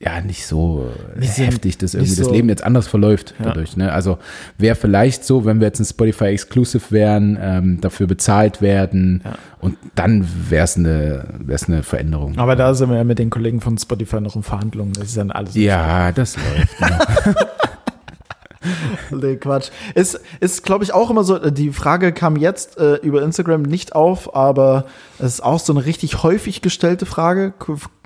[SPEAKER 2] ja nicht so äh,
[SPEAKER 1] Nicht so-
[SPEAKER 2] heftig, dass irgendwie
[SPEAKER 1] nicht
[SPEAKER 2] das
[SPEAKER 1] so-
[SPEAKER 2] Leben jetzt anders verläuft
[SPEAKER 1] Ja.
[SPEAKER 2] dadurch. Ne? Also wäre vielleicht so, wenn wir jetzt ein Spotify Exclusive wären, ähm, dafür bezahlt werden
[SPEAKER 1] Ja.
[SPEAKER 2] und dann wäre es eine, wär's eine Veränderung.
[SPEAKER 1] Aber da sind wir ja mit den Kollegen von Spotify noch in Verhandlungen. Das ist dann alles.
[SPEAKER 2] Ja, das läuft. Genau.
[SPEAKER 1] Nee, Quatsch. Ist, ist glaube ich, auch immer so, äh, die Frage kam jetzt äh, über Instagram nicht auf, aber es ist auch so eine richtig häufig gestellte Frage.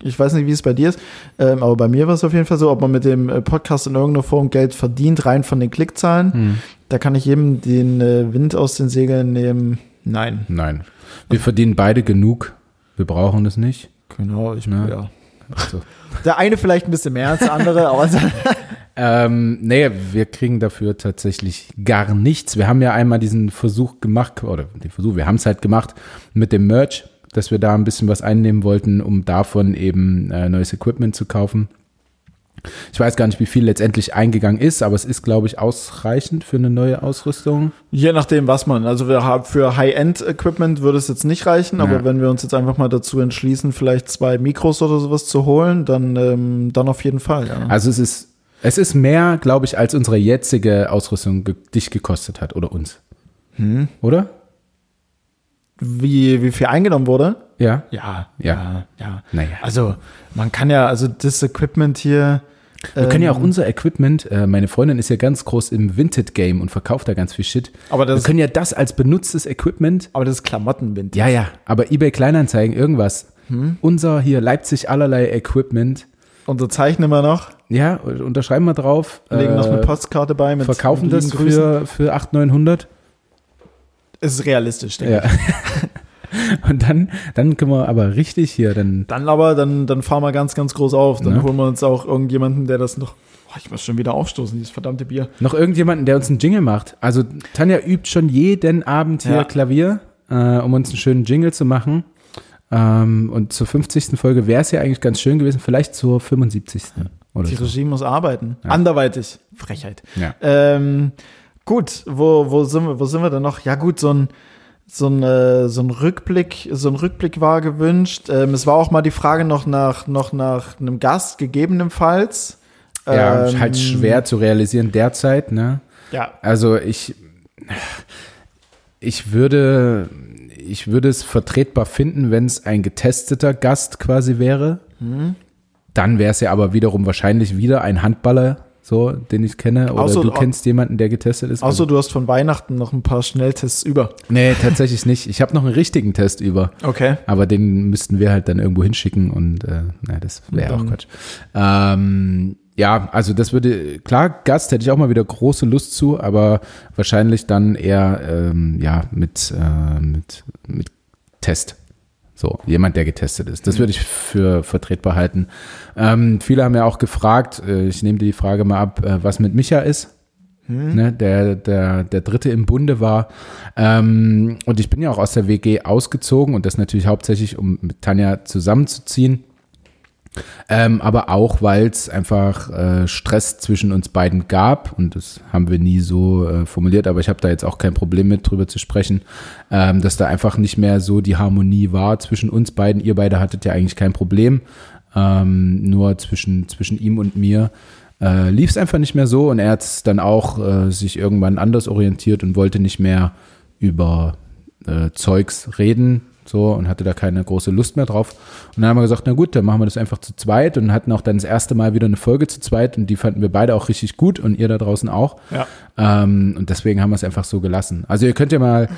[SPEAKER 1] Ich weiß nicht, wie es bei dir ist, ähm, aber bei mir war es auf jeden Fall so, ob man mit dem äh, Podcast in irgendeiner Form Geld verdient, rein von den Klickzahlen.
[SPEAKER 2] Hm.
[SPEAKER 1] Da kann ich jedem den äh, Wind aus den Segeln nehmen. Nein.
[SPEAKER 2] Nein. Wir verdienen beide genug. Wir brauchen das nicht.
[SPEAKER 1] Genau, ich,
[SPEAKER 2] Ne?
[SPEAKER 1] ja.
[SPEAKER 2] Also,
[SPEAKER 1] Der eine vielleicht ein bisschen mehr als der andere, aber
[SPEAKER 2] ähm, nee, wir kriegen dafür tatsächlich gar nichts. Wir haben ja einmal diesen Versuch gemacht, oder den Versuch, wir haben es halt gemacht mit dem Merch, dass wir da ein bisschen was einnehmen wollten, um davon eben äh, neues Equipment zu kaufen. Ich weiß gar nicht, wie viel letztendlich eingegangen ist, aber es ist, glaube ich, ausreichend für eine neue Ausrüstung.
[SPEAKER 1] Je nachdem, was man. Also wir haben für High-End-Equipment würde es jetzt nicht reichen, aber
[SPEAKER 2] Ja.
[SPEAKER 1] wenn wir uns jetzt einfach mal dazu entschließen, vielleicht zwei Mikros oder sowas zu holen, dann, ähm, dann auf jeden Fall. Ja.
[SPEAKER 2] Also es ist, es ist mehr, glaube ich, als unsere jetzige Ausrüstung ge dich gekostet hat oder uns.
[SPEAKER 1] Hm.
[SPEAKER 2] Oder?
[SPEAKER 1] Wie, wie viel eingenommen wurde?
[SPEAKER 2] Ja.
[SPEAKER 1] Ja,
[SPEAKER 2] Ja.
[SPEAKER 1] ja.
[SPEAKER 2] Naja.
[SPEAKER 1] Also man kann ja, also das Equipment hier.
[SPEAKER 2] Wir können ja auch
[SPEAKER 1] ähm,
[SPEAKER 2] unser Equipment, äh, meine Freundin ist ja ganz groß im Vinted-Game und verkauft da ganz viel Shit.
[SPEAKER 1] Aber
[SPEAKER 2] Wir
[SPEAKER 1] das,
[SPEAKER 2] können ja das als benutztes Equipment,
[SPEAKER 1] aber das ist Klamottenbind.
[SPEAKER 2] ja, ja, aber eBay Kleinanzeigen, irgendwas.
[SPEAKER 1] Hm?
[SPEAKER 2] Unser hier Leipzig allerlei Equipment,
[SPEAKER 1] Unterzeichnen wir noch,
[SPEAKER 2] ja, unterschreiben wir drauf.
[SPEAKER 1] legen noch eine
[SPEAKER 2] äh,
[SPEAKER 1] Postkarte bei mit
[SPEAKER 2] verkaufen
[SPEAKER 1] mit
[SPEAKER 2] das für, für 800, 900.
[SPEAKER 1] Es ist realistisch, denke
[SPEAKER 2] Ja.
[SPEAKER 1] ich.
[SPEAKER 2] Und dann, dann können wir aber richtig hier, dann
[SPEAKER 1] Dann aber, dann, dann fahren wir ganz, ganz groß auf. Dann
[SPEAKER 2] Ne?
[SPEAKER 1] holen wir uns auch irgendjemanden, der das noch. Oh, ich muss schon wieder aufstoßen, dieses verdammte Bier.
[SPEAKER 2] noch irgendjemanden, der uns einen Jingle macht. Also Tanja übt schon jeden Abend hier
[SPEAKER 1] Ja.
[SPEAKER 2] Klavier, äh, um uns einen schönen Jingle zu machen. Ähm, und zur 50. Folge wäre es ja eigentlich ganz schön gewesen, vielleicht zur 75. Oder
[SPEAKER 1] Die
[SPEAKER 2] so.
[SPEAKER 1] Regie muss arbeiten.
[SPEAKER 2] Ja.
[SPEAKER 1] Anderweitig. Frechheit.
[SPEAKER 2] Ja.
[SPEAKER 1] Ähm, gut, wo, wo, sind wir, wo sind wir denn noch? Ja, gut, so ein, so ein, äh, so ein Rückblick, so ein Rückblick war gewünscht. Ähm, es war auch mal die Frage noch nach, noch nach einem Gast, gegebenenfalls.
[SPEAKER 2] ja,
[SPEAKER 1] Ähm,
[SPEAKER 2] halt schwer zu realisieren derzeit, ne?
[SPEAKER 1] Ja,
[SPEAKER 2] Also ich, ich würde, ich würde es vertretbar finden, wenn es ein getesteter Gast quasi wäre.
[SPEAKER 1] Mhm.
[SPEAKER 2] Dann wäre es ja aber wiederum wahrscheinlich wieder ein Handballer, so, den ich kenne. Oder
[SPEAKER 1] Außer-
[SPEAKER 2] du kennst jemanden, der getestet ist.
[SPEAKER 1] außer du hast von Weihnachten noch ein paar Schnelltests über.
[SPEAKER 2] nee, tatsächlich nicht. Ich habe noch einen richtigen Test über.
[SPEAKER 1] Okay.
[SPEAKER 2] Aber den müssten wir halt dann irgendwo hinschicken und äh, naja, das wäre auch Quatsch. Ähm, ja, also das würde, klar, Gast hätte ich auch mal wieder große Lust zu, aber wahrscheinlich dann eher ähm, ja mit, äh, mit, mit Test. So, jemand, der getestet ist. Das würde ich für vertretbar halten. Ähm, viele haben ja auch gefragt, äh, ich nehme die Frage mal ab, äh, was mit Micha ist. Ne, der, der, der dritte im Bunde war. Ähm, und ich bin ja auch aus der WG ausgezogen und das natürlich hauptsächlich, um mit Tanja zusammenzuziehen. Ähm, aber auch, weil es einfach äh, Stress zwischen uns beiden gab. Und das haben wir nie so äh, formuliert, aber ich habe da jetzt auch kein Problem mit drüber zu sprechen, ähm, dass da einfach nicht mehr so die Harmonie war zwischen uns beiden. Ihr beide hattet ja eigentlich kein Problem, ähm, nur zwischen, zwischen ihm und mir äh, lief es einfach nicht mehr so. Und er hat dann auch äh, sich irgendwann anders orientiert und wollte nicht mehr über äh, Zeugs reden so und hatte da keine große Lust mehr drauf. Und dann haben wir gesagt, na gut, dann machen wir das einfach zu zweit und hatten auch dann das erste Mal wieder eine Folge zu zweit und die fanden wir beide auch richtig gut und ihr da draußen auch.
[SPEAKER 1] Ja.
[SPEAKER 2] Ähm, und deswegen haben wir es einfach so gelassen. Also ihr könnt ja mal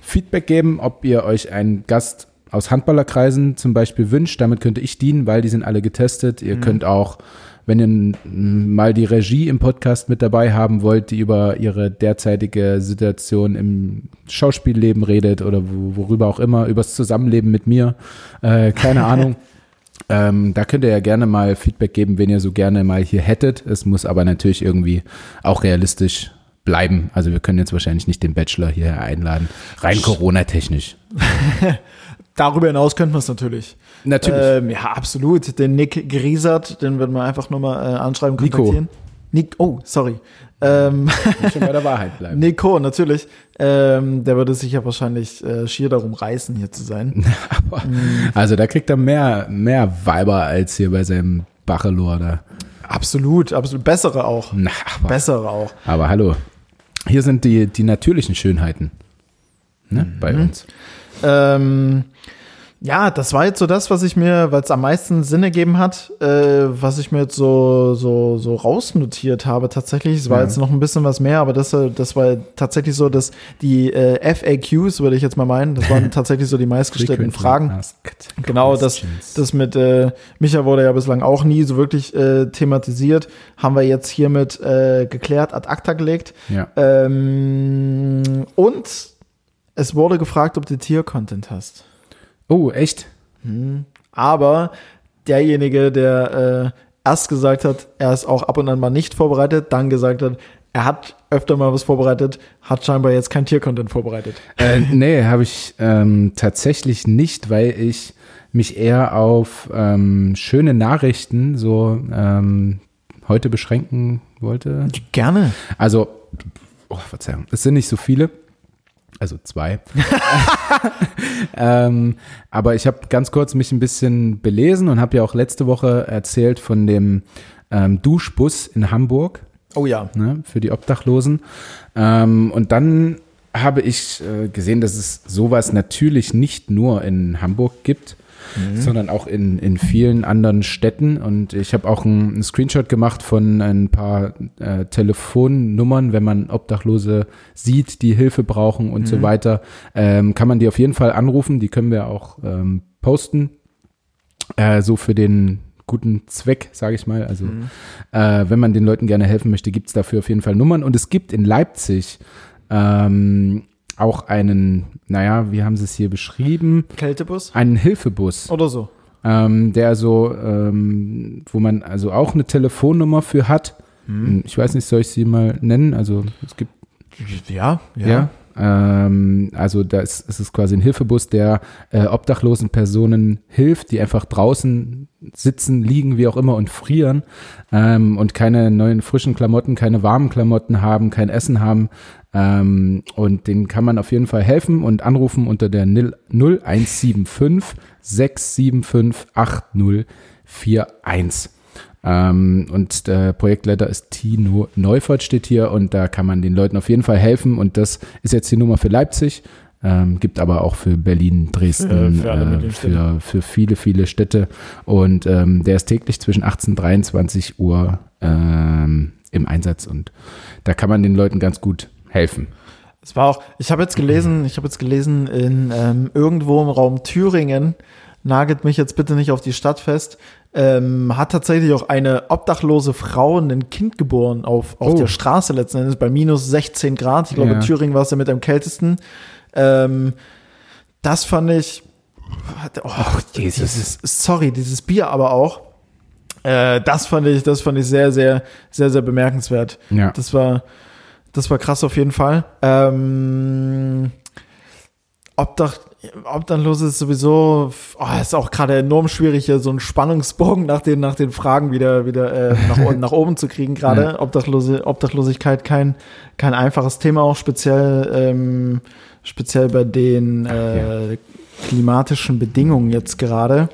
[SPEAKER 2] Feedback geben, ob ihr euch einen Gast aus Handballerkreisen zum Beispiel wünscht. Damit könnte ich dienen, weil die sind alle getestet. Ihr könnt auch wenn ihr mal die Regie im Podcast mit dabei haben wollt, die über ihre derzeitige Situation im Schauspielleben redet oder wo, worüber auch immer, übers Zusammenleben mit mir, äh, keine Ahnung. Ähm, da könnt ihr ja gerne mal Feedback geben, wenn ihr so gerne mal hier hättet. Es muss aber natürlich irgendwie auch realistisch bleiben. Also wir können jetzt wahrscheinlich nicht den Bachelor hier einladen. Rein Corona-technisch.
[SPEAKER 1] Darüber hinaus könnten wir es natürlich.
[SPEAKER 2] Natürlich.
[SPEAKER 1] Ähm, ja, absolut. Den Nick Griesert, den würden wir einfach nur mal äh, anschreiben,
[SPEAKER 2] Nico.
[SPEAKER 1] kontaktieren. Nick, oh, sorry. Ähm,
[SPEAKER 2] schon bei der Wahrheit bleiben.
[SPEAKER 1] Nico, natürlich. Ähm, der würde sich ja wahrscheinlich äh, schier darum reißen, hier zu sein.
[SPEAKER 2] Aber, Also da kriegt er mehr, mehr Weiber als hier bei seinem Bachelor da.
[SPEAKER 1] Absolut, absolut. Bessere auch.
[SPEAKER 2] Na, aber,
[SPEAKER 1] Bessere auch.
[SPEAKER 2] aber hallo. Hier sind die, die natürlichen Schönheiten. Ne, bei uns.
[SPEAKER 1] Ähm, ja, das war jetzt so das, was ich mir, weil es am meisten Sinn ergeben hat, äh, was ich mir jetzt so, so, so rausnotiert habe tatsächlich. Es war
[SPEAKER 2] Ja.
[SPEAKER 1] jetzt noch ein bisschen was mehr, aber das, äh, das war tatsächlich so, dass die äh, FAQs, würde ich jetzt mal meinen, das waren tatsächlich so die meistgestellten Fragen. Genau, das, das mit äh, Micha wurde ja bislang auch nie so wirklich äh, thematisiert. Haben wir jetzt hiermit äh, geklärt, ad acta gelegt.
[SPEAKER 2] Ja.
[SPEAKER 1] Ähm, und es wurde gefragt, ob du Tier-Content hast.
[SPEAKER 2] Oh, echt?
[SPEAKER 1] Aber derjenige, der äh, erst gesagt hat, er ist auch ab und an mal nicht vorbereitet, dann gesagt hat, er hat öfter mal was vorbereitet, hat scheinbar jetzt kein Tier-Content vorbereitet.
[SPEAKER 2] Äh, nee, habe ich ähm, tatsächlich nicht, weil ich mich eher auf ähm, schöne Nachrichten so ähm, heute beschränken wollte.
[SPEAKER 1] Gerne.
[SPEAKER 2] Also, oh, Verzeihung, es sind nicht so viele. Also zwei. ähm, aber ich habe ganz kurz mich ein bisschen belesen und habe ja auch letzte Woche erzählt von dem ähm, Duschbus in Hamburg
[SPEAKER 1] Oh ja.
[SPEAKER 2] ne, für die Obdachlosen. Ähm, und dann habe ich äh, gesehen, dass es sowas natürlich nicht nur in Hamburg gibt, sondern auch in, in vielen anderen Städten. Und ich habe auch einen, Screenshot gemacht von ein paar äh, Telefonnummern, wenn man Obdachlose sieht, die Hilfe brauchen und so weiter, ähm, kann man die auf jeden Fall anrufen. Die können wir auch ähm, posten. Äh, so für den guten Zweck, sage ich mal. Also äh, wenn man den Leuten gerne helfen möchte, gibt es dafür auf jeden Fall Nummern. Und es gibt in Leipzig ähm, auch einen, naja, wie haben sie es hier beschrieben?
[SPEAKER 1] Kältebus?
[SPEAKER 2] Einen Hilfebus,
[SPEAKER 1] Oder so.
[SPEAKER 2] ähm, der so, ähm, wo man also auch eine Telefonnummer für hat. Ich weiß nicht, soll ich sie mal nennen? Also es gibt
[SPEAKER 1] Ja,
[SPEAKER 2] ja. Ähm, also da ist, ist es quasi ein Hilfebus, der äh, obdachlosen Personen hilft, die einfach draußen sitzen, liegen, wie auch immer und frieren ähm, und keine neuen frischen Klamotten, keine warmen Klamotten haben, kein Essen haben. Ähm, und denen kann man auf jeden Fall helfen und anrufen unter der Nil- 0175 675 8041. Ähm, und der Projektleiter ist Tino Neufert, steht hier und da kann man den Leuten auf jeden Fall helfen. Und das ist jetzt die Nummer für Leipzig, ähm, gibt aber auch für Berlin, Dresden,
[SPEAKER 1] Für-
[SPEAKER 2] äh, für, für viele, viele Städte. Und ähm, der ist täglich zwischen 18 und 23 Uhr ähm, im Einsatz und da kann man den Leuten ganz gut helfen.
[SPEAKER 1] Es war auch, ich habe jetzt gelesen, ich habe jetzt gelesen, in ähm, irgendwo im Raum Thüringen, nagelt mich jetzt bitte nicht auf die Stadt fest, ähm, hat tatsächlich auch eine obdachlose Frau ein Kind geboren auf, auf
[SPEAKER 2] Oh.
[SPEAKER 1] der Straße letzten Endes bei minus 16 Grad. Ich glaube,
[SPEAKER 2] Ja.
[SPEAKER 1] Thüringen war es ja mit am kältesten. Ähm, das fand ich. Oh,
[SPEAKER 2] Jesus.
[SPEAKER 1] Dieses, sorry, dieses Bier aber auch. Äh, das fand ich, das fand ich sehr, sehr, sehr, sehr bemerkenswert.
[SPEAKER 2] Ja.
[SPEAKER 1] Das war, das war krass auf jeden Fall. Ähm, Obdach, Obdachlose ist sowieso, oh, ist auch gerade enorm schwierig, hier so einen Spannungsbogen nach den, nach den Fragen wieder, wieder äh, nach, nach oben zu kriegen. Gerade
[SPEAKER 2] Ja.
[SPEAKER 1] Obdachlose, Obdachlosigkeit kein, kein einfaches Thema, auch speziell, ähm, speziell bei den äh, klimatischen Bedingungen jetzt gerade.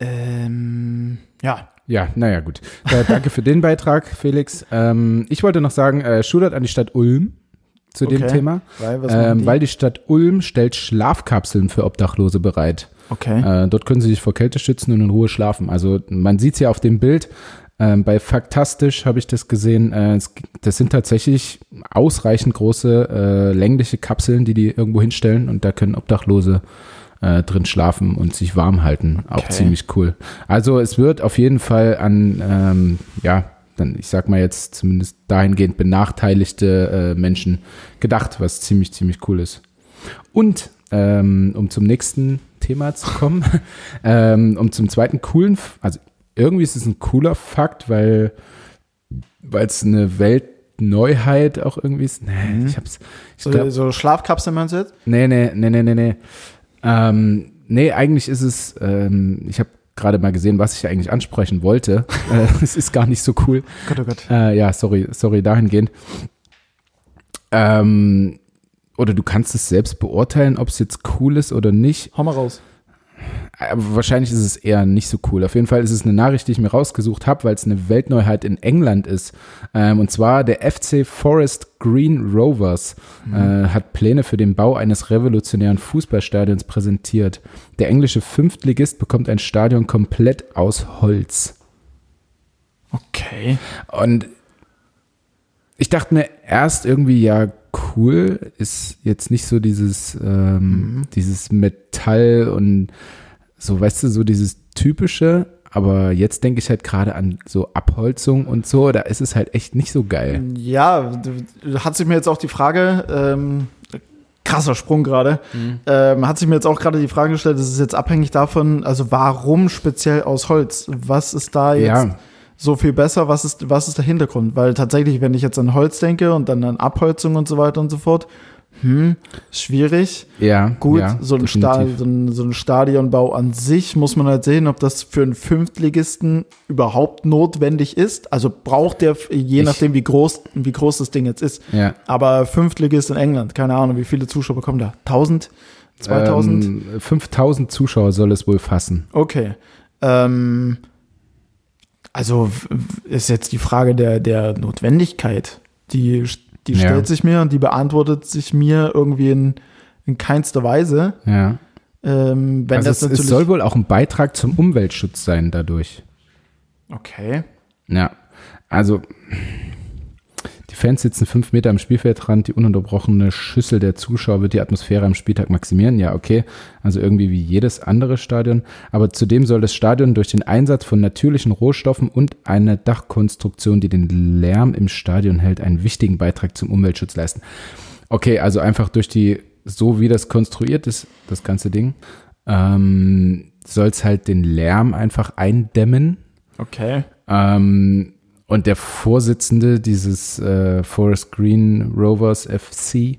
[SPEAKER 1] Ähm, ja,
[SPEAKER 2] Ja, naja, gut. Äh, danke für den Beitrag, Felix. Ähm, ich wollte noch sagen, äh, Shoutout an die Stadt Ulm zu dem
[SPEAKER 1] Okay.
[SPEAKER 2] Thema,
[SPEAKER 1] weil,
[SPEAKER 2] ähm,
[SPEAKER 1] die?
[SPEAKER 2] weil die Stadt Ulm stellt Schlafkapseln für Obdachlose bereit.
[SPEAKER 1] okay.
[SPEAKER 2] Äh, dort können sie sich vor Kälte schützen und in Ruhe schlafen. Also man sieht es ja auf dem Bild. Ähm, bei Faktastisch habe ich das gesehen. Äh, das sind tatsächlich ausreichend große äh, längliche Kapseln, die die irgendwo hinstellen und da können Obdachlose äh, drin schlafen und sich warm halten. Auch
[SPEAKER 1] Okay.
[SPEAKER 2] ziemlich cool. Also es wird auf jeden Fall an, ähm, ja, dann, ich sag mal jetzt zumindest dahingehend benachteiligte äh, Menschen gedacht, was ziemlich, ziemlich cool ist. Und ähm, um zum nächsten Thema zu kommen, ähm, um zum zweiten coolen, also irgendwie ist es ein cooler Fakt, weil es eine Weltneuheit auch irgendwie ist. Nee, ich hab's, ich
[SPEAKER 1] So,
[SPEAKER 2] glaub,
[SPEAKER 1] so Schlafkapseln meinst du jetzt?
[SPEAKER 2] nee, nee, nee, nee, nee, nee. Ähm, nee, eigentlich ist es, ähm, ich habe gerade mal gesehen, was ich eigentlich ansprechen wollte. äh, es ist gar nicht so cool.
[SPEAKER 1] Gott, oh Gott.
[SPEAKER 2] Äh, ja, sorry, sorry dahingehend. Ähm, oder du kannst es selbst beurteilen, ob es jetzt cool ist oder nicht.
[SPEAKER 1] Hau mal raus.
[SPEAKER 2] Aber wahrscheinlich ist es eher nicht so cool. Auf jeden Fall ist es eine Nachricht, die ich mir rausgesucht habe, weil es eine Weltneuheit in England ist. Ähm, und zwar der FC Forest Green Rovers äh, hat Pläne für den Bau eines revolutionären Fußballstadions präsentiert. Der englische Fünftligist bekommt ein Stadion komplett aus Holz.
[SPEAKER 1] Okay.
[SPEAKER 2] Und ich dachte mir erst irgendwie, ja, cool, ist jetzt nicht so dieses, ähm, dieses Metall und so, weißt du, so dieses typische, aber jetzt denke ich halt gerade an so Abholzung und so, da ist es halt echt nicht so geil.
[SPEAKER 1] Ja, hat sich mir jetzt auch die Frage, ähm, krasser Sprung gerade, ähm, hat sich mir jetzt auch gerade die Frage gestellt, das ist jetzt abhängig davon, also warum speziell aus Holz? Was ist da jetzt
[SPEAKER 2] Ja.
[SPEAKER 1] So viel besser? Was ist, was ist der Hintergrund? Weil tatsächlich, wenn ich jetzt an Holz denke und dann an Abholzung und so weiter und so fort, hm, schwierig.
[SPEAKER 2] Ja,
[SPEAKER 1] Gut,
[SPEAKER 2] ja,
[SPEAKER 1] so, ein so, ein, so ein Stadionbau an sich muss man halt sehen, ob das für einen Fünftligisten überhaupt notwendig ist. Also braucht der, je
[SPEAKER 2] Ich-
[SPEAKER 1] nachdem, wie groß, wie groß das Ding jetzt ist.
[SPEAKER 2] Ja.
[SPEAKER 1] Aber Fünftligist in England, keine Ahnung, wie viele Zuschauer kommen da? 1000? 2000?
[SPEAKER 2] Ähm, 5000 Zuschauer soll es wohl fassen.
[SPEAKER 1] Okay. Ähm, also ist jetzt die Frage der, der Notwendigkeit. Die, die
[SPEAKER 2] Ja.
[SPEAKER 1] stellt sich mir und die beantwortet sich mir irgendwie in, in keinster Weise.
[SPEAKER 2] Ja.
[SPEAKER 1] Ähm, wenn
[SPEAKER 2] also
[SPEAKER 1] das
[SPEAKER 2] es, es soll wohl auch ein Beitrag zum Umweltschutz sein dadurch.
[SPEAKER 1] okay.
[SPEAKER 2] Ja, also Fans sitzen fünf Meter am Spielfeldrand, die ununterbrochene Schüssel der Zuschauer wird die Atmosphäre am Spieltag maximieren. Ja, okay, also irgendwie wie jedes andere Stadion. Aber zudem soll das Stadion durch den Einsatz von natürlichen Rohstoffen und eine Dachkonstruktion, die den Lärm im Stadion hält, einen wichtigen Beitrag zum Umweltschutz leisten. Okay, also einfach durch die, so wie das konstruiert ist, das ganze Ding, ähm, soll es halt den Lärm einfach eindämmen.
[SPEAKER 1] Okay.
[SPEAKER 2] Ähm, und der Vorsitzende dieses äh, Forest Green Rovers FC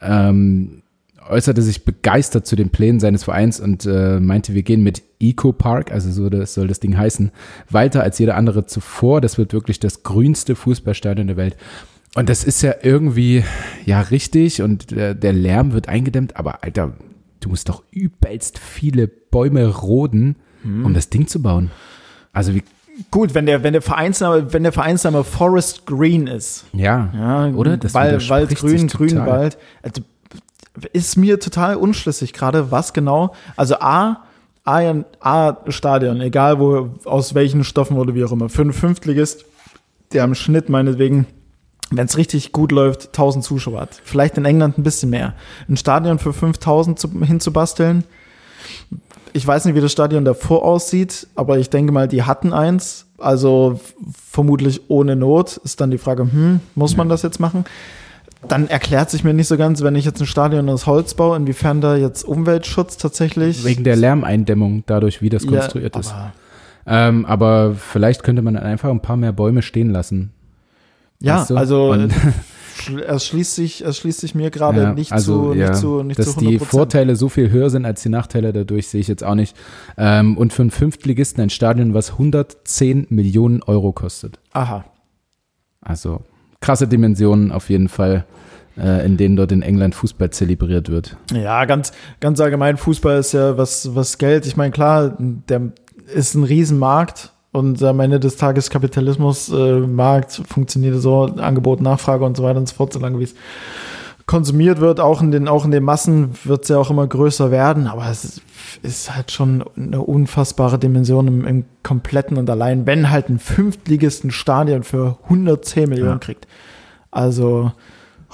[SPEAKER 2] ähm, äußerte sich begeistert zu den Plänen seines Vereins und äh, meinte, wir gehen mit Eco Park, also so das soll das Ding heißen, weiter als jeder andere zuvor. Das wird wirklich das grünste Fußballstadion der Welt. Und das ist ja irgendwie ja richtig und der, der Lärm wird eingedämmt, aber Alter, du musst doch übelst viele Bäume roden, um das Ding zu bauen. Also wie
[SPEAKER 1] Gut, wenn der, wenn der Vereinsname, wenn der Vereinsname Forest Green ist.
[SPEAKER 2] Ja,
[SPEAKER 1] Ja,
[SPEAKER 2] oder? Das
[SPEAKER 1] Wald, Wald grün,
[SPEAKER 2] total.
[SPEAKER 1] grün Wald. Also, ist mir total unschlüssig gerade, was genau. Also A, A, A Stadion, egal wo, aus welchen Stoffen oder wie auch immer. Für einen Fünftligist, der im Schnitt meinetwegen, wenn es richtig gut läuft, 1000 Zuschauer hat. Vielleicht in England ein bisschen mehr. Ein Stadion für 5000 zu, hinzubasteln. Ich weiß nicht, wie das Stadion davor aussieht, aber ich denke mal, die hatten eins. Also vermutlich ohne Not. Ist dann die Frage, hm, muss man das jetzt machen? Dann erklärt sich mir nicht so ganz, wenn ich jetzt ein Stadion aus Holz baue, inwiefern da jetzt Umweltschutz tatsächlich.
[SPEAKER 2] Wegen der Lärmeindämmung, dadurch, wie das konstruiert
[SPEAKER 1] ja,
[SPEAKER 2] ist.
[SPEAKER 1] aber-
[SPEAKER 2] Ähm, aber vielleicht könnte man einfach ein paar mehr Bäume stehen lassen.
[SPEAKER 1] Ja,
[SPEAKER 2] Weißt du?
[SPEAKER 1] also
[SPEAKER 2] Und-
[SPEAKER 1] es schließt sich, es schließt sich mir gerade
[SPEAKER 2] Ja,
[SPEAKER 1] nicht,
[SPEAKER 2] also,
[SPEAKER 1] zu,
[SPEAKER 2] ja,
[SPEAKER 1] nicht zu, nicht
[SPEAKER 2] dass
[SPEAKER 1] zu
[SPEAKER 2] die
[SPEAKER 1] 100%.
[SPEAKER 2] Vorteile so viel höher sind als die Nachteile, dadurch sehe ich jetzt auch nicht. Ähm, und für einen Fünftligisten ein Stadion, was 110 Millionen Euro kostet.
[SPEAKER 1] Aha.
[SPEAKER 2] Also krasse Dimensionen auf jeden Fall, äh, in denen dort in England Fußball zelebriert wird.
[SPEAKER 1] Ja, ganz, ganz allgemein, Fußball ist ja was, was Geld. Ich meine, klar, der ist ein Riesenmarkt und am Ende des Tages Kapitalismus, äh, Markt funktioniert so, Angebot, Nachfrage und so weiter und so fort, solange wie es konsumiert wird, auch in den, auch in den Massen wird es ja auch immer größer werden, aber es ist, ist halt schon eine unfassbare Dimension im, im kompletten und allein, wenn halt ein Fünftligisten Stadion für 110 Millionen
[SPEAKER 2] Ja.
[SPEAKER 1] kriegt. Also,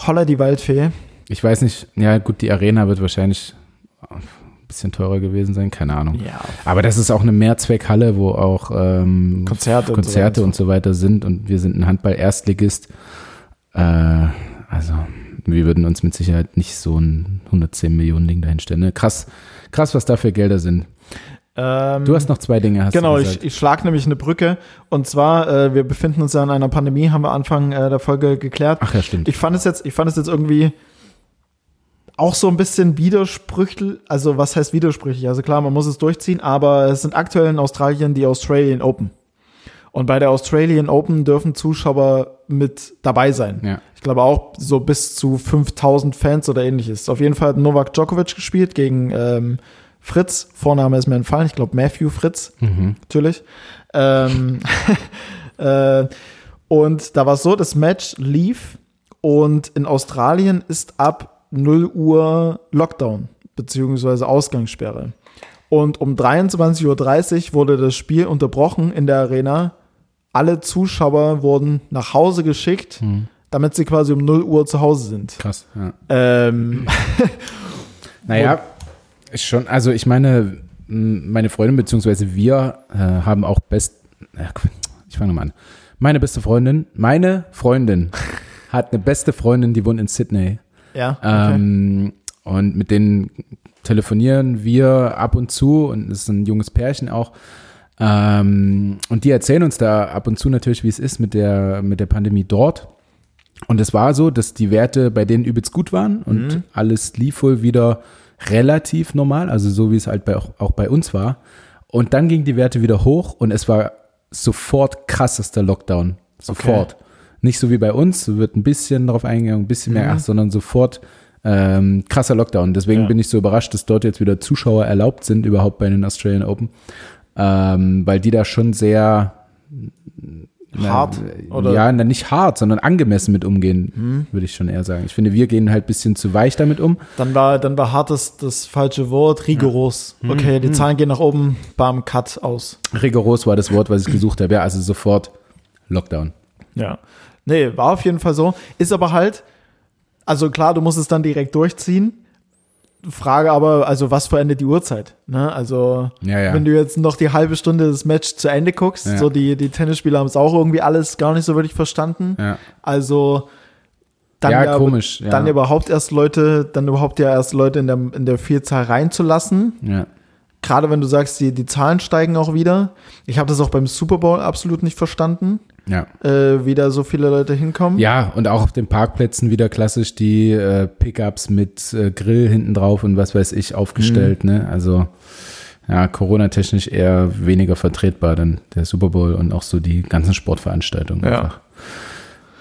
[SPEAKER 1] holla die Waldfee.
[SPEAKER 2] Ich weiß nicht, ja gut, die Arena wird wahrscheinlich bisschen teurer gewesen sein, keine Ahnung.
[SPEAKER 1] Ja.
[SPEAKER 2] Aber das ist auch eine Mehrzweckhalle, wo auch ähm,
[SPEAKER 1] Konzerte und so
[SPEAKER 2] Konzerte
[SPEAKER 1] weiter.
[SPEAKER 2] und so weiter sind und wir sind ein Handball-Erstligist. Äh, also wir würden uns mit Sicherheit nicht so ein 110 Millionen Ding dahinstellen. Ne? Krass, krass, was da für Gelder sind.
[SPEAKER 1] Ähm,
[SPEAKER 2] Du hast noch zwei Dinge, hast
[SPEAKER 1] Genau,
[SPEAKER 2] du
[SPEAKER 1] ich, ich schlage nämlich eine Brücke. Und zwar, äh, wir befinden uns ja in einer Pandemie, haben wir Anfang äh, der Folge geklärt.
[SPEAKER 2] Ach ja, stimmt.
[SPEAKER 1] Ich fand es jetzt, ich fand es jetzt irgendwie auch so ein bisschen widersprüchlich. Also, was heißt widersprüchlich? Also klar, man muss es durchziehen, aber es sind aktuell in Australien die Australian Open. Und bei der Australian Open dürfen Zuschauer mit dabei sein.
[SPEAKER 2] ja.
[SPEAKER 1] Ich glaube auch so bis zu 5000 Fans oder ähnliches. Auf jeden Fall hat Novak Djokovic gespielt gegen ähm, Fritz. Vorname ist mir entfallen. Ich glaube Matthew Fritz,
[SPEAKER 2] Mhm.
[SPEAKER 1] natürlich. Ähm, äh, und da war es so, das Match lief und in Australien ist ab 0 Uhr Lockdown beziehungsweise Ausgangssperre. Und um 23.30 Uhr wurde das Spiel unterbrochen in der Arena. Alle Zuschauer wurden nach Hause geschickt, damit sie quasi um 0 Uhr zu Hause sind.
[SPEAKER 2] Krass, ja.
[SPEAKER 1] Ähm,
[SPEAKER 2] Naja, ist schon, also ich meine, meine Freundin beziehungsweise wir äh, haben auch best, ich fange nochmal an. Meine beste Freundin, meine Freundin hat eine beste Freundin, die wohnt in Sydney.
[SPEAKER 1] Ja, okay.
[SPEAKER 2] Ähm, und mit denen telefonieren wir ab und zu und es ist ein junges Pärchen auch. Ähm, und die erzählen uns da ab und zu natürlich, wie es ist mit der, mit der Pandemie dort. Und es war so, dass die Werte bei denen übelst gut waren und alles lief wohl wieder relativ normal, also so wie es halt bei, auch, auch bei uns war. Und dann gingen die Werte wieder hoch und es war sofort krassester Lockdown. Sofort. Nicht so wie bei uns, wird ein bisschen darauf eingegangen, ein bisschen mehr, ach, sondern sofort ähm, krasser Lockdown. Deswegen
[SPEAKER 1] Ja.
[SPEAKER 2] bin ich so überrascht, dass dort jetzt wieder Zuschauer erlaubt sind, überhaupt bei den Australian Open. Ähm, weil die da schon sehr na,
[SPEAKER 1] Hart, oder?
[SPEAKER 2] Ja, na, nicht hart, sondern angemessen mit umgehen, würde ich schon eher sagen. Ich finde, wir gehen halt ein bisschen zu weich damit um.
[SPEAKER 1] Dann war, dann war hart das, das falsche Wort, rigoros.
[SPEAKER 2] Mhm.
[SPEAKER 1] Okay, die Zahlen gehen nach oben, bam, Cut aus.
[SPEAKER 2] Rigoros war das Wort, was ich gesucht habe. Ja, also sofort Lockdown.
[SPEAKER 1] Ja. Nee, war auf jeden Fall so. Ist aber halt, also klar, du musst es dann direkt durchziehen. Frage aber, also was verändert die Uhrzeit? Ne? Also,
[SPEAKER 2] Ja, ja.
[SPEAKER 1] wenn du jetzt noch die halbe Stunde das Match zu Ende guckst,
[SPEAKER 2] Ja.
[SPEAKER 1] so die, die Tennisspieler haben es auch irgendwie alles gar nicht so wirklich verstanden.
[SPEAKER 2] Ja,
[SPEAKER 1] Also, dann
[SPEAKER 2] ja, komisch.
[SPEAKER 1] Dann überhaupt erst Leute, dann überhaupt ja erst Leute in der, in der Vielzahl reinzulassen.
[SPEAKER 2] ja.
[SPEAKER 1] Gerade wenn du sagst, die, die Zahlen steigen auch wieder. Ich habe das auch beim Super Bowl absolut nicht verstanden,
[SPEAKER 2] ja.
[SPEAKER 1] äh, wie da so viele Leute hinkommen.
[SPEAKER 2] Ja, und auch auf den Parkplätzen wieder klassisch die äh, Pickups mit äh, Grill hinten drauf und was weiß ich aufgestellt.
[SPEAKER 1] Mhm.
[SPEAKER 2] Ne? Also ja, Corona-technisch eher weniger vertretbar dann der Super Bowl und auch so die ganzen Sportveranstaltungen.
[SPEAKER 1] Ja.
[SPEAKER 2] Einfach.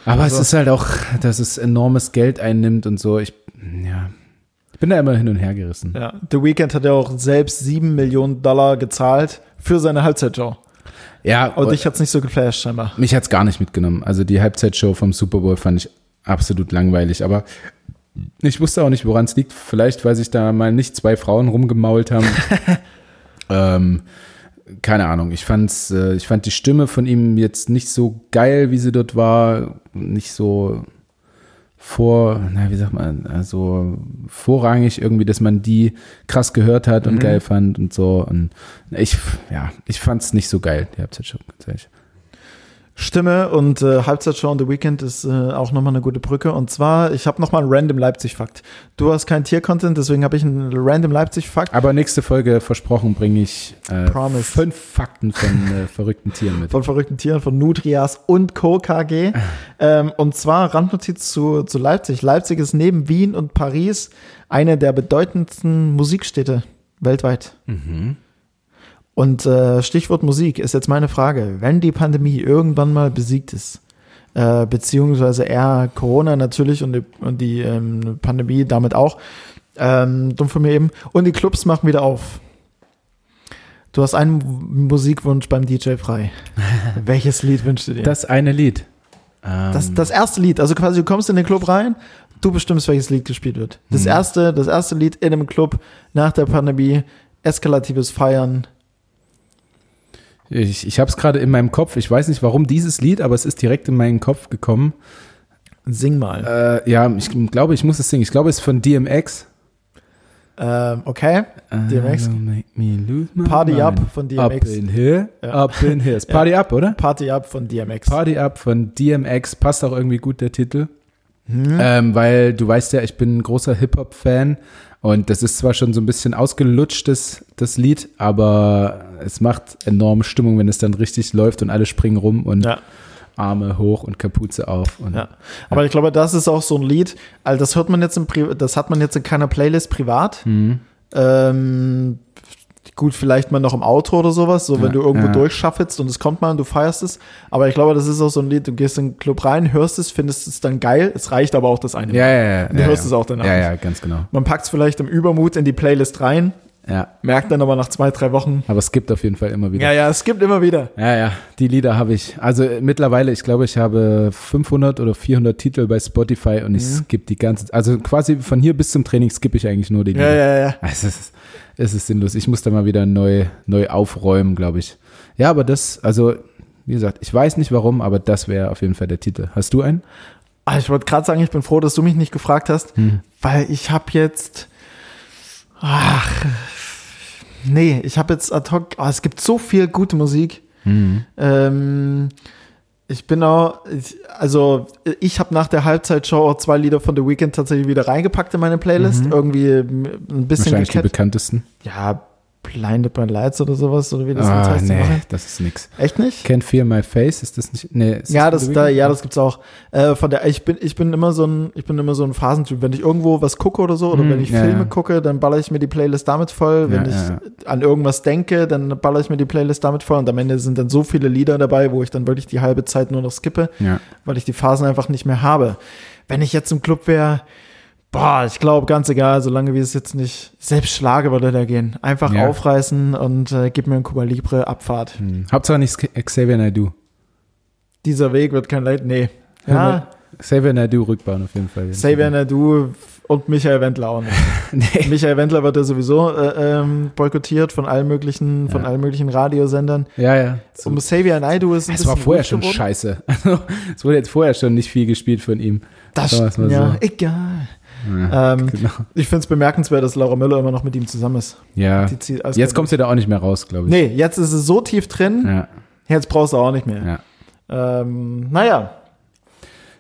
[SPEAKER 2] Aber
[SPEAKER 1] Also-
[SPEAKER 2] es ist halt auch, dass es enormes Geld einnimmt und so. Ich, ja, ich bin da immer hin und her gerissen.
[SPEAKER 1] Ja, The Weeknd hat ja auch selbst sieben Millionen Dollar gezahlt für seine Halbzeitshow.
[SPEAKER 2] Ja,
[SPEAKER 1] Und dich hat's nicht so geflasht, scheinbar.
[SPEAKER 2] Mich hat's gar nicht mitgenommen. Also die Halbzeitshow vom Super Bowl fand ich absolut langweilig. Aber ich wusste auch nicht, woran es liegt. Vielleicht, weil sich da mal nicht zwei Frauen rumgemault haben. ähm, keine Ahnung. Ich fand's, äh, ich fand die Stimme von ihm jetzt nicht so geil, wie sie dort war. Nicht so vor, na, wie sagt man, also vorrangig irgendwie, dass man die krass gehört hat und geil fand und so. Und ich, ja, ich fand's nicht so geil, die Halbzeitshow, ganz ehrlich.
[SPEAKER 1] Stimme und äh, Halbzeitshow on The Weekend ist äh, auch nochmal eine gute Brücke. Und zwar, ich habe nochmal einen Random Leipzig-Fakt. Du hast keinen Tier-Content, deswegen habe ich einen Random Leipzig-Fakt.
[SPEAKER 2] Aber nächste Folge versprochen bringe ich äh, fünf Fakten von äh, verrückten Tieren mit.
[SPEAKER 1] von verrückten Tieren, von Nutrias und Co. KG. ähm, und zwar Randnotiz zu, zu Leipzig. Leipzig ist neben Wien und Paris eine der bedeutendsten Musikstädte weltweit. Und äh, Stichwort Musik ist jetzt meine Frage. Wenn die Pandemie irgendwann mal besiegt ist, äh, beziehungsweise eher Corona natürlich und die, und die ähm, Pandemie damit auch, ähm, dumm von mir eben, und die Clubs machen wieder auf. Du hast einen Musikwunsch beim DJ frei. Welches Lied wünschst du dir?
[SPEAKER 2] Das eine Lied. Ähm,
[SPEAKER 1] Das, das erste Lied, also quasi du kommst in den Club rein, du bestimmst, welches Lied gespielt wird. Das
[SPEAKER 2] Mhm.
[SPEAKER 1] erste, das erste Lied in einem Club nach der Pandemie, eskalatives Feiern.
[SPEAKER 2] Ich ich habe es gerade in meinem Kopf. Ich weiß nicht, warum dieses Lied, aber es ist direkt in meinen Kopf gekommen.
[SPEAKER 1] Sing mal.
[SPEAKER 2] Äh, ja, ich glaube, ich muss es singen. Ich glaube, es ist von DMX.
[SPEAKER 1] Ähm, okay. DMX. Party
[SPEAKER 2] mind.
[SPEAKER 1] Up von
[SPEAKER 2] Up
[SPEAKER 1] DMX.
[SPEAKER 2] in here,
[SPEAKER 1] Ja.
[SPEAKER 2] up in here. Ist Party Up, oder?
[SPEAKER 1] Party Up von DMX.
[SPEAKER 2] Party Up von DMX. Passt auch irgendwie gut der Titel.
[SPEAKER 1] Hm?
[SPEAKER 2] Ähm, weil du weißt ja, ich bin ein großer Hip-Hop-Fan und das ist zwar schon so ein bisschen ausgelutscht, das, das Lied, aber es macht enorme Stimmung, wenn es dann richtig läuft und alle springen rum und
[SPEAKER 1] Ja.
[SPEAKER 2] Arme hoch und Kapuze auf. Und
[SPEAKER 1] Ja. Aber ich glaube, das ist auch so ein Lied, also das hört man jetzt im Pri das hat man jetzt in keiner Playlist privat.
[SPEAKER 2] Mhm.
[SPEAKER 1] Ähm, gut, vielleicht mal noch im Auto oder sowas, so wenn
[SPEAKER 2] Ja,
[SPEAKER 1] du irgendwo
[SPEAKER 2] ja.
[SPEAKER 1] durchschaffelst und es kommt mal und du feierst es. Aber ich glaube, das ist auch so ein Lied, du gehst in den Club rein, hörst es, findest es dann geil, es reicht aber auch das eine.
[SPEAKER 2] Ja, ja, ja.
[SPEAKER 1] Du hörst es auch danach
[SPEAKER 2] Ja, ja, ganz genau.
[SPEAKER 1] Man packt es vielleicht im Übermut in die Playlist rein,
[SPEAKER 2] Ja,
[SPEAKER 1] merkt dann aber nach zwei, drei Wochen,
[SPEAKER 2] aber es gibt auf jeden Fall immer wieder.
[SPEAKER 1] ja, ja, es gibt immer wieder.
[SPEAKER 2] Ja, ja, die Lieder habe ich. Also äh, mittlerweile, ich glaube, ich habe 500 oder 400 Titel bei Spotify und ich
[SPEAKER 1] Mhm.
[SPEAKER 2] skippe die ganze Also quasi von hier bis zum Training skippe ich eigentlich nur die
[SPEAKER 1] Ja,
[SPEAKER 2] Lieder.
[SPEAKER 1] ja, ja.
[SPEAKER 2] Es ist, es ist sinnlos. Ich muss da mal wieder neu, neu aufräumen, glaube ich. Ja, aber das, also, wie gesagt, ich weiß nicht warum, aber das wäre auf jeden Fall der Titel. Hast du einen?
[SPEAKER 1] Ah, Ich wollte gerade sagen, ich bin froh, dass du mich nicht gefragt hast,
[SPEAKER 2] Hm.
[SPEAKER 1] weil ich habe jetzt, ach, nee, ich habe jetzt ad hoc, ah, es gibt so viel gute Musik.
[SPEAKER 2] Hm.
[SPEAKER 1] Ähm, ich bin auch, ich, also ich habe nach der Halbzeitshow auch zwei Lieder von The Weeknd tatsächlich wieder reingepackt in meine Playlist. Irgendwie m- ein bisschen
[SPEAKER 2] Wahrscheinlich die bekanntesten.
[SPEAKER 1] Ja, Blinded by Lights oder sowas, oder wie das
[SPEAKER 2] Ah,
[SPEAKER 1] heißt.
[SPEAKER 2] nee, das ist nix.
[SPEAKER 1] Echt nicht?
[SPEAKER 2] Can't Feel My Face, ist das nicht? Nee, ist
[SPEAKER 1] Ja, das,
[SPEAKER 2] The
[SPEAKER 1] da, ja, das gibt's auch. Äh, von der, ich bin, ich bin immer so ein, ich bin immer so ein Phasentyp. Wenn ich irgendwo was gucke oder so, oder
[SPEAKER 2] Hm,
[SPEAKER 1] wenn ich
[SPEAKER 2] ja,
[SPEAKER 1] Filme
[SPEAKER 2] ja.
[SPEAKER 1] gucke, dann baller ich mir die Playlist damit voll. Wenn
[SPEAKER 2] Ja,
[SPEAKER 1] ich an irgendwas denke, dann baller ich mir die Playlist damit voll. Und am Ende sind dann so viele Lieder dabei, wo ich dann wirklich die halbe Zeit nur noch skippe, weil ich die Phasen einfach nicht mehr habe. Wenn ich jetzt im Club wäre, boah, ich glaube, ganz egal, solange wir es jetzt nicht, selbst Schlage würde da gehen. Einfach
[SPEAKER 2] Ja.
[SPEAKER 1] aufreißen und äh, gib mir ein Cuba Libre, Abfahrt.
[SPEAKER 2] Hm. Hauptsache nicht Xavier Naidoo.
[SPEAKER 1] Dieser Weg wird kein Leid, nee. Ja,
[SPEAKER 2] Xavier Naidoo Rückbahn auf jeden Fall.
[SPEAKER 1] Xavier Nadu und Michael Wendler auch nicht.
[SPEAKER 2] nee.
[SPEAKER 1] Michael Wendler wird ja sowieso äh, ähm, boykottiert von allen möglichen, von
[SPEAKER 2] Ja.
[SPEAKER 1] allen möglichen Radiosendern.
[SPEAKER 2] Ja, ja.
[SPEAKER 1] Um Xavier Naidu ist ein
[SPEAKER 2] Es war vorher schon
[SPEAKER 1] geworden.
[SPEAKER 2] scheiße. Also, es wurde jetzt vorher schon nicht viel gespielt von ihm.
[SPEAKER 1] Das
[SPEAKER 2] mal
[SPEAKER 1] ja,
[SPEAKER 2] so.
[SPEAKER 1] egal.
[SPEAKER 2] Ja,
[SPEAKER 1] Ähm,
[SPEAKER 2] genau.
[SPEAKER 1] Ich finde es bemerkenswert, dass Laura Müller immer noch mit ihm zusammen ist.
[SPEAKER 2] ja. Jetzt kommst du da auch nicht mehr raus, glaube ich.
[SPEAKER 1] Nee, jetzt ist es so tief drin,
[SPEAKER 2] Ja,
[SPEAKER 1] jetzt brauchst du auch nicht mehr.
[SPEAKER 2] ja.
[SPEAKER 1] Ähm, naja,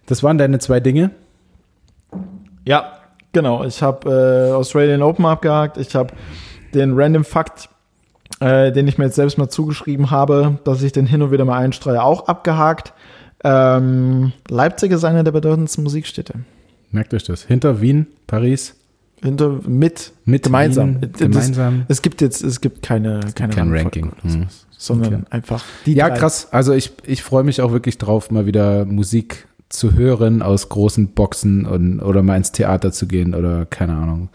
[SPEAKER 2] Das waren deine zwei Dinge.
[SPEAKER 1] ja, genau. Ich habe äh, Australian Open abgehakt. Ich habe den Random Fakt, äh, den ich mir jetzt selbst mal zugeschrieben habe, dass ich den hin und wieder mal einstreue, auch abgehakt. Ähm, Leipzig ist eine der bedeutendsten Musikstädte.
[SPEAKER 2] Merkt euch das. Hinter Wien, Paris,
[SPEAKER 1] Hinter, mit,
[SPEAKER 2] mit
[SPEAKER 1] Gemeinsam.
[SPEAKER 2] Wien,
[SPEAKER 1] Das-
[SPEAKER 2] gemeinsam.
[SPEAKER 1] es gibt jetzt, es gibt keine, keine
[SPEAKER 2] kein Ranking.
[SPEAKER 1] oder sowas,
[SPEAKER 2] Hm.
[SPEAKER 1] sondern
[SPEAKER 2] Okay.
[SPEAKER 1] einfach die
[SPEAKER 2] Ja,
[SPEAKER 1] drei.
[SPEAKER 2] krass. Also ich, ich freue mich auch wirklich drauf, mal wieder Musik zu hören aus großen Boxen und, oder mal ins Theater zu gehen oder keine Ahnung.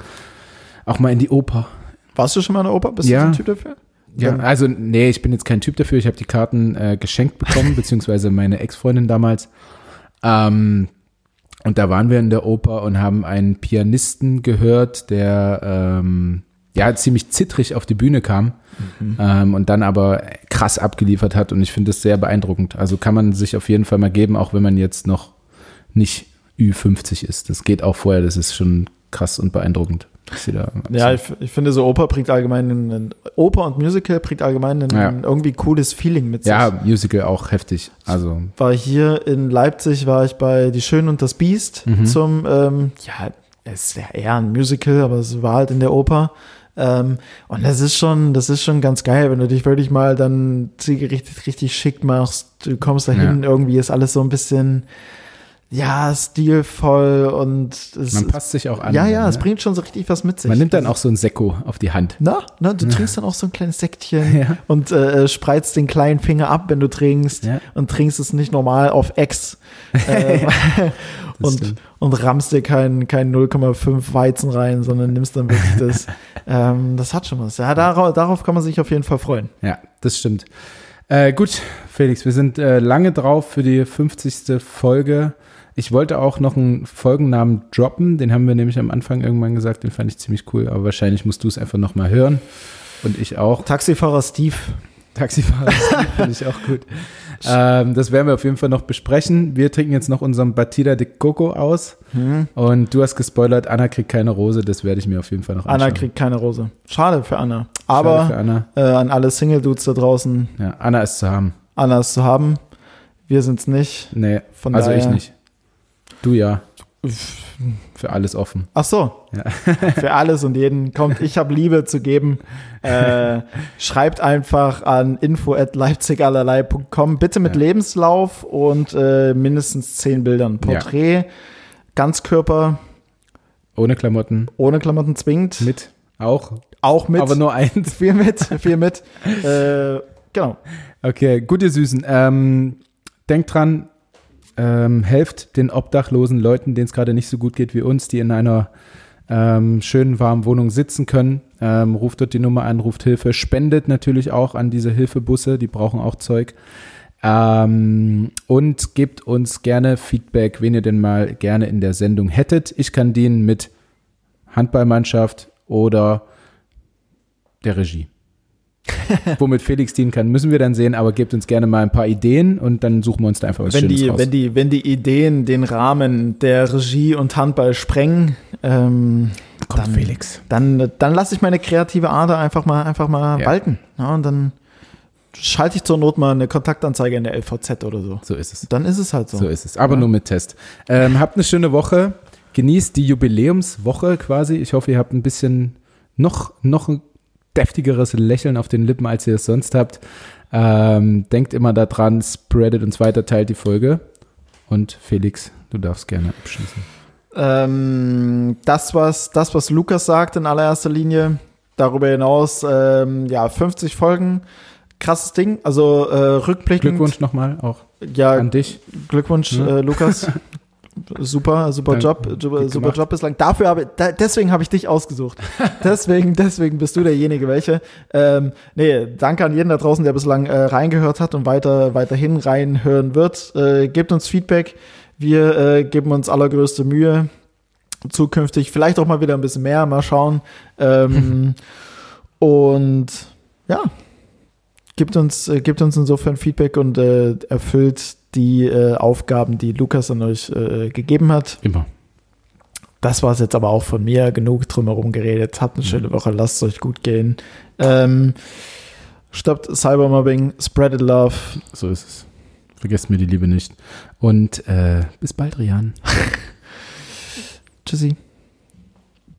[SPEAKER 2] Auch mal in die Oper.
[SPEAKER 1] Warst du schon mal in der Oper? Bist
[SPEAKER 2] Ja.
[SPEAKER 1] du so ein Typ dafür?
[SPEAKER 2] Ja, also nee, ich bin jetzt kein Typ dafür. Ich habe die Karten äh, geschenkt bekommen, beziehungsweise meine Ex-Freundin damals. Ähm, und da waren wir in der Oper und haben einen Pianisten gehört, der ähm, ja ziemlich zittrig auf die Bühne kam ähm, und dann aber krass abgeliefert hat. Und ich finde das sehr beeindruckend. Also kann man sich auf jeden Fall mal geben, auch wenn man jetzt noch nicht Ü50 ist. Das geht auch vorher. Das ist schon krass und beeindruckend.
[SPEAKER 1] Ja, ich, ich finde so Oper bringt allgemein ein, ein Oper und Musical bringt allgemein ein,
[SPEAKER 2] Ja.
[SPEAKER 1] irgendwie cooles Feeling mit sich.
[SPEAKER 2] ja, Musical auch heftig. Also
[SPEAKER 1] War hier in Leipzig, war ich bei Die Schön und das Biest
[SPEAKER 2] Mhm.
[SPEAKER 1] zum, ähm, ja, es ist ja eher ein Musical, aber es war halt in der Oper. Ähm, und das ist schon, das ist schon ganz geil, wenn du dich wirklich mal dann zielgerichtet richtig schick machst. Du kommst dahin, irgendwie ist alles so ein bisschen, ja, stilvoll und es,
[SPEAKER 2] man passt sich auch an.
[SPEAKER 1] ja, ja,
[SPEAKER 2] ne?
[SPEAKER 1] es bringt schon so richtig was mit sich.
[SPEAKER 2] Man nimmt dann auch so ein Sekko auf die Hand.
[SPEAKER 1] Na, na, du trinkst dann auch so ein kleines Säckchen
[SPEAKER 2] Ja.
[SPEAKER 1] und äh, spreizt den kleinen Finger ab, wenn du trinkst
[SPEAKER 2] Ja.
[SPEAKER 1] und trinkst es nicht normal auf Ex ähm, und,
[SPEAKER 2] stimmt.
[SPEAKER 1] und rammst dir kein, kein 0,5 Weizen rein, sondern nimmst dann wirklich das. ähm, das hat schon was. Ja, darauf, darauf kann man sich auf jeden Fall freuen.
[SPEAKER 2] Ja, das stimmt. Äh, gut, Felix, wir sind äh, lange drauf für die 50. Folge. Ich wollte auch noch einen Folgennamen droppen. Den haben wir nämlich am Anfang irgendwann gesagt. Den fand ich ziemlich cool. Aber wahrscheinlich musst du es einfach noch mal hören. Und ich auch.
[SPEAKER 1] Taxifahrer Steve.
[SPEAKER 2] Taxifahrer finde ich auch gut. Ähm, das werden wir auf jeden Fall noch besprechen. Wir trinken jetzt noch unseren Batida de Coco aus.
[SPEAKER 1] Hm.
[SPEAKER 2] Und du hast gespoilert, Anna kriegt keine Rose. Das werde ich mir auf jeden Fall noch anschauen.
[SPEAKER 1] Anna kriegt keine Rose. Schade für Anna.
[SPEAKER 2] Schade
[SPEAKER 1] Aber
[SPEAKER 2] für Anna.
[SPEAKER 1] äh, an alle Single-Dudes da draußen,
[SPEAKER 2] Ja, Anna ist zu haben.
[SPEAKER 1] Anna ist zu haben. Wir sind's nicht.
[SPEAKER 2] Nee,
[SPEAKER 1] Von
[SPEAKER 2] also ich nicht. Du ja. Für alles offen.
[SPEAKER 1] Ach so.
[SPEAKER 2] Ja.
[SPEAKER 1] Für alles und jeden kommt. Ich habe Liebe zu geben. Äh, schreibt einfach an info@leipzigallerlei.com. Bitte mit
[SPEAKER 2] Ja.
[SPEAKER 1] Lebenslauf und äh, mindestens zehn Bildern. Porträt, Ganzkörper,
[SPEAKER 2] Ohne Klamotten.
[SPEAKER 1] ohne Klamotten zwingend.
[SPEAKER 2] Mit. Auch.
[SPEAKER 1] Auch mit.
[SPEAKER 2] Aber nur eins.
[SPEAKER 1] viel mit, viel mit. äh, genau.
[SPEAKER 2] Okay, gut, ihr Süßen. Ähm, denkt dran, ähm, helft den obdachlosen Leuten, denen es gerade nicht so gut geht wie uns, die in einer ähm, schönen, warmen Wohnung sitzen können. Ähm, ruft dort die Nummer an, ruft Hilfe, spendet natürlich auch an diese Hilfebusse, die brauchen auch Zeug. Ähm, und gebt uns gerne Feedback, wen ihr denn mal gerne in der Sendung hättet. Ich kann dienen mit Handballmannschaft oder der Regie. Womit Felix dienen kann, müssen wir dann sehen, aber gebt uns gerne mal ein paar Ideen und dann suchen wir uns da einfach was
[SPEAKER 1] Wenn
[SPEAKER 2] Schönes
[SPEAKER 1] die,
[SPEAKER 2] raus.
[SPEAKER 1] wenn, die, wenn die Ideen den Rahmen der Regie und Handball sprengen, ähm,
[SPEAKER 2] Kommt
[SPEAKER 1] dann,
[SPEAKER 2] Felix.
[SPEAKER 1] dann, dann lasse ich meine kreative Ader einfach mal, einfach mal
[SPEAKER 2] Ja.
[SPEAKER 1] walten. Ja, und dann schalte ich zur Not mal eine Kontaktanzeige in der LVZ oder so.
[SPEAKER 2] So ist es.
[SPEAKER 1] Dann ist es halt so.
[SPEAKER 2] So ist es. Aber
[SPEAKER 1] Ja.
[SPEAKER 2] nur mit Test. Ähm, habt eine schöne Woche. Genießt die Jubiläumswoche quasi. Ich hoffe, ihr habt ein bisschen noch, noch ein deftigeres Lächeln auf den Lippen, als ihr es sonst habt. Ähm, denkt immer daran, spreadet uns weiter, teilt die Folge. Und Felix, du darfst gerne abschließen.
[SPEAKER 1] Ähm, das, was, das, was Lukas sagt in allererster Linie, darüber hinaus, ähm, ja, 50 Folgen, krasses Ding. Also äh, rückblickend.
[SPEAKER 2] Glückwunsch nochmal auch
[SPEAKER 1] Ja,
[SPEAKER 2] an dich.
[SPEAKER 1] Glückwunsch,
[SPEAKER 2] Ja.
[SPEAKER 1] äh, Lukas. super, super
[SPEAKER 2] Danke.
[SPEAKER 1] Job, super
[SPEAKER 2] gemacht.
[SPEAKER 1] Job bislang. Dafür habe, da, deswegen habe ich dich ausgesucht. deswegen, deswegen bist du derjenige, welche. Ähm, nee, danke an jeden da draußen, der bislang äh, reingehört hat und weiter, weiterhin reinhören wird. Äh, gebt uns Feedback. Wir äh, geben uns allergrößte Mühe. Zukünftig vielleicht auch mal wieder ein bisschen mehr, mal schauen. Ähm, und ja, gibt uns, äh, gibt uns insofern Feedback und äh, erfüllt die äh, Aufgaben, die Lukas an euch äh, gegeben hat.
[SPEAKER 2] Immer.
[SPEAKER 1] Das war es jetzt aber auch von mir. Genug drumherum geredet. Habt eine schöne Woche. Lasst es euch gut gehen. Ähm, stoppt Cybermobbing. Spread it love.
[SPEAKER 2] So ist es. Vergesst mir die Liebe nicht. Und äh, bis bald, Rian.
[SPEAKER 1] Tschüssi.